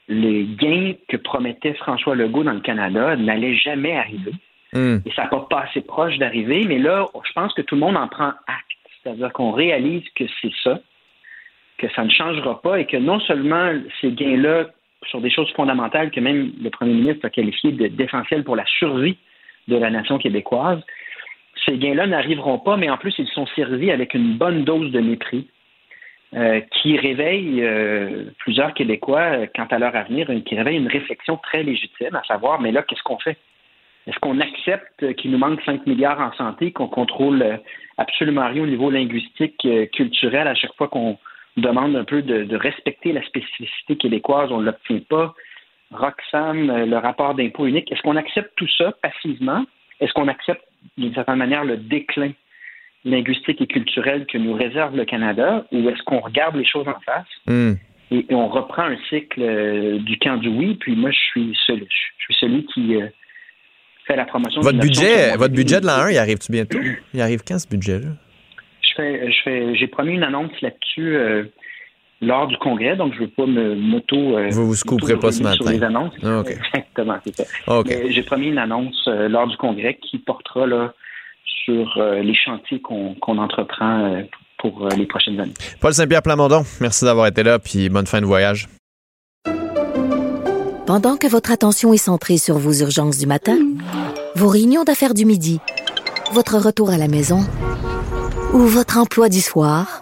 les gains que promettait François Legault dans le Canada n'allaient jamais arriver. Hmm. Et ça n'a pas passé proche d'arriver, mais là, je pense que tout le monde en prend acte. C'est-à-dire qu'on réalise que c'est ça, que ça ne changera pas et que non seulement ces gains-là, sur des choses fondamentales que même le premier ministre a qualifiées d'essentielles pour la survie de la nation québécoise, ces gains-là n'arriveront pas, mais en plus, ils sont servis avec une bonne dose de mépris euh, qui réveille euh, plusieurs Québécois euh, quant à leur avenir, qui réveille une réflexion très légitime, à savoir, mais là, qu'est-ce qu'on fait? Est-ce qu'on accepte qu'il nous manque 5 milliards en santé, qu'on contrôle absolument rien au niveau linguistique, culturel, à chaque fois qu'on demande un peu de, respecter la spécificité québécoise, on ne l'obtient pas? Roxane, le rapport d'impôt unique, est-ce qu'on accepte tout ça passivement? Est-ce qu'on accepte d'une certaine manière le déclin linguistique et culturelle que nous réserve le Canada ou est-ce qu'on regarde les choses en face hmm. et, on reprend un cycle euh, du camp du oui, puis moi, je suis celui, je suis celui qui euh, fait la promotion. Votre budget, votre budget de l'an 1, il arrive-tu bientôt? Il arrive quand ce budget-là? Je fais, je fais, j'ai promis une annonce là-dessus euh, lors du congrès, donc je ne veux pas me moto. vous vous scouperez pas ce matin. Sur les annonces. Ah, [LAUGHS] Exactement, c'est ça. J'ai promis une annonce lors du congrès qui portera là sur euh, les chantiers qu'on entreprend euh, pour euh, les prochaines années. Paul Saint-Pierre Plamondon, merci d'avoir été là, puis bonne fin de voyage. Pendant que votre attention est centrée sur vos urgences du matin, vos réunions d'affaires du midi, votre retour à la maison ou votre emploi du soir,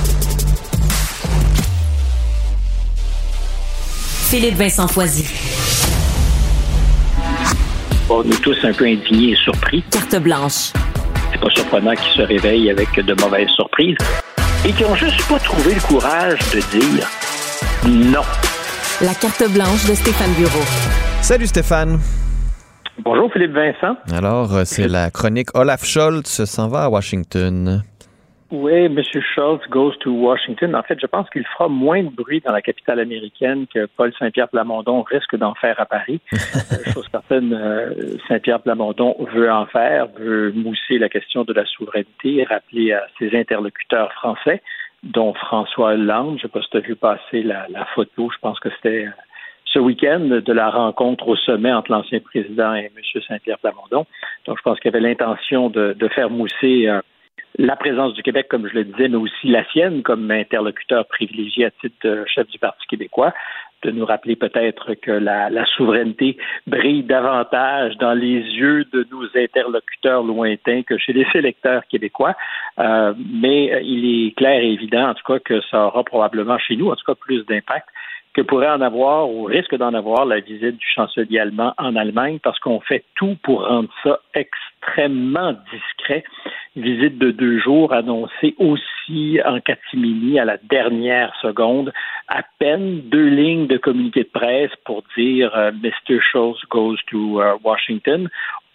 Philippe Vincent Foisy on est tous un peu indignés et surpris. Carte blanche. C'est pas surprenant qu'ils se réveillent avec de mauvaises surprises et qu'ils n'ont juste pas trouvé le courage de dire non. La carte blanche de Stéphane Bureau. Salut Stéphane. Bonjour Philippe Vincent. Alors, euh, c'est la chronique Olaf Scholz s'en va à Washington. Oui, M. Schultz goes to Washington. En fait, je pense qu'il fera moins de bruit dans la capitale américaine que Paul Saint-Pierre Plamondon risque d'en faire à Paris. [LAUGHS] Euh, chose certaine, euh, Saint-Pierre Plamondon veut en faire, veut mousser la question de la souveraineté et rappeler à ses interlocuteurs français, dont François Hollande. Je ne sais pas si tu as vu passer la, photo, je pense que c'était euh, ce week-end de la rencontre au sommet entre l'ancien président et M. Saint-Pierre Plamondon. Donc, je pense qu'il avait l'intention de, de, faire mousser la présence du Québec, comme je le disais, mais aussi la sienne comme interlocuteur privilégié à titre de chef du Parti québécois, de nous rappeler peut-être que la, souveraineté brille davantage dans les yeux de nos interlocuteurs lointains que chez les électeurs québécois. Euh, mais il est clair et évident, en tout cas, que ça aura probablement chez nous, en tout cas, plus d'impact que pourrait en avoir ou risque d'en avoir la visite du chancelier allemand en Allemagne parce qu'on fait tout pour rendre ça extrêmement discret. Visite de deux jours annoncée aussi en catimini à la dernière seconde. À peine deux lignes de communiqué de presse pour dire euh, Mr. Schultz goes to uh, Washington.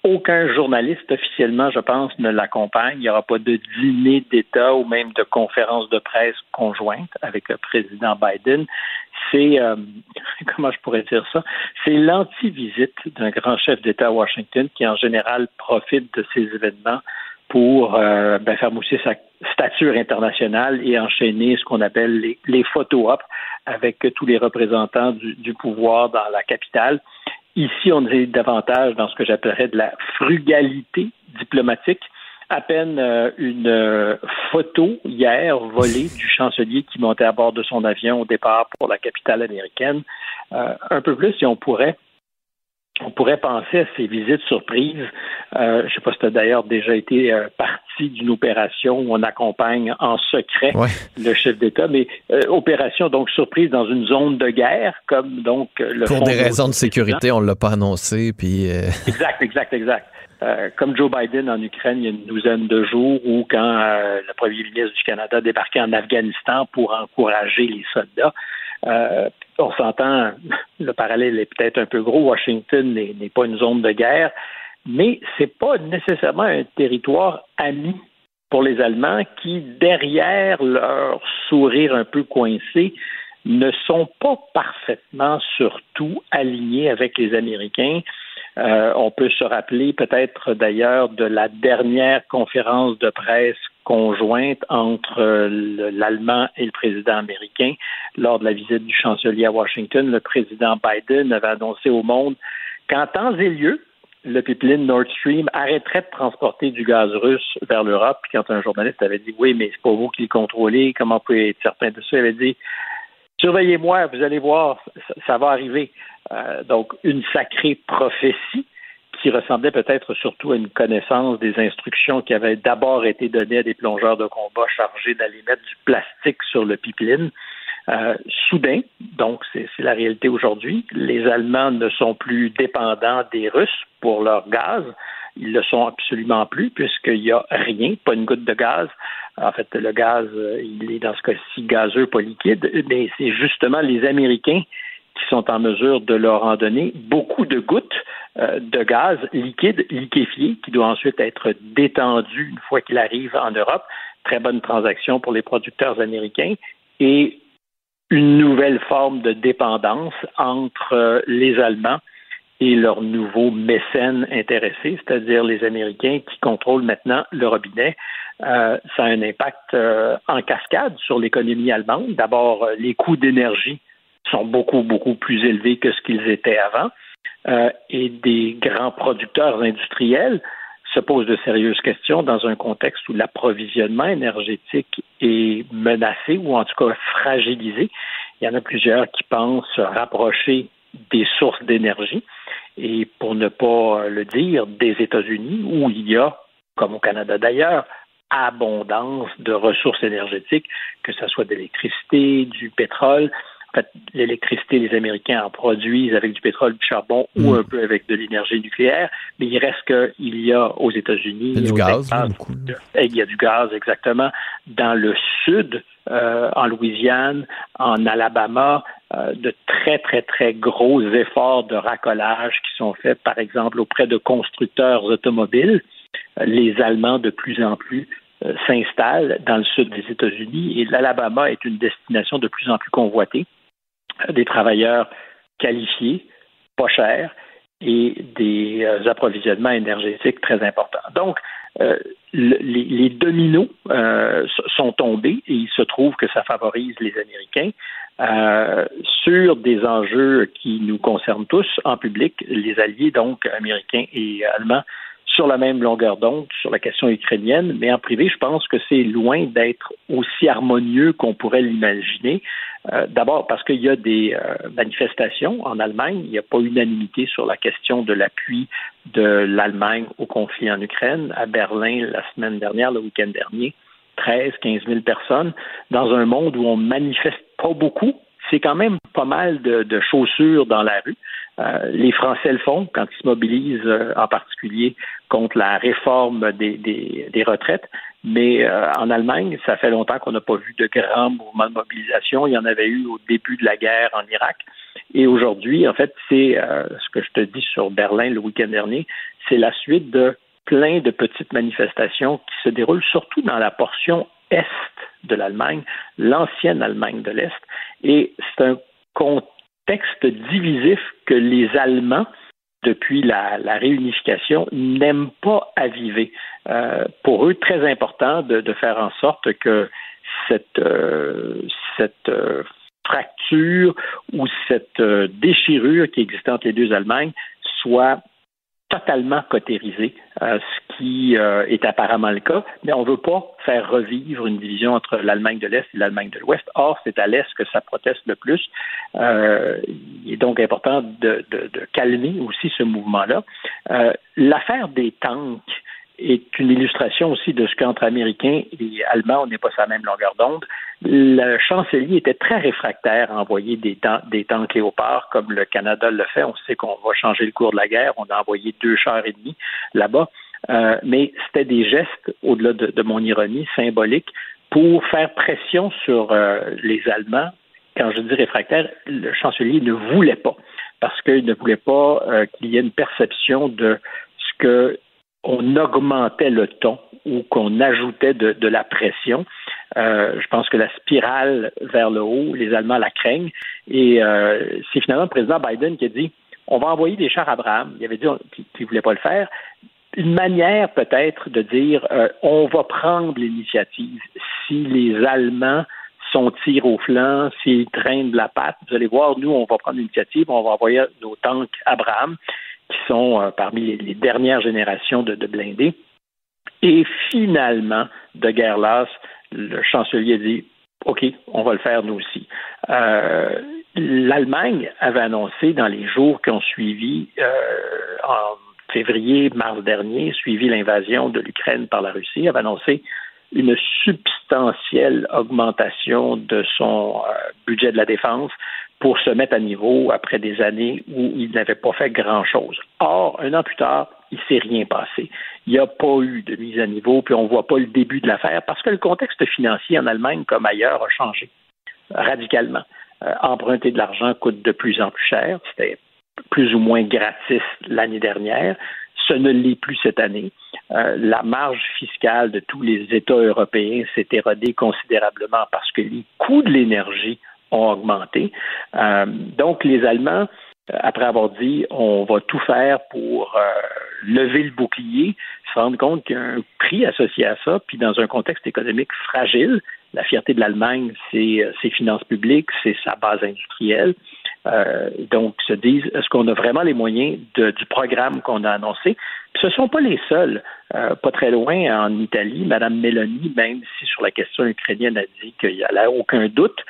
Aucun journaliste officiellement, je pense, ne l'accompagne. Il n'y aura pas de dîner d'État ou même de conférence de presse conjointe avec le président Biden. c'est, euh, [LAUGHS] comment je pourrais dire ça, c'est l'anti-visite d'un grand chef d'État à Washington qui, en général, profite de ces événements pour euh, ben, faire mousser sa stature internationale et enchaîner ce qu'on appelle les, les photo-ops avec tous les représentants du, pouvoir dans la capitale. Ici, on est davantage dans ce que j'appellerais de la frugalité diplomatique. À peine euh, une euh, photo hier volée du chancelier qui montait à bord de son avion au départ pour la capitale américaine. Euh, un peu plus, si on pourrait on pourrait penser à ces visites surprises. Euh, je ne sais pas si tu as d'ailleurs déjà été euh, partie d'une opération où on accompagne en secret le chef d'État, mais euh, opération donc surprise dans une zone de guerre, comme donc le Pour des raisons de sécurité, on ne l'a pas annoncé, puis. [LAUGHS] Exact, exact, exact. comme Joe Biden en Ukraine il y a une douzaine de jours, ou quand le premier ministre du Canada débarquait en Afghanistan pour encourager les soldats. Euh, on s'entend, [LAUGHS] le parallèle est peut-être un peu gros. Washington n'est pas une zone de guerre, mais c'est pas nécessairement un territoire ami pour les Allemands qui, derrière leur sourire un peu coincé, ne sont pas parfaitement, surtout, alignés avec les Américains. Euh, on peut se rappeler peut-être d'ailleurs de la dernière conférence de presse conjointe entre euh, l'Allemand et le président américain lors de la visite du chancelier à Washington. Le président Biden avait annoncé au monde qu'en temps et lieu, le pipeline Nord Stream arrêterait de transporter du gaz russe vers l'Europe. Puis quand un journaliste avait dit oui, mais c'est pas vous qui le contrôlez, comment vous pouvez être certain de ça? Il avait dit surveillez-moi, vous allez voir, ça, va arriver. Euh, donc, une sacrée prophétie qui ressemblait peut-être surtout à une connaissance des instructions qui avaient d'abord été données à des plongeurs de combat chargés d'aller mettre du plastique sur le pipeline. Euh, soudain, donc c'est la réalité aujourd'hui, les Allemands ne sont plus dépendants des Russes pour leur gaz. Ils le sont absolument plus puisqu'il n'y a rien, pas une goutte de gaz. En fait, le gaz, euh, il est dans ce cas-ci gazeux, pas liquide, mais c'est justement les Américains qui sont en mesure de leur en donner beaucoup de gouttes euh, de gaz liquide, liquéfié, qui doit ensuite être détendu une fois qu'il arrive en Europe. Très bonne transaction pour les producteurs américains. Et une nouvelle forme de dépendance entre euh, les Allemands et leurs nouveaux mécènes intéressés, c'est-à-dire les Américains qui contrôlent maintenant le robinet. Euh, ça a un impact en cascade sur l'économie allemande. D'abord, les coûts d'énergie sont beaucoup, beaucoup plus élevés que ce qu'ils étaient avant. Euh, et des grands producteurs industriels se posent de sérieuses questions dans un contexte où l'approvisionnement énergétique est menacé ou en tout cas fragilisé. Il y en a plusieurs qui pensent rapprocher des sources d'énergie et pour ne pas le dire, des États-Unis où il y a, comme au Canada d'ailleurs, abondance de ressources énergétiques, que ce soit d'électricité, du pétrole. En fait, l'électricité, les Américains en produisent avec du pétrole, du charbon ou mm. un peu avec de l'énergie nucléaire, mais il reste qu'il y a aux États-Unis. Il y a du gaz. il y a du gaz, exactement. Dans le sud, euh, en Louisiane, en Alabama, euh, de très, très, très gros efforts de racolage qui sont faits, par exemple, auprès de constructeurs automobiles. Euh, les Allemands, de plus en plus, s'installent dans le sud des États-Unis et l'Alabama est une destination de plus en plus convoitée. Des travailleurs qualifiés, pas chers, et des approvisionnements énergétiques très importants. Donc, euh, les, dominos euh, sont tombés et il se trouve que ça favorise les Américains euh, sur des enjeux qui nous concernent tous en public, les alliés donc américains et allemands sur la même longueur d'onde sur la question ukrainienne, mais en privé, je pense que c'est loin d'être aussi harmonieux qu'on pourrait l'imaginer. Euh, d'abord parce qu'il y a des euh, manifestations en Allemagne, il n'y a pas unanimité sur la question de l'appui de l'Allemagne au conflit en Ukraine. À Berlin, la semaine dernière, le week-end dernier, 13, 15 000 personnes, dans un monde où on manifeste pas beaucoup, c'est quand même pas mal de, chaussures dans la rue. Euh, les Français le font quand ils se mobilisent euh, en particulier contre la réforme des, des, retraites. Mais euh, en Allemagne, ça fait longtemps qu'on n'a pas vu de grands mouvements de mobilisation. Il y en avait eu au début de la guerre en Irak. Et aujourd'hui, en fait, c'est ce que je te dis sur Berlin le week-end dernier, c'est la suite de plein de petites manifestations qui se déroulent surtout dans la portion est de l'Allemagne, l'ancienne Allemagne de l'Est. Et c'est un contexte divisif que les Allemands, depuis la, réunification, n'aiment pas aviver. Euh, pour eux, très important de, faire en sorte que cette, euh, cette euh, fracture ou cette déchirure qui existe entre les deux Allemagnes soit totalement cotérisé, euh, ce qui euh, est apparemment le cas, mais on ne veut pas faire revivre une division entre l'Allemagne de l'Est et l'Allemagne de l'Ouest. Or, c'est à l'Est que ça proteste le plus. Euh, il est donc important de, de, de calmer aussi ce mouvement-là. L'affaire des tanks est une illustration aussi de ce qu'entre Américains et Allemands, on n'est pas sur la même longueur d'onde. Le chancelier était très réfractaire à envoyer des, des tanks léopards comme le Canada le fait. On sait qu'on va changer le cours de la guerre. On a envoyé deux chars et demi là-bas. Euh, mais c'était des gestes, au-delà de, mon ironie, symboliques, pour faire pression sur euh, les Allemands. Quand je dis réfractaire, le chancelier ne voulait pas, parce qu'il ne voulait pas euh, qu'il y ait une perception de ce que on augmentait le ton ou qu'on ajoutait de, la pression. Euh, je pense que la spirale vers le haut, les Allemands la craignent. Et euh, c'est finalement le président Biden qui a dit on va envoyer des chars Abraham. Il avait dit qu'il ne voulait pas le faire. Une manière peut-être de dire euh, on va prendre l'initiative si les Allemands sont tir au flanc, s'ils traînent de la patte. Vous allez voir, nous, on va prendre l'initiative, on va envoyer nos tanks Abraham qui sont euh, parmi les, dernières générations de, blindés. Et finalement, de guerre lasse, le chancelier dit OK, on va le faire nous aussi. Euh, L'Allemagne avait annoncé dans les jours qui ont suivi, euh, en février, mars dernier, suivi l'invasion de l'Ukraine par la Russie, avait annoncé une substantielle augmentation de son budget de la défense pour se mettre à niveau après des années où il n'avait pas fait grand-chose. Or, un an plus tard, il s'est rien passé. Il n'y a pas eu de mise à niveau, puis on ne voit pas le début de l'affaire parce que le contexte financier en Allemagne comme ailleurs a changé radicalement. Euh, emprunter de l'argent coûte de plus en plus cher. C'était plus ou moins gratis l'année dernière. Ce ne l'est plus cette année. Euh, la marge fiscale de tous les États européens s'est érodée considérablement parce que les coûts de l'énergie ont augmenté. Euh, donc, les Allemands, euh, après avoir dit on va tout faire pour euh, lever le bouclier, se rendent compte qu'il y a un prix associé à ça, puis dans un contexte économique fragile, la fierté de l'Allemagne, c'est ses finances publiques, c'est sa base industrielle. donc, se disent, est-ce qu'on a vraiment les moyens du programme qu'on a annoncé? Puis ce ne sont pas les seuls. pas très loin, en Italie, Mme Meloni, même si sur la question ukrainienne a dit qu'il n'y a aucun doute,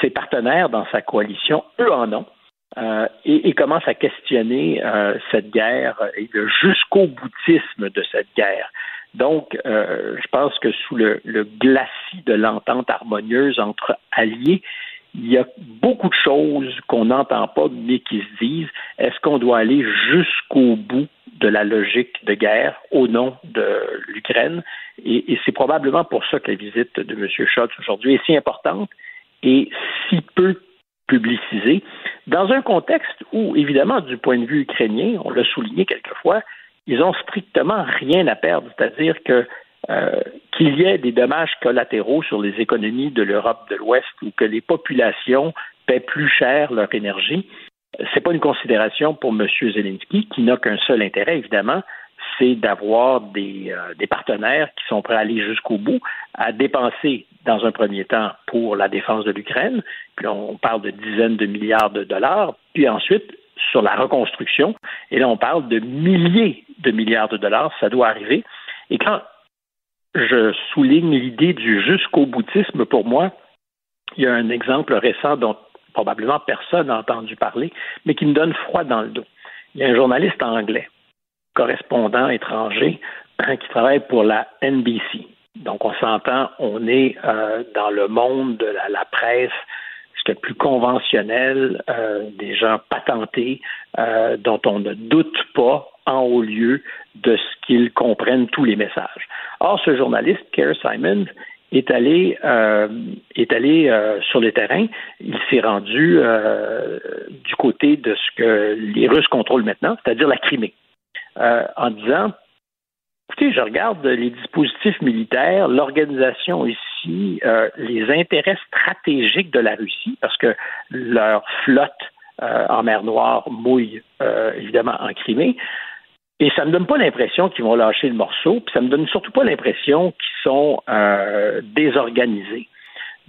ses partenaires dans sa coalition, eux en ont. Euh, et, et commencent à questionner euh, cette guerre et le jusqu'au boutisme de cette guerre. Donc, euh, je pense que sous le, le glacis de l'entente harmonieuse entre alliés, il y a beaucoup de choses qu'on n'entend pas, mais qui se disent est-ce qu'on doit aller jusqu'au bout de la logique de guerre au nom de l'Ukraine? Et, et c'est probablement pour ça que la visite de M. Scholz aujourd'hui est si importante et si peu publicisé, dans un contexte où, évidemment, du point de vue ukrainien, on l'a souligné quelquefois, ils ont strictement rien à perdre, c'est-à-dire que euh, qu'il y ait des dommages collatéraux sur les économies de l'Europe de l'Ouest ou que les populations paient plus cher leur énergie, c'est pas une considération pour M. Zelensky, qui n'a qu'un seul intérêt, évidemment, d'avoir des, euh, des, partenaires qui sont prêts à aller jusqu'au bout, à dépenser dans un premier temps pour la défense de l'Ukraine, puis on parle de dizaines de milliards de dollars, puis ensuite sur la reconstruction, et là on parle de milliers de milliards de dollars, ça doit arriver. Et quand je souligne l'idée du jusqu'au boutisme, pour moi, il y a un exemple récent dont probablement personne n'a entendu parler, mais qui me donne froid dans le dos. Il y a un journaliste anglais correspondant étranger qui travaille pour la NBC. Donc, on s'entend, on est euh, dans le monde de la, presse, ce plus conventionnel, euh, des gens patentés, euh, dont on ne doute pas en haut lieu de ce qu'ils comprennent tous les messages. Or, ce journaliste, Kerr Simons, est allé est allé sur le terrain. Il s'est rendu du côté de ce que les Russes contrôlent maintenant, c'est-à-dire la Crimée. Euh, en disant écoutez, je regarde les dispositifs militaires, l'organisation ici euh, les intérêts stratégiques de la Russie, parce que leur flotte euh, en mer Noire mouille évidemment en Crimée. Et ça ne me donne pas l'impression qu'ils vont lâcher le morceau, puis ça me donne surtout pas l'impression qu'ils sont désorganisés.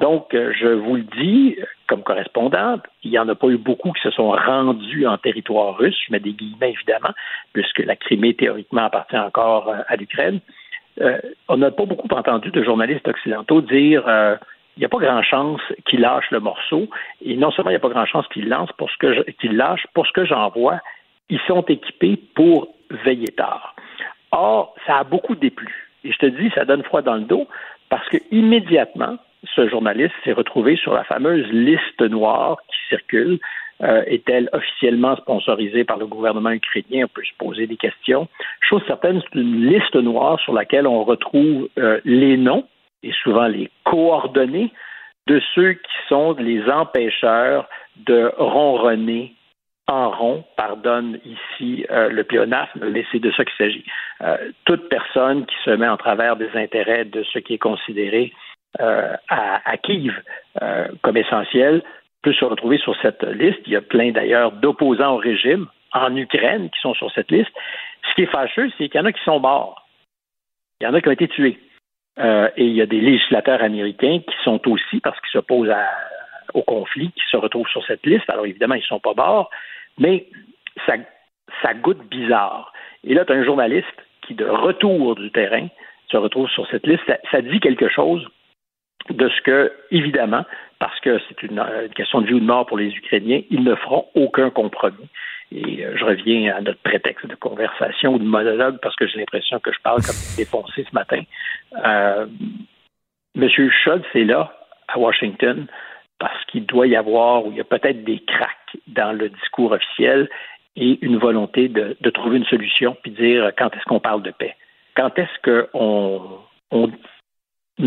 Donc, je vous le dis, comme correspondante, il n'y en a pas eu beaucoup qui se sont rendus en territoire russe, je mets des guillemets évidemment, puisque la Crimée théoriquement appartient encore à l'Ukraine. Euh, on n'a pas beaucoup entendu de journalistes occidentaux dire euh, il n'y a pas grand chance qu'ils lâchent le morceau. Et non seulement il n'y a pas grand chance qu'ils lancent pour ce que qu'ils lâchent, pour ce que j'en vois, ils sont équipés pour veiller tard. Or, ça a beaucoup déplu. Et je te dis, ça donne froid dans le dos parce que immédiatement, ce journaliste s'est retrouvé sur la fameuse liste noire qui circule euh, est-elle officiellement sponsorisée par le gouvernement ukrainien? On peut se poser des questions. Chose certaine, c'est une liste noire sur laquelle on retrouve euh, les noms et souvent les coordonnées de ceux qui sont les empêcheurs de ronronner en rond, pardonne ici euh, le pléonasme, mais c'est de ça qu'il s'agit. toute personne qui se met en travers des intérêts de ce qui est considéré à, à Kiev comme essentiel peut se retrouver sur cette liste. Il y a plein d'ailleurs d'opposants au régime en Ukraine qui sont sur cette liste. Ce qui est fâcheux, c'est qu'il y en a qui sont morts. Il y en a qui ont été tués. Euh, et il y a des législateurs américains qui sont aussi, parce qu'ils s'opposent au conflit, qui se retrouvent sur cette liste. Alors évidemment, ils ne sont pas morts, mais ça, ça goûte bizarre. Et là, tu as un journaliste qui, de retour du terrain, se retrouve sur cette liste. ça dit quelque chose de ce que, évidemment, parce que c'est une, question de vie ou de mort pour les Ukrainiens, ils ne feront aucun compromis. Et euh, je reviens à notre prétexte de conversation ou de monologue parce que j'ai l'impression que je parle comme défoncé ce matin. Euh, Monsieur Schultz est là, à Washington, parce qu'il doit y avoir, ou il y a peut-être des cracks dans le discours officiel et une volonté de, trouver une solution, puis dire quand est-ce qu'on parle de paix. Quand est-ce qu'on on,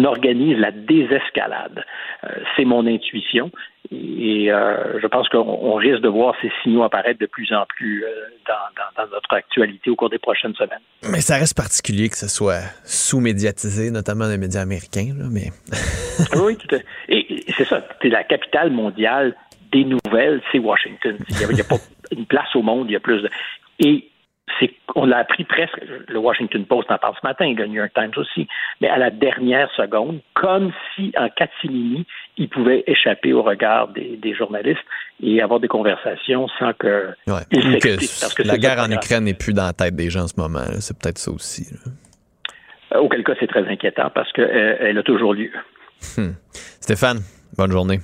organise la désescalade. Euh, c'est mon intuition et euh, je pense qu'on risque de voir ces signaux apparaître de plus en plus euh, dans, notre actualité au cours des prochaines semaines. Mais ça reste particulier que ce soit sous-médiatisé, notamment dans les médias américains. mais... [LAUGHS] oui, tout à fait. Et, c'est ça, c'est la capitale mondiale des nouvelles, c'est Washington. Il n'y a, a, pas une place au monde, il y a plus de... Et on l'a appris presque, le Washington Post en parle ce matin, le New York Times aussi, mais à la dernière seconde, comme si en catimini, il pouvait échapper au regard des, journalistes et avoir des conversations sans que, parce que la guerre en Ukraine n'est plus dans la tête des gens en ce moment. C'est peut-être ça aussi. Euh, auquel cas, c'est très inquiétant parce qu'elle euh, elle a toujours lieu. Hmm. Stéphane, bonne journée.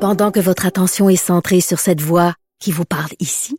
Pendant que votre attention est centrée sur cette voix qui vous parle ici,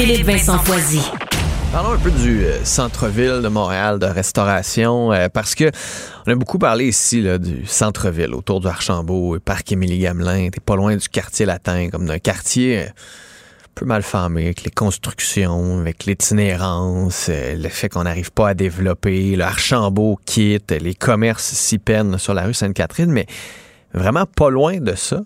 Philippe Vincent Foisy. Parlons un peu du euh, centre-ville de Montréal, de restauration, euh, parce que on a beaucoup parlé ici du centre-ville, autour du Archambault, parc Émilie-Gamelin. T'es pas loin du quartier latin, comme d'un quartier euh, peu mal famé, avec les constructions, avec l'itinérance, le fait qu'on n'arrive pas à développer. Le Archambault quitte, les commerces s'y peinent sur la rue Sainte-Catherine, mais vraiment pas loin de ça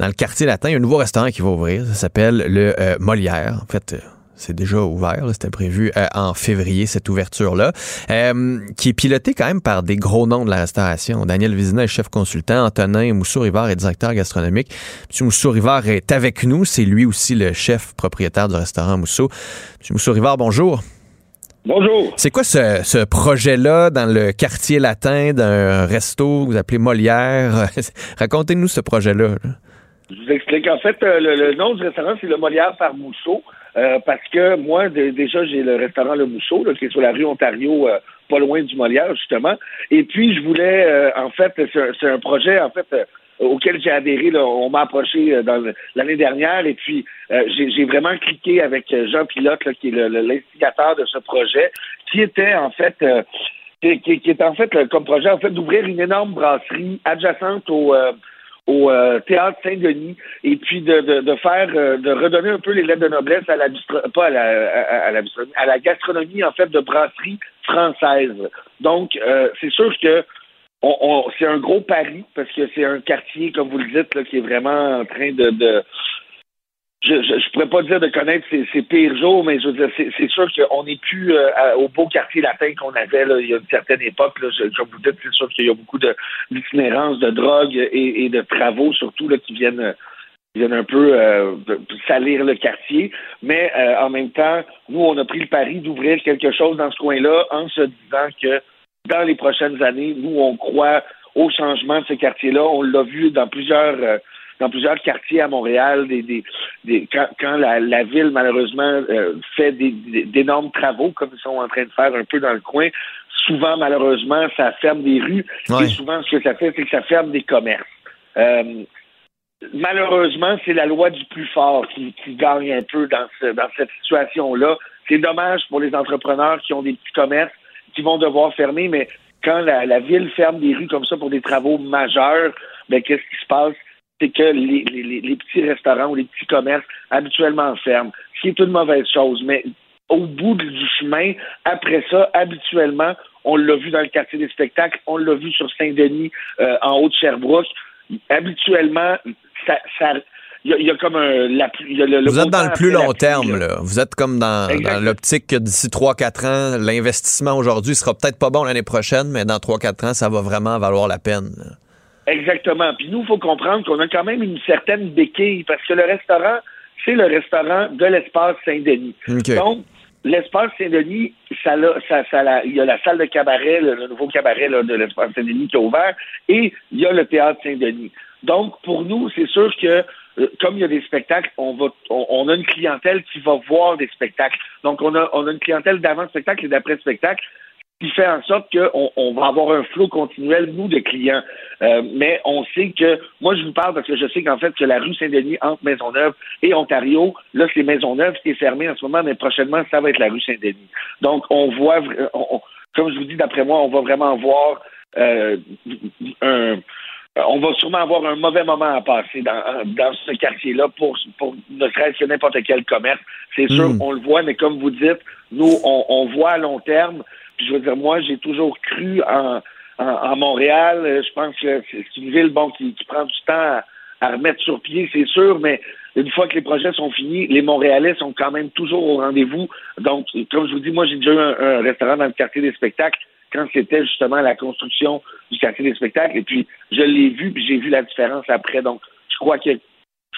dans le quartier latin, il y a un nouveau restaurant qui va ouvrir. Ça s'appelle le euh, Molière. En fait, euh, c'est déjà ouvert. C'était prévu euh, en février, cette ouverture-là, qui est pilotée quand même par des gros noms de la restauration. Daniel Vizina est chef consultant. Antonin Mousseau-Rivard est directeur gastronomique. M. Mousseau-Rivard est avec nous. C'est lui aussi le chef propriétaire du restaurant Mousseau. M. Mousseau-Rivard, bonjour. Bonjour. C'est quoi ce, ce projet-là dans le quartier latin d'un resto que vous appelez Molière? [LAUGHS] Racontez-nous ce projet-là. là je vous explique. En fait, euh, le, nom du restaurant, c'est le Molière par Mousseau. Euh, parce que moi, déjà, j'ai le restaurant Le Mousseau, qui est sur la rue Ontario, euh, pas loin du Molière, justement. Et puis, je voulais, en fait, c'est un, projet, en fait, auquel j'ai adhéré. Là, on m'a approché euh, le- l'année dernière et puis euh, j'ai vraiment cliqué avec euh, Jean Pilote, là, qui est le- le- l'instigateur de ce projet, qui était en fait euh, qui, qui- est en fait le- comme projet en fait d'ouvrir une énorme brasserie adjacente au euh, au euh, théâtre Saint-Denis et puis de, de, faire euh, de redonner un peu les lettres de noblesse à la pas à la à, la gastronomie en fait de brasserie française. Donc euh, c'est sûr que c'est un gros pari parce que c'est un quartier comme vous le dites qui est vraiment en train de je, je pourrais pas dire de connaître ses, ses pires jours, mais je veux dire, c'est, sûr qu'on n'est plus euh, au beau quartier latin qu'on avait là, il y a une certaine époque. Là, Je- vous dites, c'est sûr qu'il y a beaucoup d'itinérance, de drogue et, et de travaux surtout là, qui viennent viennent un peu euh, salir le quartier. Mais euh, en même temps, nous, on a pris le pari d'ouvrir quelque chose dans ce coin-là en se disant que dans les prochaines années, nous, on croit au changement de ce quartier-là. On l'a vu dans plusieurs euh, dans plusieurs quartiers à Montréal, des, des, des- quand, quand la, la ville, malheureusement, euh, fait d'énormes travaux, comme ils sont en train de faire un peu dans le coin, souvent, malheureusement, ça ferme des rues. Ouais. Et souvent, ce que ça fait, c'est que ça ferme des commerces. Euh, malheureusement, c'est la loi du plus fort qui, qui gagne un peu dans, ce- dans cette situation-là. C'est dommage pour les entrepreneurs qui ont des petits commerces qui vont devoir fermer, mais quand la, la ville ferme des rues comme ça pour des travaux majeurs, ben qu'est-ce qui se passe? C'est que les, les- les- les petits restaurants ou les petits commerces habituellement ferment, ce qui est une mauvaise chose. Mais au bout du chemin, après ça, habituellement, on l'a vu dans le quartier des spectacles, on l'a vu sur Saint-Denis, euh, en haut de Sherbrooke. Habituellement, ça, ça- il y, a- il y a comme un, la, il y a le, le Vous êtes dans le plus long pluie, terme. là. Là. Vous êtes comme dans, l'optique que d'ici 3-4 ans, l'investissement aujourd'hui sera peut-être pas bon l'année prochaine, mais dans 3-4 ans, ça va vraiment valoir la peine. là. Exactement. Puis nous, il faut comprendre qu'on a quand même une certaine béquille parce que le restaurant, c'est le restaurant de l'espace Saint-Denis. OK. Donc, l'espace Saint-Denis, ça, ça, ça l'a- il y a la salle de cabaret, le, le nouveau cabaret là, de l'espace Saint-Denis qui est ouvert, et il y a le théâtre Saint-Denis. Donc, pour nous, c'est sûr que euh, comme il y a des spectacles, on va on, on a une clientèle qui va voir des spectacles. Donc, on a, on a une clientèle d'avant-spectacle et d'après-spectacle qui fait en sorte qu'on on va avoir un flot continuel, nous, de clients. Euh, mais on sait que, moi, je vous parle parce que je sais qu'en fait, que la rue Saint-Denis entre Maisonneuve et Ontario, là, c'est Maisonneuve qui est fermée en ce moment, mais prochainement, ça va être la rue Saint-Denis. Donc, on voit, vra- on- comme je vous dis, d'après moi, on va vraiment voir euh, un on va sûrement avoir un mauvais moment à passer dans, dans ce quartier-là pour, pour ne serait-ce que n'importe quel commerce. C'est sûr, Mm. on le voit, mais comme vous dites, nous, on, on voit à long terme. Puis je veux dire, moi, j'ai toujours cru en, Montréal. Je pense que c'est une ville, bon, qui, prend du temps à, remettre sur pied, c'est sûr, mais une fois que les projets sont finis, les Montréalais sont quand même toujours au rendez-vous. Donc, comme je vous dis, moi, j'ai déjà eu un, un restaurant dans le quartier des spectacles quand c'était justement la construction du quartier des spectacles. Et puis, je l'ai vu, puis j'ai vu la différence après. Donc, je crois que je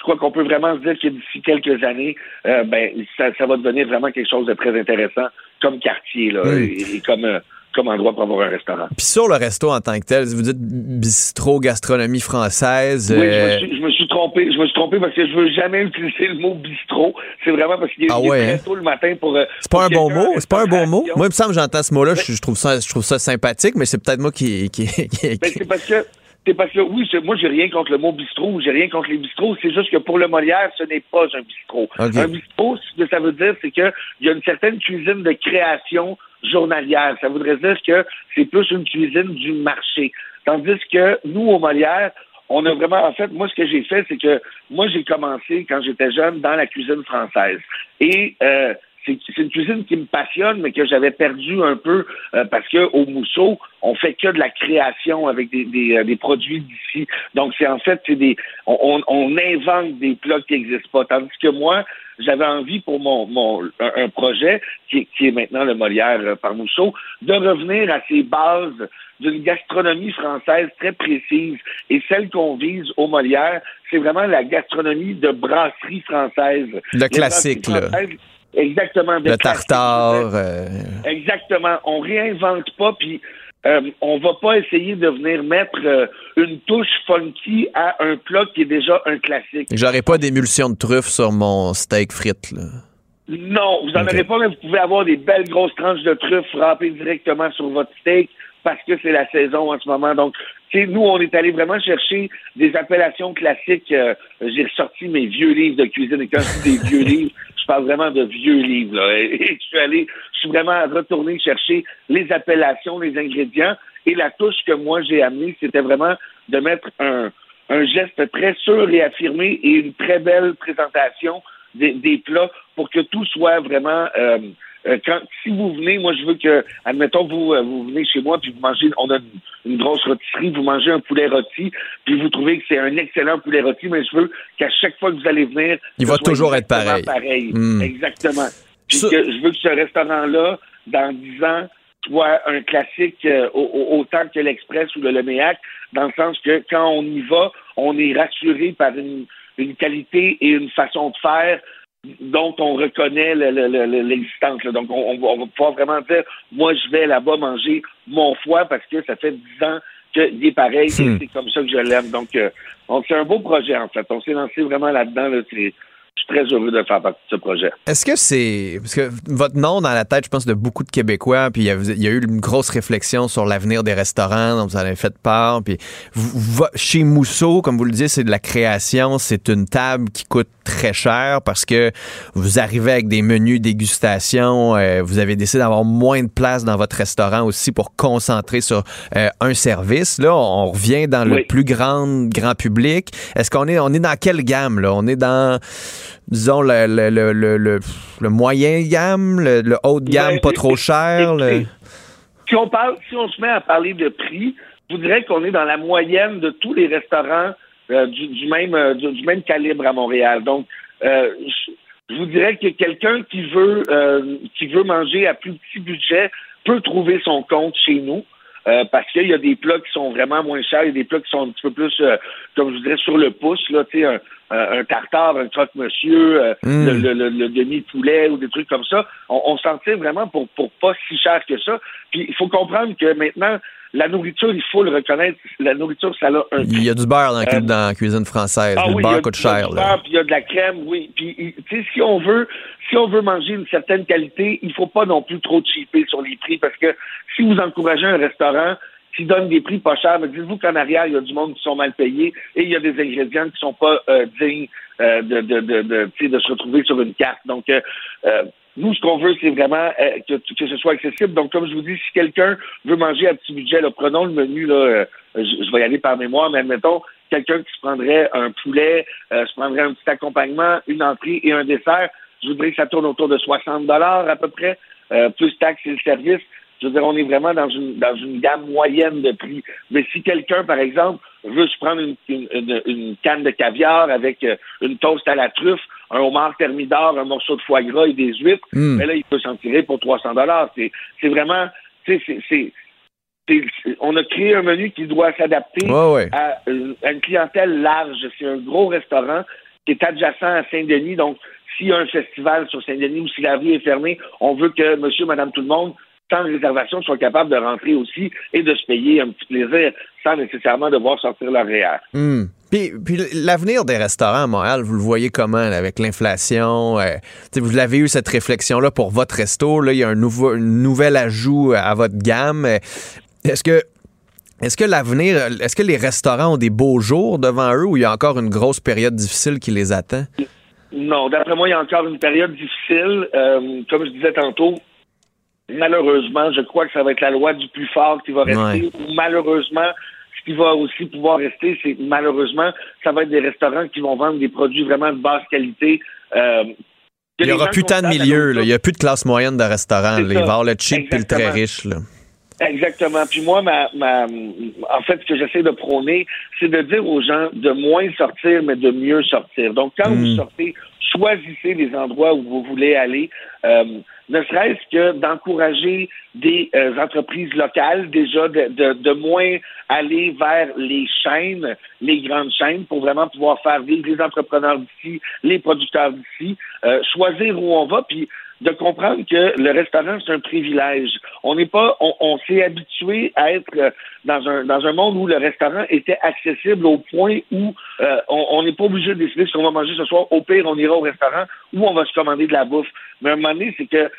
crois qu'on peut vraiment se dire que d'ici quelques années, euh, ben, ça, ça va devenir vraiment quelque chose de très intéressant comme quartier là, Oui. et, et comme, euh, comme endroit pour avoir un restaurant. Puis sur le resto en tant que tel, vous dites bistrot, gastronomie française. Oui, je euh, me, suis, je me suis trompé. Je me suis trompé parce que je veux jamais utiliser le mot bistrot. C'est vraiment parce qu'il est, Ah ouais, très hein? tôt le matin pour. euh, C'est pas un bon mot. C'est pas un bon mot. Moi, il me semble que j'entends ce mot-là, je, je trouve ça, je trouve ça sympathique, mais c'est peut-être moi qui, qui, qui- Ben, c'est parce que c'est parce que oui, moi j'ai rien contre le mot bistrot, j'ai rien contre les bistrots, c'est juste que pour le Molière, ce n'est pas un bistrot. Un bistrot, ce que ça veut dire, c'est que il y a une certaine cuisine de création journalière. Ça voudrait dire que c'est plus une cuisine du marché. Tandis que nous, au Molière, on a vraiment, en fait, moi, ce que j'ai fait, c'est que moi, j'ai commencé quand j'étais jeune dans la cuisine française. Et euh, c'est une cuisine qui me passionne, mais que j'avais perdu un peu euh, parce que au Mousseau, on fait que de la création avec des, des, euh, des produits d'ici. Donc, c'est en fait, c'est des, on, on- on invente des plats qui n'existent pas. Tandis que moi, j'avais envie pour mon, mon un, projet qui, est- qui est maintenant le Molière euh, par Mousseau, de revenir à ces bases d'une gastronomie française très précise. Et celle qu'on vise au Molière, c'est vraiment la gastronomie de brasserie française. Le classique, là. Exactement. le tartare. euh, Exactement. On réinvente pas, puis euh, on va pas essayer de venir mettre euh, une touche funky à un plat qui est déjà un classique. J'aurais pas d'émulsion de truffe sur mon steak frites. Là. Non, vous n'en Ok. aurez pas, mais vous pouvez avoir des belles grosses tranches de truffes râpées directement sur votre steak parce que c'est la saison en ce moment. Donc, sais, nous, on est allé vraiment chercher des appellations classiques. Euh, J'ai ressorti mes vieux livres de cuisine. Et quand je dis des vieux [LAUGHS] livres, je parle vraiment de vieux livres. Là. Et je suis allé, je suis vraiment retourné chercher les appellations, les ingrédients. Et la touche que moi j'ai amenée, c'était vraiment de mettre un, geste très sûr et affirmé et une très belle présentation des, des plats pour que tout soit vraiment euh, euh, quand si vous venez, moi je veux que, admettons, vous, euh, vous venez chez moi, puis vous mangez, on a une, une grosse rôtisserie, vous mangez un poulet rôti, puis vous trouvez que c'est un excellent poulet rôti, mais je veux qu'à chaque fois que vous allez venir, Il va toujours être pareil. Hmm. Exactement. Puis que je veux que ce restaurant-là, dans 10 ans, soit un classique euh, au- au- autant que l'Express ou le Leméac, dans le sens que quand on y va, on est rassuré par une, une qualité et une façon de faire dont on reconnaît le- le- le- le- l'existence. Donc, on, on va, pouvoir vraiment dire, moi, je vais là-bas manger mon foie parce que ça fait 10 ans qu'il est pareil et Hmm. c'est comme ça que je l'aime. Donc, euh, donc, c'est un beau projet, en fait. On s'est lancé vraiment là-dedans. Là. Je suis très heureux de faire partie de ce projet. Est-ce que c'est. Parce que votre nom dans la tête, je pense, de beaucoup de Québécois, puis il y a, il y a eu une grosse réflexion sur l'avenir des restaurants, dont vous en avez fait part. Puis vous- chez Mousseau, comme vous le disiez, c'est de la création, c'est une table qui coûte très cher parce que vous arrivez avec des menus dégustation, euh, vous avez décidé d'avoir moins de place dans votre restaurant aussi pour concentrer sur euh, un service. Là, on revient dans le Oui. plus grand grand public. Est-ce qu'on est on est dans quelle gamme là? On est dans disons le le, le, le, moyen gamme, le, haut de gamme Ben, pas trop cher. Si on parle, si on se met à parler de prix, je vous dirais qu'on est dans la moyenne de tous les restaurants euh, du, du même euh, du, du même calibre à Montréal. Donc, euh, je, vous dirais que quelqu'un qui veut qui veut manger à plus petit budget peut trouver son compte chez nous. Euh, parce qu'il y a des plats qui sont vraiment moins chers, il y a des plats qui sont un petit peu plus, euh, comme je dirais, sur le pouce, là, tu sais, un, un- tartare, un croque-monsieur, euh, Mm. le, le- le- le demi-poulet ou des trucs comme ça. On, on s'en tire vraiment pour, pour pas si cher que ça. Puis il faut comprendre que maintenant, la nourriture, il faut le reconnaître, la nourriture, ça a un Il y a du beurre dans, la Euh, dans la cuisine française. ah le oui, beurre coûte il y a cher. du beurre, puis il y a de la crème, oui. Puis, tu sais, si on veut, si on veut manger une certaine qualité, il faut pas non plus trop cheaper sur les prix parce que si vous encouragez un restaurant qui donne des prix pas chers, mais dites-vous qu'en arrière, il y a du monde qui sont mal payés et il y a des ingrédients qui sont pas euh, dignes euh, de, de, de, de, tu sais, de se retrouver sur une carte. Donc, euh, euh, nous, ce qu'on veut, c'est vraiment euh, que, ce soit accessible. Donc, comme je vous dis, si quelqu'un veut manger à petit budget, là, prenons le menu, là, euh, je, vais y aller par mémoire, mais admettons, quelqu'un qui se prendrait un poulet, euh, se prendrait un petit accompagnement, une entrée et un dessert, je voudrais que ça tourne autour de 60 dollars à peu près, euh, plus taxes et le service. Je veux dire, on est vraiment dans une dans une gamme moyenne de prix. Mais si quelqu'un, par exemple, veut se prendre une, une, une- une canne de caviar avec une toast à la truffe, un homard thermidor, un morceau de foie gras et des huîtres, Mm. ben là, il peut s'en tirer pour 300 dollars. C'est vraiment, tu sais, c'est- on a créé un menu qui doit s'adapter Ouais, ouais. à, euh, à une clientèle large. C'est un gros restaurant qui est adjacent à Saint-Denis. Donc, s'il y a un festival sur Saint-Denis ou si la rue est fermée, on veut que monsieur, madame, tout le monde, sans réservation, soient capables de rentrer aussi et de se payer un petit plaisir sans nécessairement devoir sortir leur REER. Hmm. Puis, puis l'avenir des restaurants à Montréal, vous le voyez comment là, avec l'inflation? euh, vous l'avez eu cette réflexion-là pour votre resto. Là, il y a un nouveau, un nouvel ajout à votre gamme. Euh, Est-ce que est-ce que l'avenir, est-ce que les restaurants ont des beaux jours devant eux ou il y a encore une grosse période difficile qui les attend? Non, d'après moi, il y a encore une période difficile. Euh, comme je disais tantôt, malheureusement, je crois que ça va être la loi du plus fort qui va rester. Ouais. Ou malheureusement, ce qui va aussi pouvoir rester, c'est malheureusement, ça va être des restaurants qui vont vendre des produits vraiment de basse qualité. euh, Il n'y aura plus tant de milieux. Il n'y a plus de classe moyenne de restaurants. Il va y avoir le cheap et le très Exactement. riche. Là. Exactement. Puis moi, ma, ma, en fait, ce que j'essaie de prôner, c'est de dire aux gens de moins sortir, mais de mieux sortir. Donc, quand vous sortez, choisissez les endroits où vous voulez aller. Euh, ne serait-ce que d'encourager des euh, entreprises locales, déjà de, de, moins aller vers les chaînes, les grandes chaînes, pour vraiment pouvoir faire vivre les entrepreneurs d'ici, les producteurs d'ici, euh, choisir où on va, puis de comprendre que le restaurant, c'est un privilège. On n'est pas, on, s'est habitué à être euh, dans un, dans un monde où le restaurant était accessible au point où euh, on on n'est pas obligé de décider ce qu'on va manger ce soir. Au pire, on ira au restaurant ou on va se commander de la bouffe. Mais à un moment donné, c'est que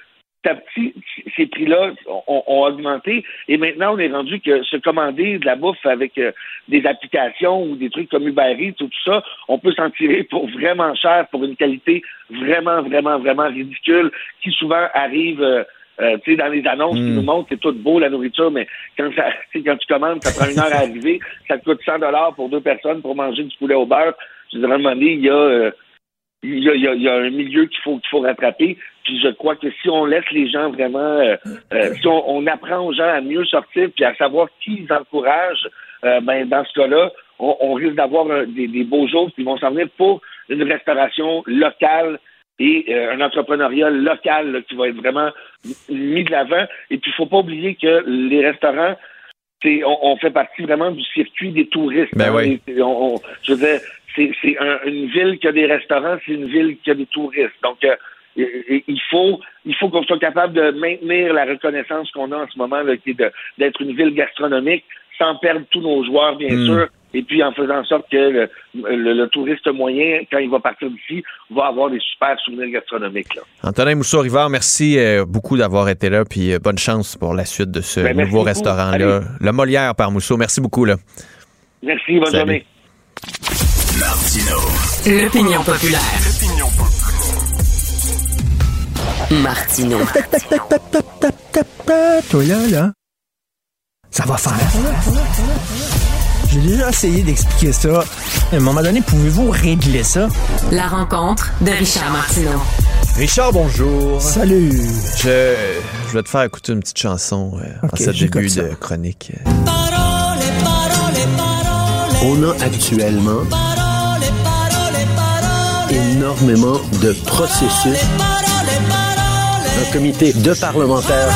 à petit, ces prix-là ont, ont augmenté. Et maintenant, on est rendu que se commander de la bouffe avec euh, des applications ou des trucs comme Uber Eats ou tout ça, on peut s'en tirer pour vraiment cher, pour une qualité vraiment, vraiment, vraiment ridicule, qui souvent arrive. euh, euh, tu sais, dans les annonces qui nous montrent, c'est tout beau la nourriture, mais quand ça, [LAUGHS] quand tu commandes, ça prend une heure à arriver, ça te coûte 100 dollars pour deux personnes pour manger du poulet au beurre. Je dire, à un moment donné, il y a, euh, il y a, y y un milieu qu'il faut qu'il faut rattraper. Puis je crois que si on laisse les gens vraiment, euh, euh, si on, on apprend aux gens à mieux sortir puis à savoir qui ils encouragent, euh, ben dans ce cas-là, on, on risque d'avoir des, des beaux jours qui vont s'en venir pour une restauration locale et un entrepreneuriat local là, qui va être vraiment mis de l'avant. Et puis il faut pas oublier que les restaurants c'est- on, on fait partie vraiment du circuit des touristes. Ben hein. oui. Et on- on- je veux dire, c'est c'est un- une ville qui a des restaurants, c'est une ville qui a des touristes. Donc, euh, il faut, il faut qu'on soit capable de maintenir la reconnaissance qu'on a en ce moment, là, qui est d'être une ville gastronomique, sans perdre tous nos joueurs, bien Mm. sûr, et puis en faisant en sorte que le, le- le touriste moyen, quand il va partir d'ici, va avoir des super souvenirs gastronomiques. Là. Antonin Mousseau-Rivard, merci euh, beaucoup d'avoir été là, puis euh, bonne chance pour la suite de ce Ben, nouveau restaurant-là. Le Molière par Mousseau. Merci beaucoup. Là. Merci, bonne Salut. journée. L'opinion populaire. Martino. [LAUGHS] Toi là, là, ça va faire. J'ai déjà essayé d'expliquer ça. À un moment donné, pouvez-vous régler ça? La rencontre de Richard Martineau. Richard, bonjour. Salut. Je, je vais te faire écouter une petite chanson euh, en ce début de chronique. On a actuellement énormément de processus. Un comité de parlementaires.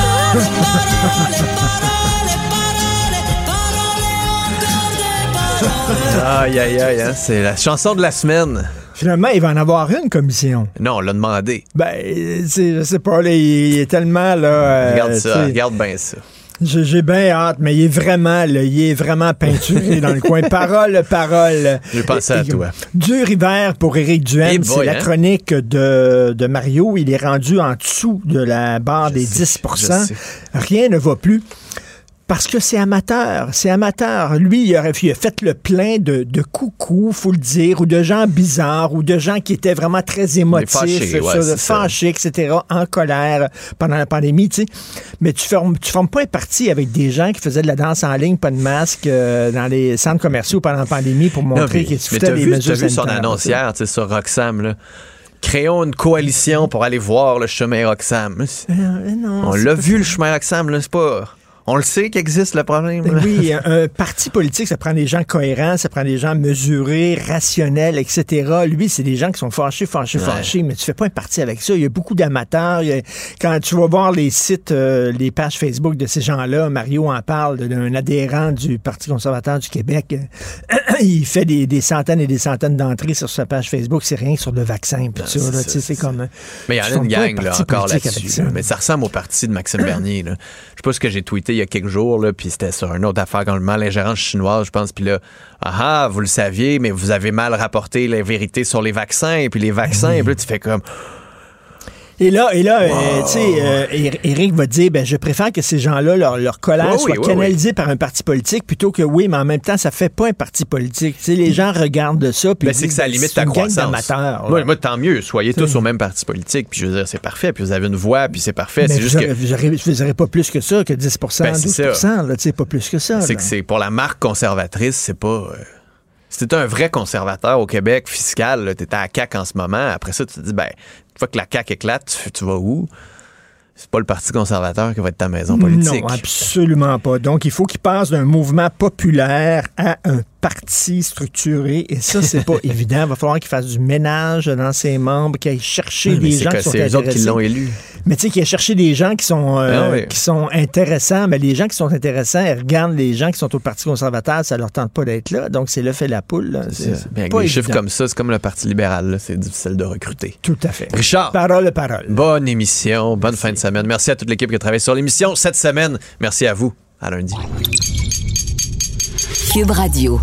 Aïe, aïe, aïe, hein, c'est la chanson de la semaine. Finalement, il va en avoir une commission. Non, on l'a demandé. Ben, c'est- je sais pas, là, il est tellement là. euh, regarde tu ça, regarde bien ça. J'ai bien hâte, mais il est vraiment, là, il est vraiment peinturé dans le coin. [LAUGHS] Parole, parole. J'ai pensé à toi. Dur hiver pour Éric Duhem. Eh C'est la hein? chronique de, de Mario. Il est rendu en dessous de la barre des 10 je sais. Rien ne va plus. Parce que c'est amateur, c'est amateur. Lui, il, aurait, il a fait le plein de, de coucou, faut le dire, ou de gens bizarres, ou de gens qui étaient vraiment très émotifs, fâchés, ouais, ça, c'est ça. fâchés, etc., en colère pendant la pandémie, tu sais. Mais tu formes, tu formes pas un parti avec des gens qui faisaient de la danse en ligne, pas de masque, euh, dans les centres commerciaux pendant la pandémie pour montrer qu'ils se foutaient des vu, mesures vu son tu sais, sur Roxham, là. Créons une coalition pour aller voir le chemin Roxham. Euh, non, On l'a vu, le chemin Roxham, là, c'est pas... On le sait qu'il existe, le problème. là. Oui, un, un parti politique, ça prend des gens cohérents, ça prend des gens mesurés, rationnels, etc. Lui, c'est des gens qui sont fâchés, fâchés, Ouais. fâchés, mais tu fais pas un parti avec ça. Il y a beaucoup d'amateurs. Quand tu vas voir les sites, euh, les pages Facebook de ces gens-là, Mario en parle d'un adhérent du Parti conservateur du Québec. Euh, [CLEARS THROAT] il fait des, des centaines et des centaines d'entrées sur sa page Facebook. C'est rien que sur le vaccin, c'est comme... euh, Mais il y en a une gang, là, encore là-dessus. Mais ça ressemble au parti de Maxime Bernier. Là. Je sais pas ce que j'ai tweeté y a quelques jours, là, puis c'était sur une autre affaire, complètement l'ingérence chinoise, je pense. Puis là, ah, ah, vous le saviez, mais vous avez mal rapporté la vérité sur les vaccins, et puis les vaccins, et puis là, tu fais comme... Et là, et là, euh, tu sais, euh, Ér- Éric va dire, ben, je préfère que ces gens-là, leur, leur colère Oui, soit oui, canalisée par un parti politique plutôt que oui, mais en même temps, ça fait pas un parti politique. Tu sais, les gens regardent ça, puis Ben, c'est que ça ben, limite ta croissance. Moi, moi, tant mieux. Soyez tous au même parti politique. Puis je veux dire, c'est parfait. Puis vous avez une voix, puis c'est parfait. Mais C'est juste que. vous aurez pas plus que ça, que 10 Ben, 12 c'est pas plus que ça. C'est que c'est pour la marque conservatrice, c'est pas. euh, si t'es un vrai conservateur au Québec fiscal, t'es à la CAQ en ce moment, après ça, tu te dis, ben, fois que la CAQ éclate, tu, tu vas où? C'est pas le Parti conservateur qui va être ta maison politique. Non, absolument pas. Donc, il faut qu'il passe d'un mouvement populaire à un parti structuré. Et ça, c'est pas [LAUGHS] évident. Il va falloir qu'il fasse du ménage dans ses membres, qu'il aille chercher Oui, mais des gens que qui sont c'est eux autres qui l'ont élu. Mais tu sais, qu'il aille chercher des gens qui sont, euh, Ah oui. qui sont intéressants. Mais les gens qui sont intéressants, ils regardent les gens qui sont au Parti conservateur, ça leur tente pas d'être là. Donc, c'est le fait la poule. C'est ben, avec pas des chiffres comme ça, c'est comme le Parti libéral, c'est difficile de recruter. Tout à fait. Richard. Parole, parole. Bonne émission, bonne fin de semaine. Merci à toute l'équipe qui a travaillé sur l'émission cette semaine. Merci à vous. À lundi. Cube Radio.